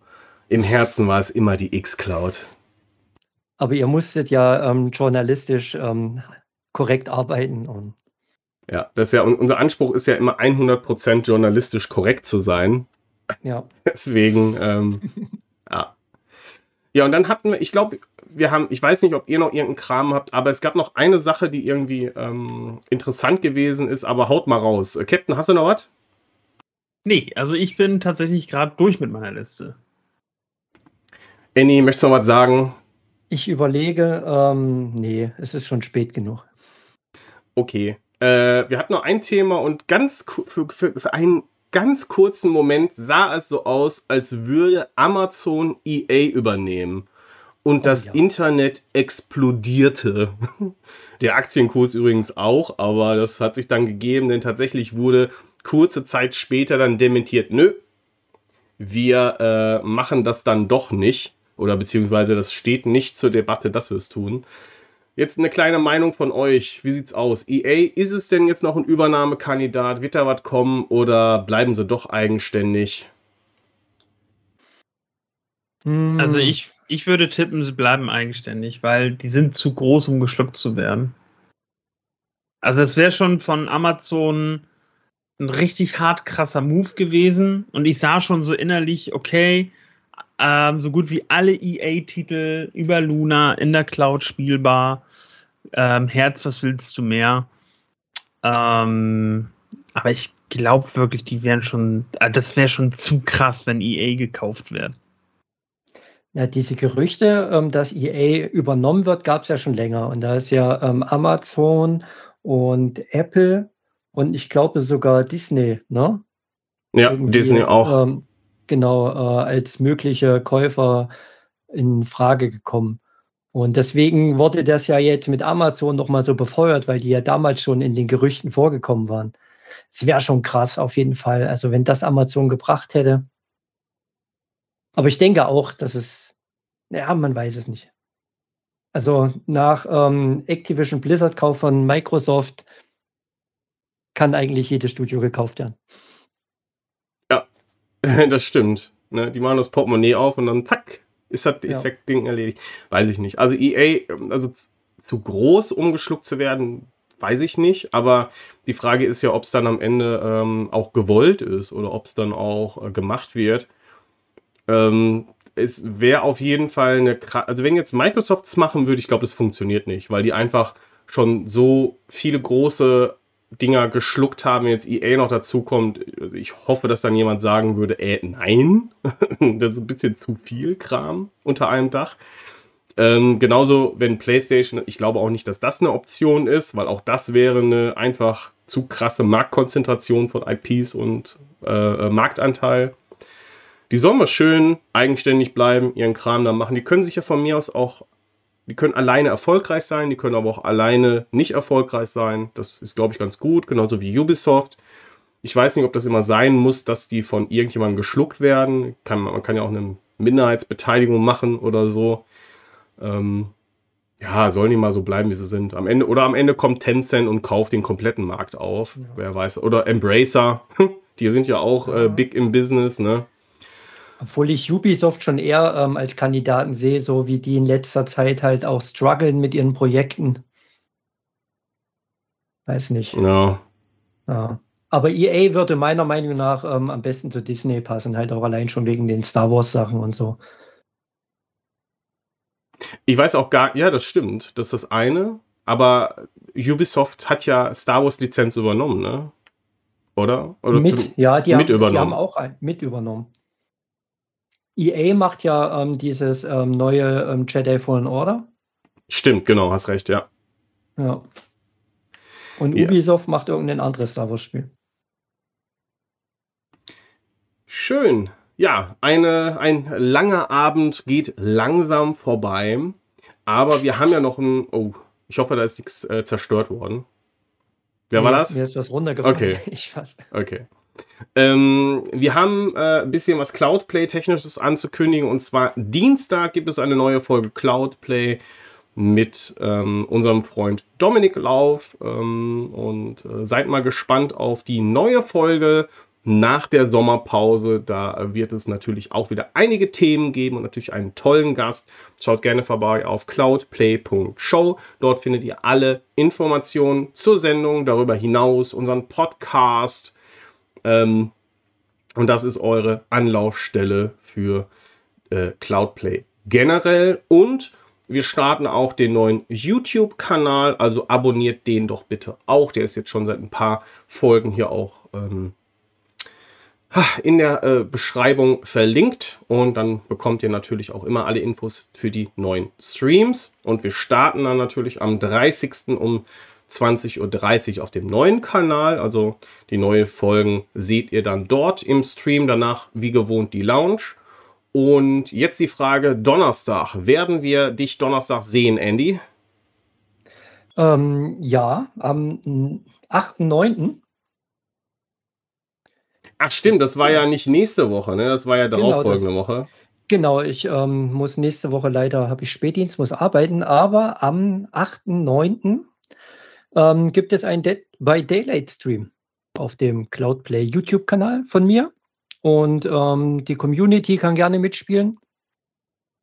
Im Herzen war es immer die X-Cloud. Aber ihr musstet ja ähm, journalistisch ähm, korrekt arbeiten und ja, das ist ja, unser Anspruch ist ja immer 100% journalistisch korrekt zu sein. Ja. Deswegen, ähm, ja. Ja, und dann hatten wir, ich glaube, wir haben, ich weiß nicht, ob ihr noch irgendeinen Kram habt, aber es gab noch eine Sache, die irgendwie ähm, interessant gewesen ist, aber haut mal raus. Äh, Captain, hast du noch was? Nee, also ich bin tatsächlich gerade durch mit meiner Liste. Annie, möchtest du noch was sagen? Ich überlege, ähm, nee, es ist schon spät genug. Okay. Äh, wir hatten noch ein Thema und ganz für, für, für einen ganz kurzen Moment sah es so aus, als würde Amazon EA übernehmen. Und oh, das ja. Internet explodierte. Der Aktienkurs übrigens auch, aber das hat sich dann gegeben, denn tatsächlich wurde kurze Zeit später dann dementiert, nö, wir äh, machen das dann doch nicht. Oder beziehungsweise das steht nicht zur Debatte, dass wir es tun. Jetzt eine kleine Meinung von euch. Wie sieht's aus? EA, ist es denn jetzt noch ein Übernahmekandidat? Wird da was kommen oder bleiben sie doch eigenständig? Hm. Also ich, ich würde tippen, sie bleiben eigenständig, weil die sind zu groß, um geschluckt zu werden. Also es wäre schon von Amazon ein richtig hart krasser Move gewesen und ich sah schon so innerlich, okay, ähm, so gut wie alle EA-Titel über Luna in der Cloud spielbar. Ähm, Herz, was willst du mehr? Ähm, aber ich glaube wirklich, die wären schon, äh, das wäre schon zu krass, wenn EA gekauft wird. Ja, diese Gerüchte, ähm, dass EA übernommen wird, gab es ja schon länger. Und da ist ja ähm, Amazon und Apple und ich glaube sogar Disney, ne? Ja, Irgendwie, Disney auch. Ähm, genau äh, als mögliche Käufer in Frage gekommen. Und deswegen wurde das ja jetzt mit Amazon nochmal so befeuert, weil die ja damals schon in den Gerüchten vorgekommen waren. Es wäre schon krass auf jeden Fall. Also wenn das Amazon gebracht hätte. Aber ich denke auch, dass es, ja, man weiß es nicht. Also nach ähm, Activision Blizzard Kauf von Microsoft kann eigentlich jedes Studio gekauft werden. das stimmt. Ne? Die machen das Portemonnaie auf und dann zack, ist das, ist ja. das Ding erledigt. Weiß ich nicht. Also EA, also zu groß, um geschluckt zu werden, weiß ich nicht. Aber die Frage ist ja, ob es dann am Ende ähm, auch gewollt ist oder ob es dann auch äh, gemacht wird. Ähm, es wäre auf jeden Fall eine, also wenn jetzt Microsoft es machen würde, ich glaube, das funktioniert nicht, weil die einfach schon so viele große Dinger geschluckt haben, jetzt EA noch dazu kommt. Ich hoffe, dass dann jemand sagen würde, äh, nein, das ist ein bisschen zu viel Kram unter einem Dach. Ähm, genauso, wenn PlayStation, ich glaube auch nicht, dass das eine Option ist, weil auch das wäre eine einfach zu krasse Marktkonzentration von IPs und äh, äh, Marktanteil. Die sollen mal schön eigenständig bleiben, ihren Kram da machen. Die können sich ja von mir aus auch, die können alleine erfolgreich sein, die können aber auch alleine nicht erfolgreich sein. Das ist, glaube ich, ganz gut, genauso wie Ubisoft. Ich weiß nicht, ob das immer sein muss, dass die von irgendjemandem geschluckt werden. Kann, man kann ja auch eine Minderheitsbeteiligung machen oder so. Ähm, ja, sollen die mal so bleiben, wie sie sind. Am Ende, oder am Ende kommt Tencent und kauft den kompletten Markt auf. Ja. Wer weiß. Oder Embracer. die sind ja auch äh, big im Business, ne? Obwohl ich Ubisoft schon eher ähm, als Kandidaten sehe, so wie die in letzter Zeit halt auch strugglen mit ihren Projekten. Weiß nicht. Ja. ja. Aber EA würde meiner Meinung nach ähm, am besten zu Disney passen, halt auch allein schon wegen den Star Wars Sachen und so. Ich weiß auch gar, ja, das stimmt. Das ist das eine. Aber Ubisoft hat ja Star Wars Lizenz übernommen, ne? Oder? Oder mit, zu, ja, die, mit haben, übernommen. die haben auch ein, mit übernommen. EA macht ja ähm, dieses ähm, neue ähm, Jedi Fallen Order. Stimmt, genau, hast recht, ja. Ja. Und ja. Ubisoft macht irgendein anderes Star Wars Spiel. Schön ja, eine, ein langer Abend geht langsam vorbei. Aber wir haben ja noch ein. Oh, ich hoffe, da ist nichts äh, zerstört worden. Wer nee, war das? Mir ist was runtergefallen. Okay. Ich weiß. Okay. Ähm, wir haben äh, ein bisschen was Cloudplay-Technisches anzukündigen. Und zwar Dienstag gibt es eine neue Folge Cloudplay mit ähm, unserem Freund Dominik Lauf. Ähm, und äh, seid mal gespannt auf die neue Folge nach der Sommerpause. Da wird es natürlich auch wieder einige Themen geben und natürlich einen tollen Gast. Schaut gerne vorbei auf cloudplay.show. Dort findet ihr alle Informationen zur Sendung, darüber hinaus unseren Podcast. Ähm, und das ist eure Anlaufstelle für äh, Cloudplay generell. Und wir starten auch den neuen YouTube-Kanal, also abonniert den doch bitte auch. Der ist jetzt schon seit ein paar Folgen hier auch ähm, in der äh, Beschreibung verlinkt und dann bekommt ihr natürlich auch immer alle Infos für die neuen Streams und wir starten dann natürlich am 30. um 20.30 Uhr auf dem neuen Kanal. Also die neuen Folgen seht ihr dann dort im Stream. Danach wie gewohnt die Lounge. Und jetzt die Frage: Donnerstag. Werden wir dich Donnerstag sehen, Andy? Ähm, ja, am 8.9. Ach stimmt, das war ja nicht nächste Woche, ne? Das war ja genau, darauffolgende genau, Woche. Genau, ich ähm, muss nächste Woche leider, habe ich Spätdienst, muss arbeiten, aber am 8.9. Ähm, gibt es einen Dead by Daylight Stream auf dem Cloudplay YouTube-Kanal von mir. Und ähm, die Community kann gerne mitspielen.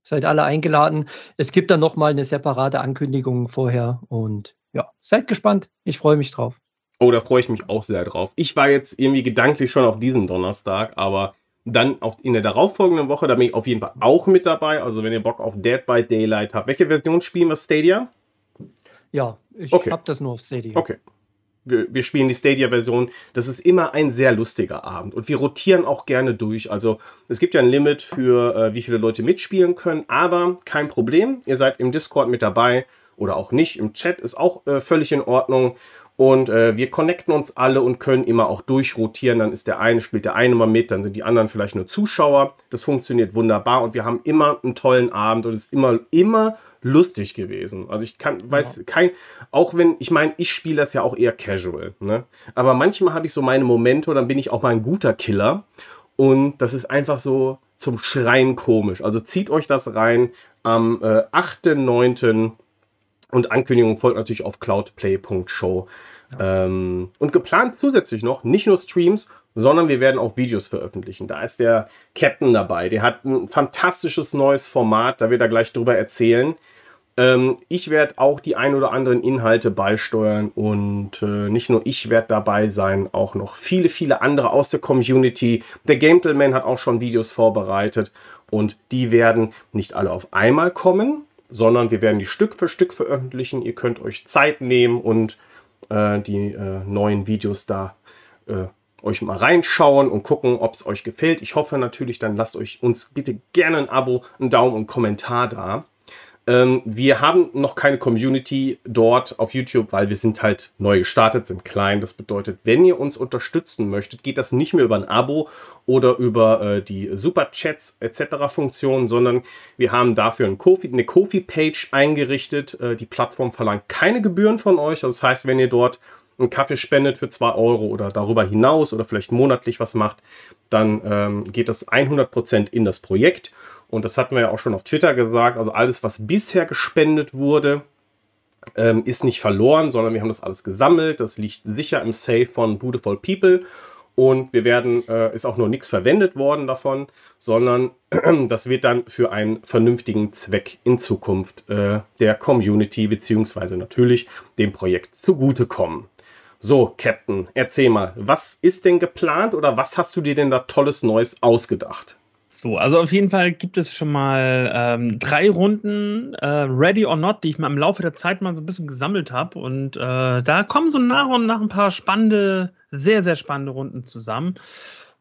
Seid alle eingeladen. Es gibt dann nochmal eine separate Ankündigung vorher. Und ja, seid gespannt. Ich freue mich drauf. Oh, da freue ich mich auch sehr drauf. Ich war jetzt irgendwie gedanklich schon auf diesen Donnerstag, aber dann auch in der darauffolgenden Woche, da bin ich auf jeden Fall auch mit dabei. Also wenn ihr Bock auf Dead by Daylight habt. Welche Version spielen wir? Stadia? Ja, ich okay. habe das nur auf Stadia. Okay. Wir, wir spielen die Stadia-Version. Das ist immer ein sehr lustiger Abend. Und wir rotieren auch gerne durch. Also es gibt ja ein Limit für, äh, wie viele Leute mitspielen können. Aber kein Problem. Ihr seid im Discord mit dabei oder auch nicht. Im Chat ist auch äh, völlig in Ordnung. Und äh, wir connecten uns alle und können immer auch durchrotieren. Dann ist der eine, spielt der eine mal mit, dann sind die anderen vielleicht nur Zuschauer. Das funktioniert wunderbar und wir haben immer einen tollen Abend und es ist immer, immer lustig gewesen. Also ich kann, weiß ja. kein, auch wenn, ich meine, ich spiele das ja auch eher casual, ne? Aber manchmal habe ich so meine Momente und dann bin ich auch mal ein guter Killer. Und das ist einfach so zum Schreien komisch. Also zieht euch das rein am äh, 8.9. Und Ankündigung folgt natürlich auf cloudplay.show. Ja. Ähm, und geplant zusätzlich noch nicht nur Streams, sondern wir werden auch Videos veröffentlichen. Da ist der Captain dabei. Der hat ein fantastisches neues Format, da wird er gleich drüber erzählen. Ähm, ich werde auch die ein oder anderen Inhalte beisteuern und äh, nicht nur ich werde dabei sein, auch noch viele, viele andere aus der Community. Der Gametelman hat auch schon Videos vorbereitet und die werden nicht alle auf einmal kommen, sondern wir werden die Stück für Stück veröffentlichen. Ihr könnt euch Zeit nehmen und äh, die äh, neuen Videos da äh, euch mal reinschauen und gucken, ob es euch gefällt. Ich hoffe natürlich, dann lasst euch uns bitte gerne ein Abo, einen Daumen und einen Kommentar da. Ähm, wir haben noch keine Community dort auf YouTube, weil wir sind halt neu gestartet, sind klein. Das bedeutet, wenn ihr uns unterstützen möchtet, geht das nicht mehr über ein Abo oder über äh, die Superchats etc. Funktion, sondern wir haben dafür ein Kofi, eine Kofi-Page eingerichtet. Äh, die Plattform verlangt keine Gebühren von euch. Also das heißt, wenn ihr dort einen Kaffee spendet für 2 Euro oder darüber hinaus oder vielleicht monatlich was macht, dann ähm, geht das 100% in das Projekt. Und das hatten wir ja auch schon auf Twitter gesagt. Also alles, was bisher gespendet wurde, ähm, ist nicht verloren, sondern wir haben das alles gesammelt. Das liegt sicher im Safe von Beautiful People. Und wir werden, äh, ist auch noch nichts verwendet worden davon, sondern das wird dann für einen vernünftigen Zweck in Zukunft äh, der Community beziehungsweise natürlich dem Projekt zugutekommen. So, Captain, erzähl mal, was ist denn geplant oder was hast du dir denn da tolles Neues ausgedacht? So, also auf jeden Fall gibt es schon mal ähm, drei Runden äh, Ready or Not, die ich mal im Laufe der Zeit mal so ein bisschen gesammelt habe. Und äh, da kommen so nach und nach ein paar spannende, sehr, sehr spannende Runden zusammen.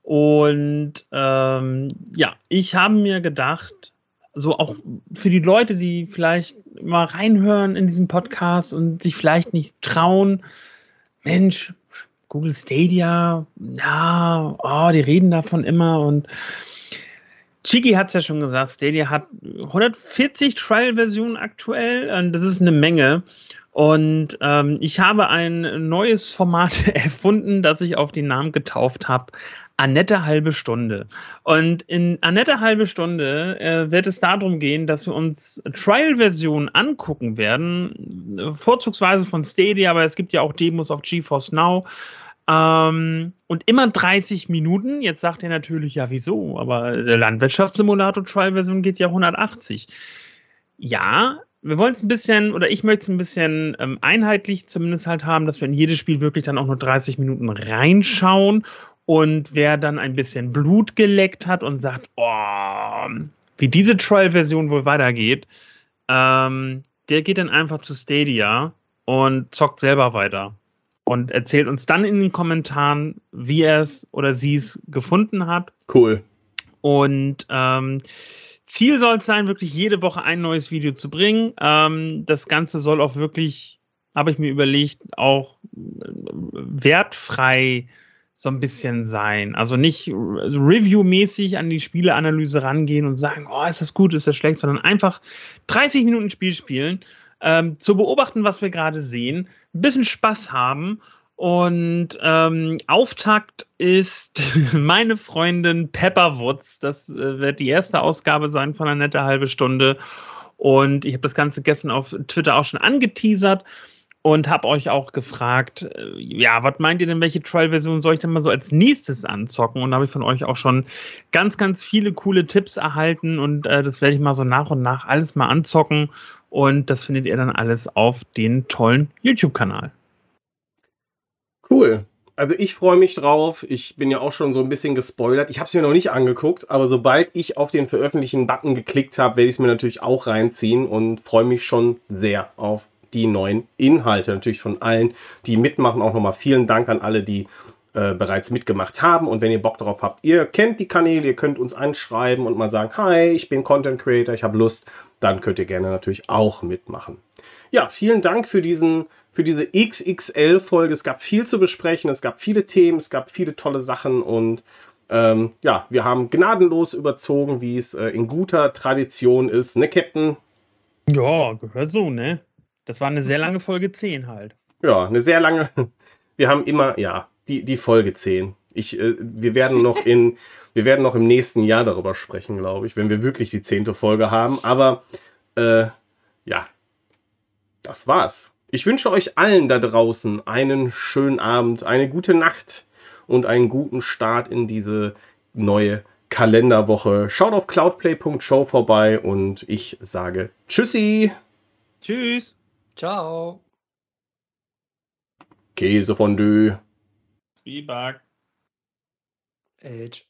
Und ähm, ja, ich habe mir gedacht, so auch für die Leute, die vielleicht mal reinhören in diesen Podcast und sich vielleicht nicht trauen, Mensch, Google Stadia, ja, oh, die reden davon immer und Chiki hat es ja schon gesagt, Stadia hat 140 Trial-Versionen aktuell. Das ist eine Menge. Und ähm, ich habe ein neues Format erfunden, das ich auf den Namen getauft habe. Annette halbe Stunde. Und in Annette halbe Stunde äh, wird es darum gehen, dass wir uns Trial-Versionen angucken werden, vorzugsweise von Stadia, aber es gibt ja auch Demos auf GeForce Now ähm, und immer 30 Minuten. Jetzt sagt er natürlich, ja, wieso? Aber der Landwirtschaftssimulator Trial-Version geht ja 180. Ja, wir wollen es ein bisschen, oder ich möchte es ein bisschen ähm, einheitlich zumindest halt haben, dass wir in jedes Spiel wirklich dann auch nur 30 Minuten reinschauen. Und wer dann ein bisschen Blut geleckt hat und sagt, oh, wie diese Trial-Version wohl weitergeht, ähm, der geht dann einfach zu Stadia und zockt selber weiter und erzählt uns dann in den Kommentaren, wie er es oder sie es gefunden hat. Cool. Und ähm, Ziel soll es sein, wirklich jede Woche ein neues Video zu bringen. Ähm, das Ganze soll auch wirklich, habe ich mir überlegt, auch äh, wertfrei so ein bisschen sein. Also nicht reviewmäßig an die Spieleanalyse rangehen und sagen, oh, ist das gut, ist das schlecht, sondern einfach 30 Minuten Spiel spielen ähm, zu beobachten, was wir gerade sehen, ein bisschen Spaß haben. Und ähm, Auftakt ist meine Freundin Pepperwoods. Das äh, wird die erste Ausgabe sein von einer nette halbe Stunde. Und ich habe das Ganze gestern auf Twitter auch schon angeteasert und habe euch auch gefragt, äh, ja, was meint ihr denn, welche Trial-Version soll ich denn mal so als nächstes anzocken? Und da habe ich von euch auch schon ganz, ganz viele coole Tipps erhalten und äh, das werde ich mal so nach und nach alles mal anzocken und das findet ihr dann alles auf den tollen YouTube-Kanal. Cool. Also ich freue mich drauf. Ich bin ja auch schon so ein bisschen gespoilert. Ich habe es mir noch nicht angeguckt, aber sobald ich auf den veröffentlichen Button geklickt habe, werde ich es mir natürlich auch reinziehen und freue mich schon sehr auf die neuen Inhalte. Natürlich von allen, die mitmachen. Auch nochmal vielen Dank an alle, die äh, bereits mitgemacht haben. Und wenn ihr Bock darauf habt, ihr kennt die Kanäle, ihr könnt uns anschreiben und mal sagen, hi, ich bin Content Creator, ich habe Lust dann könnt ihr gerne natürlich auch mitmachen. Ja, vielen Dank für diesen für diese XXL-Folge. Es gab viel zu besprechen, es gab viele Themen, es gab viele tolle Sachen und ähm, ja, wir haben gnadenlos überzogen, wie es äh, in guter Tradition ist, ne, Captain? Ja, gehört so, ne? Das war eine sehr lange Folge 10 halt. Ja, eine sehr lange. Wir haben immer, ja, die, die Folge 10. Ich, äh, wir werden noch in wir werden noch im nächsten Jahr darüber sprechen, glaube ich, wenn wir wirklich die zehnte Folge haben. Aber äh, ja, das war's. Ich wünsche euch allen da draußen einen schönen Abend, eine gute Nacht und einen guten Start in diese neue Kalenderwoche. Schaut auf cloudplay.show vorbei und ich sage Tschüssi. Tschüss. Ciao. Käsefondue. Zwieback. Edge.